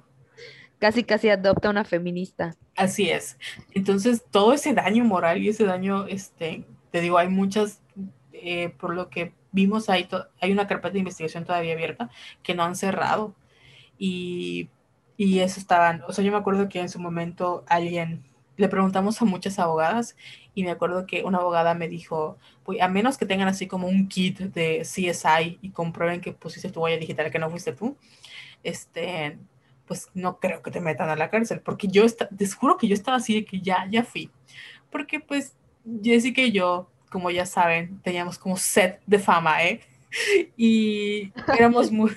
Casi casi adopta una feminista.
Así es. Entonces, todo ese daño moral y ese daño, este, te digo, hay muchas, eh, por lo que vimos, hay, hay una carpeta de investigación todavía abierta que no han cerrado. Y, y eso estaban, o sea, yo me acuerdo que en su momento alguien le preguntamos a muchas abogadas y me acuerdo que una abogada me dijo, pues a menos que tengan así como un kit de CSI y comprueben que pusiste tu huella digital que no fuiste tú, este, pues no creo que te metan a la cárcel, porque yo, te juro que yo estaba así de que ya, ya fui, porque pues Jessica y yo, como ya saben, teníamos como set de fama, ¿eh? Y éramos muy,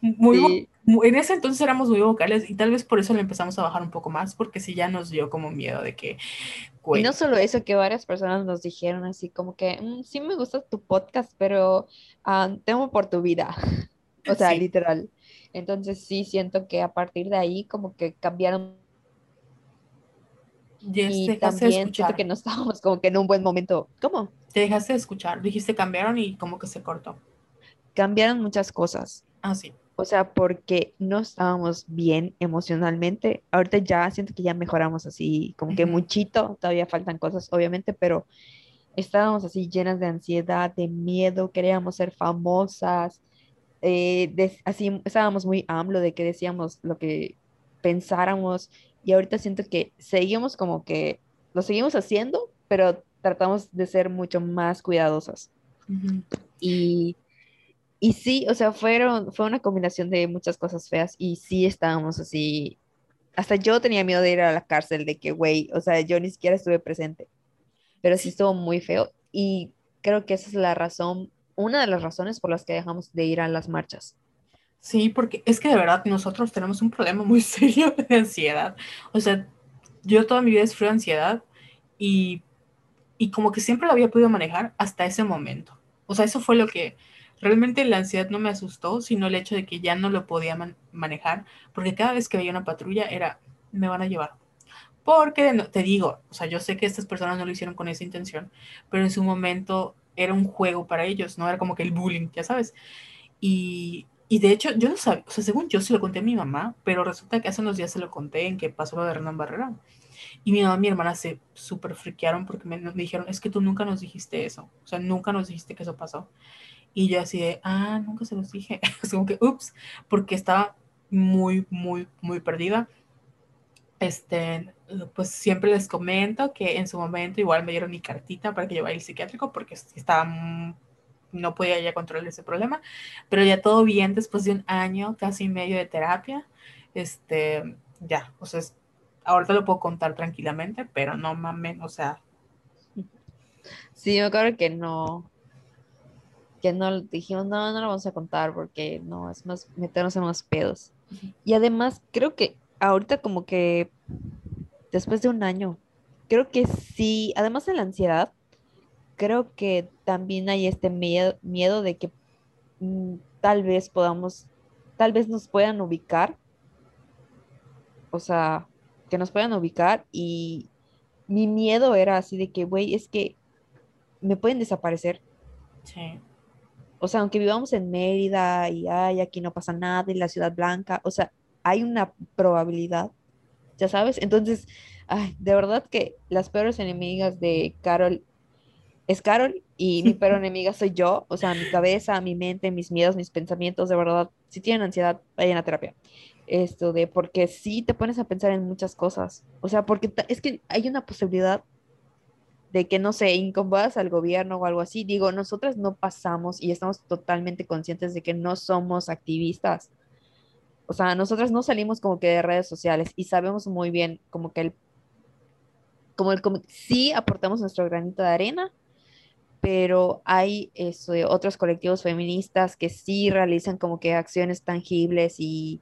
muy, en ese entonces éramos muy vocales y tal vez por eso le empezamos a bajar un poco más, porque sí ya nos dio como miedo de que...
Y no solo eso, que varias personas nos dijeron así como que, mm, sí me gusta tu podcast, pero uh, temo por tu vida. o sea, literal. Entonces sí siento que a partir de ahí como que cambiaron y también siento que no estábamos como que en un buen momento. ¿Cómo?
Te dejaste de escuchar, dijiste cambiaron y como que se cortó.
Cambiaron muchas cosas.
Ah, sí.
O sea, porque no estábamos bien emocionalmente. Ahorita ya siento que ya mejoramos así, como que muchito, todavía faltan cosas, obviamente, pero estábamos así llenas de ansiedad, de miedo, queríamos ser famosas, eh, así estábamos muy AMLO de que decíamos lo que pensáramos y ahorita siento que seguimos como que lo seguimos haciendo, pero tratamos de ser mucho más cuidadosas. Y y sí, o sea, fueron, fue una combinación de muchas cosas feas y sí estábamos así, hasta yo tenía miedo de ir a la cárcel, de que, güey, o sea, yo ni siquiera estuve presente, pero sí estuvo muy feo y creo que esa es la razón, una de las razones por las que dejamos de ir a las marchas.
Sí, porque es que de verdad nosotros tenemos un problema muy serio de ansiedad. O sea, yo toda mi vida sufrido ansiedad y, y como que siempre lo había podido manejar hasta ese momento. O sea, eso fue lo que, Realmente la ansiedad no me asustó, sino el hecho de que ya no lo podía manejar, porque cada vez que veía una patrulla era, me van a llevar. Porque te digo, o sea, yo sé que estas personas no lo hicieron con esa intención, pero en su momento era un juego para ellos, no era como que el bullying, ya sabes. Y, y de hecho, yo no sabía, o sea, según yo se lo conté a mi mamá, pero resulta que hace unos días se lo conté en que pasó lo de Hernán Barrera. Y mi mamá y mi hermana se súper friquearon porque me, me, dijeron, es que tú nunca nos dijiste eso, o sea, nunca nos dijiste que eso pasó. Y yo así de, ah, nunca se los dije. Es como que, ups, porque estaba muy, muy, muy perdida. Este, pues siempre les comento que en su momento igual me dieron mi cartita para que yo vaya al psiquiátrico porque estaba, no podía ya controlar ese problema, pero ya todo bien después de un año, casi medio de terapia, este, ya, o sea, ahorita lo puedo contar tranquilamente, pero no mames, o sea.
Sí, yo creo que no, que no dijimos, no, no lo vamos a contar porque no, es más meternos en unos pedos. Y además, creo que ahorita como que después de un año, creo que sí, además de la ansiedad, creo que también hay este miedo, miedo de que mm, tal vez podamos, tal vez nos puedan ubicar, o sea, que nos puedan ubicar y mi miedo era así de que, güey, es que me pueden desaparecer. Sí o sea, aunque vivamos en Mérida y ay, aquí no pasa nada, en la ciudad blanca, o sea, hay una probabilidad, ya sabes. Entonces, ay, de verdad que las peores enemigas de Carol es Carol y mi peor enemiga soy yo, o sea, mi cabeza, mi mente, mis miedos, mis pensamientos, de verdad, si tienen ansiedad, vayan a terapia. Esto de, porque sí te pones a pensar en muchas cosas, o sea, porque es que hay una posibilidad de que, no sé, incomodas al gobierno o algo así. Digo, nosotras no pasamos y estamos totalmente conscientes de que no somos activistas. O sea, nosotras no salimos como que de redes sociales y sabemos muy bien como que el, como el, como, sí aportamos nuestro granito de arena, pero hay eso, otros colectivos feministas que sí realizan como que acciones tangibles y,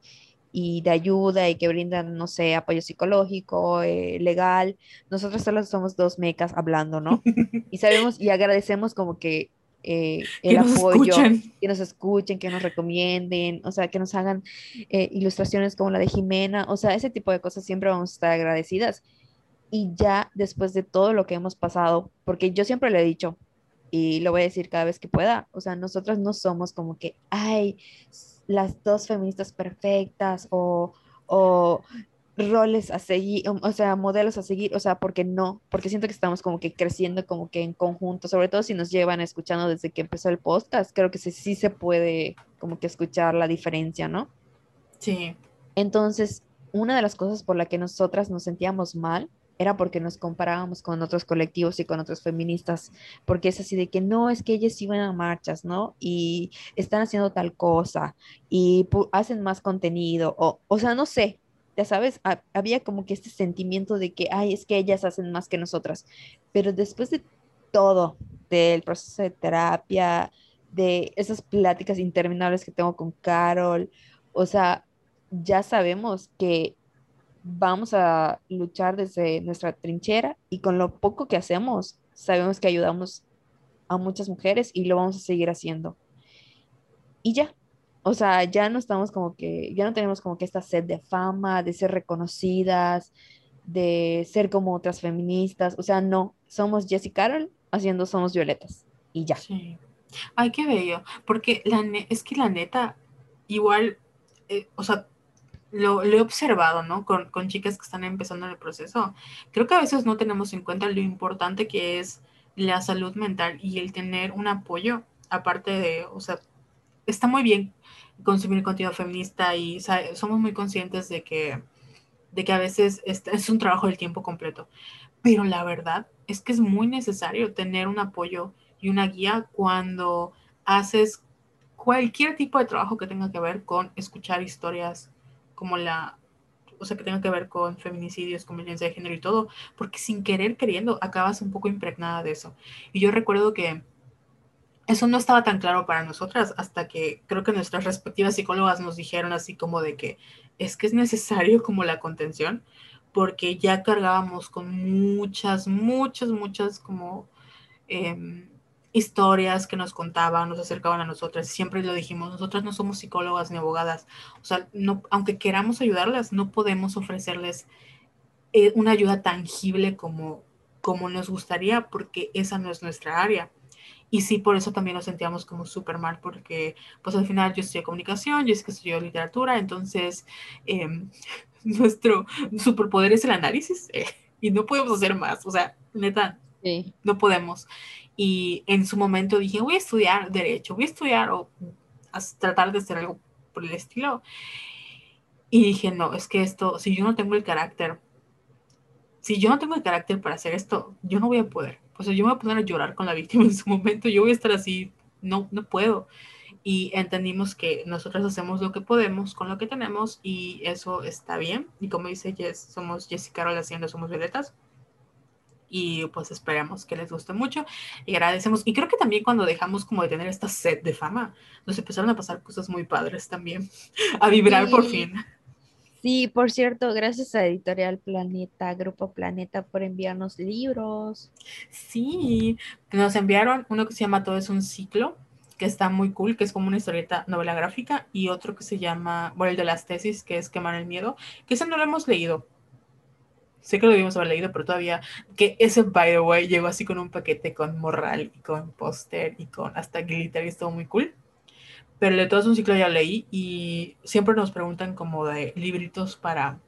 y de ayuda y que brindan, no sé, apoyo psicológico, eh, legal. Nosotros solo somos dos mecas hablando, ¿no? Y sabemos y agradecemos como que eh, el apoyo, que nos escuchen, que nos recomienden, o sea, que nos hagan eh, ilustraciones como la de Jimena, o sea, ese tipo de cosas siempre vamos a estar agradecidas. Y ya después de todo lo que hemos pasado, porque yo siempre le he dicho, y lo voy a decir cada vez que pueda, o sea, nosotras no somos como que, ay, las dos feministas perfectas o, roles a seguir, o sea, modelos a seguir, o sea, porque no, porque siento que estamos como que creciendo como que en conjunto, sobre todo si nos llevan escuchando desde que empezó el podcast, creo que sí, sí se puede como que escuchar la diferencia, ¿no?
Sí.
Entonces, una de las cosas por la que nosotras nos sentíamos mal era porque nos comparábamos con otros colectivos y con otros feministas, porque es así de que no, es que ellas iban a marchas, ¿no? Y están haciendo tal cosa y hacen más contenido, o, o sea, no sé, ya sabes, había como que este sentimiento de que, ay, es que ellas hacen más que nosotras, pero después de todo, del proceso de terapia, de esas pláticas interminables que tengo con Carol, o sea, ya sabemos que vamos a luchar desde nuestra trinchera y con lo poco que hacemos, sabemos que ayudamos a muchas mujeres y lo vamos a seguir haciendo. Y ya, o sea, ya no estamos como que, ya no tenemos como que esta sed de fama, de ser reconocidas, de ser como otras feministas. O sea, no, somos Jessie Carol haciendo Somos Violetas y ya.
Sí. Ay, qué bello. Porque la es que la neta, igual, eh, o sea, lo, he observado, ¿no? Con, con, chicas que están empezando el proceso. Creo que a veces no tenemos en cuenta lo importante que es la salud mental y el tener un apoyo, aparte de, o sea, está muy bien consumir contenido feminista y somos muy conscientes de que, de que a veces es, es un trabajo del tiempo completo. Pero la verdad es que es muy necesario tener un apoyo y una guía cuando haces cualquier tipo de trabajo que tenga que ver con escuchar historias como la, o sea, que tenga que ver con feminicidios, con violencia de género y todo, porque sin querer queriendo acabas un poco impregnada de eso. Y yo recuerdo que eso no estaba tan claro para nosotras hasta que creo que nuestras respectivas psicólogas nos dijeron así como de que es que es necesario como la contención porque ya cargábamos con muchas, muchas, muchas como em, historias que nos contaban, nos acercaban a nosotras. Siempre lo dijimos, nosotras no somos psicólogas ni abogadas. O sea, no, aunque queramos ayudarlas, no podemos ofrecerles eh, una ayuda tangible como, como nos gustaría porque esa no es nuestra área. Y sí, por eso también nos sentíamos como súper mal, porque pues al final yo estudié comunicación, yo es que estudié literatura, entonces em, nuestro superpoder es el análisis eh, y no podemos hacer más, o sea, neta, no podemos. Y en su momento dije, voy a estudiar derecho, voy a estudiar o a tratar de hacer algo por el estilo. Y dije, no, es que esto, si yo no tengo el carácter, si yo no tengo el carácter para hacer esto, yo no voy a poder. Sea, yo me voy a poner a llorar con la víctima en su momento, yo voy a estar así, no, no puedo. Y entendimos que nosotros hacemos lo que podemos con lo que tenemos y eso está bien. Y como dice Jess, somos Jessica Carol haciendo Somos Violetas. Y pues esperamos que les guste mucho y agradecemos. Y creo que también cuando dejamos como de tener esta sed de fama, nos empezaron a pasar cosas muy padres también, a vibrar por fin.
Sí, por cierto, gracias a Editorial Planeta, Grupo Planeta, por enviarnos libros.
Sí, nos enviaron uno que se llama Todo es un ciclo, que está muy cool, que es como una historieta novela gráfica, y otro que se llama, bueno, el de las tesis, que es Quemar el Miedo, que ese no lo hemos leído. Sé que lo debimos haber leído, pero todavía, que ese, by the way, llegó así con un paquete con morral y con póster y con hasta glitter y estuvo muy cool pero de todo un ciclo ya leí y siempre nos preguntan como de libritos para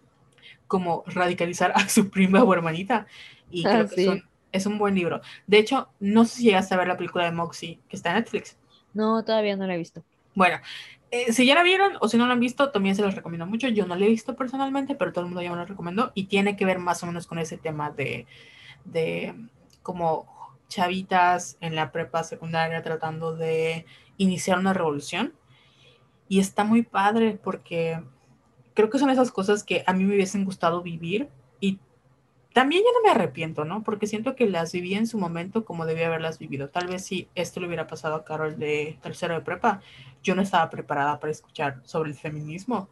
como radicalizar a su prima o hermanita y creo que es un buen libro. De hecho, no sé si llegaste a ver la película de Moxie que está en Netflix.
No, todavía no la he visto.
Bueno, eh, si ya la vieron o si no la han visto, también se los recomiendo mucho. Yo no la he visto personalmente, pero todo el mundo ya me lo recomendó y tiene que ver más o menos con ese tema de, de como chavitas en la prepa secundaria tratando de iniciar una revolución. Y está muy padre porque creo que son esas cosas que a mí me hubiesen gustado vivir y también ya no me arrepiento, ¿no? Porque siento que las viví en su momento como debía haberlas vivido. Tal vez si esto le hubiera pasado a Carol de tercero de prepa, yo no estaba preparada para escuchar sobre el feminismo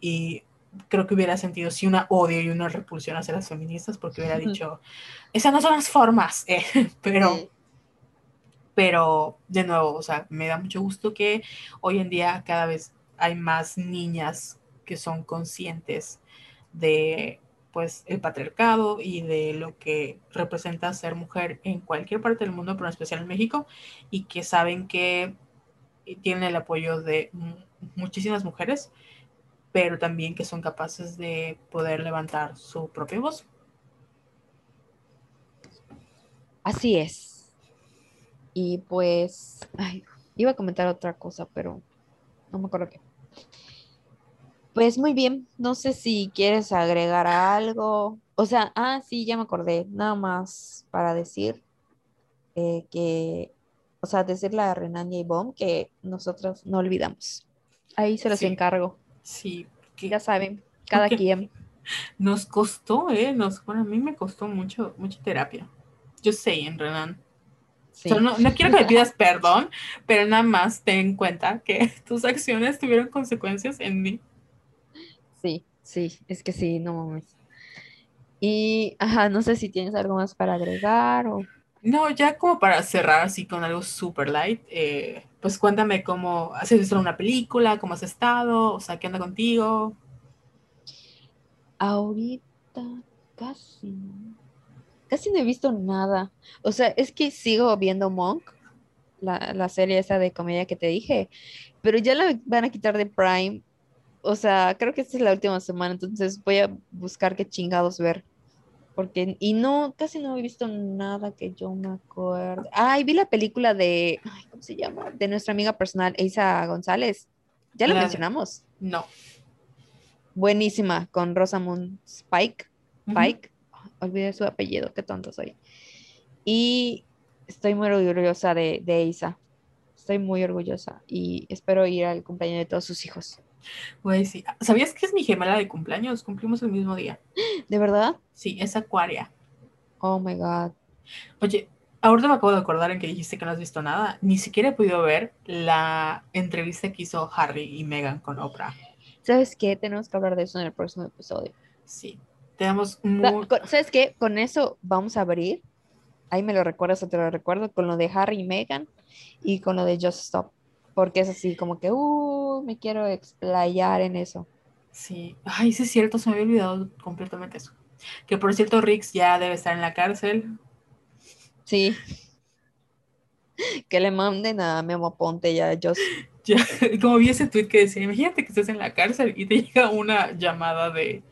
y creo que hubiera sentido sí una odio y una repulsión hacia las feministas porque hubiera dicho, esas no son las formas, eh, pero pero de nuevo, o sea, me da mucho gusto que hoy en día cada vez hay más niñas que son conscientes de pues el patriarcado y de lo que representa ser mujer en cualquier parte del mundo, pero en especial en México, y que saben que tienen el apoyo de muchísimas mujeres, pero también que son capaces de poder levantar su propia voz.
Así es. Y pues, ay, iba a comentar otra cosa, pero no me acuerdo qué. Pues muy bien, no sé si quieres agregar algo. O sea, ah, sí, ya me acordé, nada más para decir eh, que, o sea, decirle a Renania y Bom que nosotros no olvidamos. Ahí se los encargo.
Sí.
ya saben, cada quien.
Nos costó, ¿eh? Nos, bueno, a mí me costó mucho, mucha terapia. Yo sé, en Renan no, quiero que me pidas perdón, pero nada más ten en cuenta que tus acciones tuvieron consecuencias en mí.
Sí, sí, es que sí, no mames. Y, ajá, no sé si tienes algo más para agregar o...
No, ya como para cerrar así con algo super light, eh, pues cuéntame cómo, ¿has visto una película? ¿Cómo has estado? O sea, ¿qué onda contigo?
Ahorita, casi. Casi no he visto nada. O sea, es que sigo viendo Monk, la, la serie esa de comedia que te dije, pero ya la van a quitar de Prime. O sea, creo que esta es la última semana, entonces voy a buscar qué chingados ver. Porque, y no, casi no he visto nada que yo me acuerde. Ay, vi la película de, ¿cómo se llama? De nuestra amiga personal, Isa González. ¿Ya lo mencionamos?
No.
Buenísima, con Rosamund Spike. Spike. Olvidé su apellido, qué tonto soy. Y estoy muy orgullosa de, de Isa. Estoy muy orgullosa y espero ir al cumpleaños de todos sus hijos.
Güey, sí. ¿Sabías que es mi gemela de cumpleaños? Cumplimos el mismo día.
¿De verdad?
Sí, es Acuaria.
Oh my God.
Oye, ahorita me acabo de acordar en que dijiste que no has visto nada. Ni siquiera he podido ver la entrevista que hizo Harry y Meghan con Oprah.
¿Sabes qué? Tenemos que hablar de eso en el próximo episodio.
Sí. Tenemos
muy... ¿Sabes qué? Con eso vamos a abrir. Ahí me lo recuerdas o te lo recuerdo. Con lo de Harry y Meghan y con lo de Just Stop porque es así como que, uh, me quiero explayar en eso.
Sí, ay, sí es cierto, se me había olvidado completamente eso. Que por cierto, Rix ya debe estar en la cárcel.
Sí. Que le manden a Memo Ponte ya a
Ya, como vi ese tweet que decía, imagínate que estés en la cárcel y te llega una llamada de,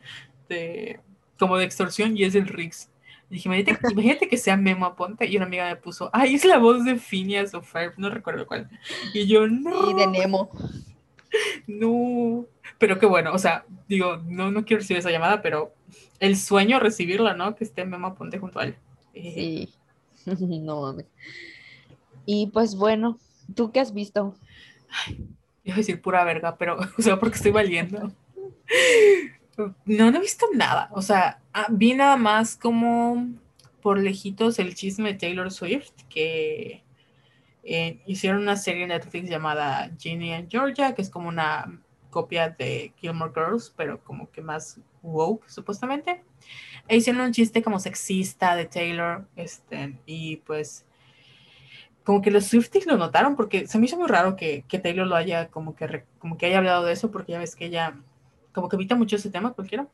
de como de extorsión y es el Rix dije, imagínate, que sea Memo Aponte. Y una amiga me puso, ay, es la voz de Phineas o Ferb, no recuerdo cuál. Y yo, no.
Y de Nemo.
No. Pero qué bueno, o sea, digo, no, no quiero recibir esa llamada, pero el sueño recibirla, ¿no? Que esté Memo Aponte junto a él.
Sí. no mames. Y pues bueno, ¿tú qué has visto?
Ay, iba a decir pura verga, pero, o sea, porque estoy valiendo. No, no he visto nada. O sea, ah, vi nada más como por lejitos el chisme de Taylor Swift, que eh, hicieron una serie en Netflix llamada Ginny and Georgia, que es como una copia de Gilmore Girls, pero como que más woke, supuestamente. E hicieron un chiste como sexista de Taylor, este, y pues como que los Swifties lo notaron, porque se me hizo muy raro que, que Taylor lo haya como que, como que haya hablado de eso, porque ya ves que ella como que evita mucho ese tema cualquiera.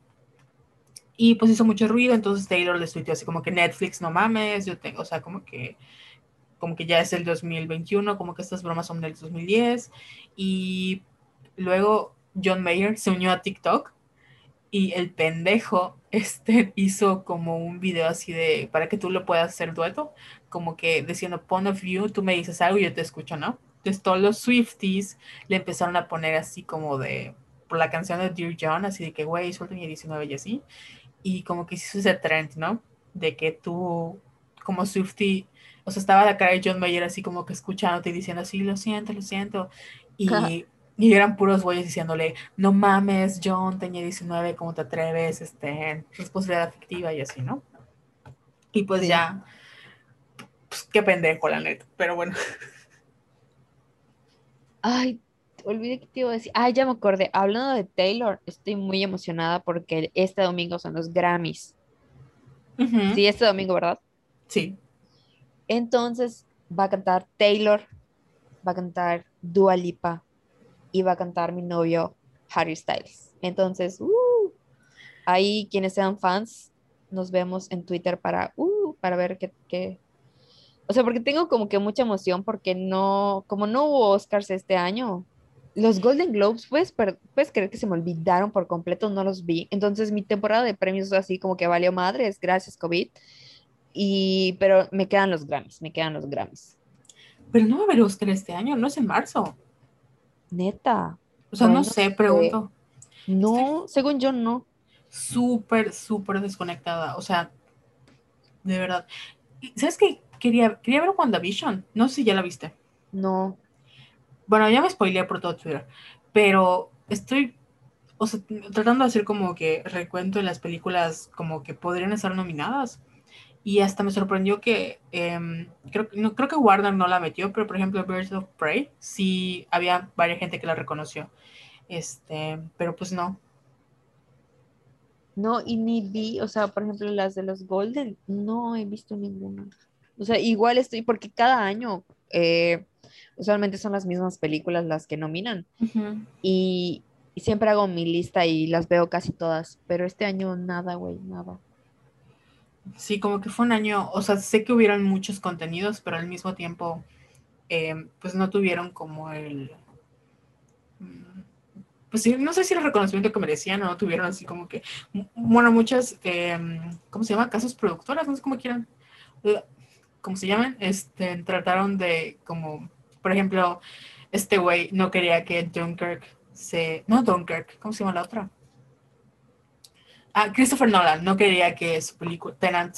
Y pues hizo mucho ruido, entonces Taylor le tuiteó así como que Netflix, no mames, yo tengo, o sea, como que como que ya es el 2021, como que estas bromas son del 2010. Y luego John Mayer se unió a TikTok y el pendejo este hizo como un video así de para que tú lo puedas hacer dueto, como que diciendo point of view, tú me dices algo y yo te escucho, ¿no? Entonces todos los Swifties le empezaron a poner así como de por la canción de Dear John, así de que, güey, suelta mi 19 y así. Y como que hizo ese trend, ¿no? De que tú, como Swifty, o sea, estaba la cara de John Mayer así como que escuchándote y diciendo así, lo siento, lo siento. Y, y eran puros güeyes diciéndole, no mames, John, tenía 19, ¿cómo te atreves? Este, responsabilidad afectiva y así, ¿no? Y pues ya, pues qué pendejo, la neta, pero bueno.
Ay, olvidé que te iba a decir. Ah, ya me acordé. Hablando de Taylor, estoy muy emocionada porque este domingo son los Grammys. Sí, este domingo, ¿verdad?
Sí.
Entonces va a cantar Taylor, va a cantar Dua Lipa y va a cantar mi novio Harry Styles. Entonces, uh, ahí quienes sean fans, nos vemos en Twitter para, uh, para ver qué, qué, o sea, porque tengo como que mucha emoción porque no, como no hubo Oscars este año, los Golden Globes, ¿puedes, puedes creer que se me olvidaron por completo, no los vi. Entonces mi temporada de premios así como que valió madres, gracias COVID. Y, pero me quedan los Grammys, me quedan los Grammys.
Pero no va a haber Oscar este año, no es en marzo.
Neta.
O sea, no, sé, pregunto.
No, según yo no.
Súper, súper desconectada. O sea, de verdad. ¿Sabes qué? Quería, quería ver WandaVision. No sé si ya la viste.
No.
Bueno, ya me spoileé por todo Twitter, pero estoy, o sea, tratando de hacer como que recuento de las películas como que podrían estar nominadas. Y hasta me sorprendió que, em, creo, no, creo que Warner no la metió, pero por ejemplo Birds of Prey, sí había varias gente que la reconoció. Este, pero pues no.
No, y ni vi, o sea, por ejemplo, las de los Golden, no he visto ninguna. O sea, igual estoy, porque cada año eh, usualmente son las mismas películas las que nominan. y, siempre hago mi lista y las veo casi todas, pero este año nada, güey, nada.
Sí, como que fue un año, o sea, sé que hubieron muchos contenidos, pero al mismo tiempo, eh, pues no tuvieron como el, mm, pues sí, no sé si el reconocimiento que merecían o no tuvieron así como que, bueno, muchas, em, ¿cómo se llama? Casos productoras, no sé cómo quieran, ¿cómo se llaman? Este, trataron de como, por ejemplo, este güey no quería que Dunkirk se, no Dunkirk, ¿cómo se llama la otra? Ah, Christopher Nolan no quería que su película Tenant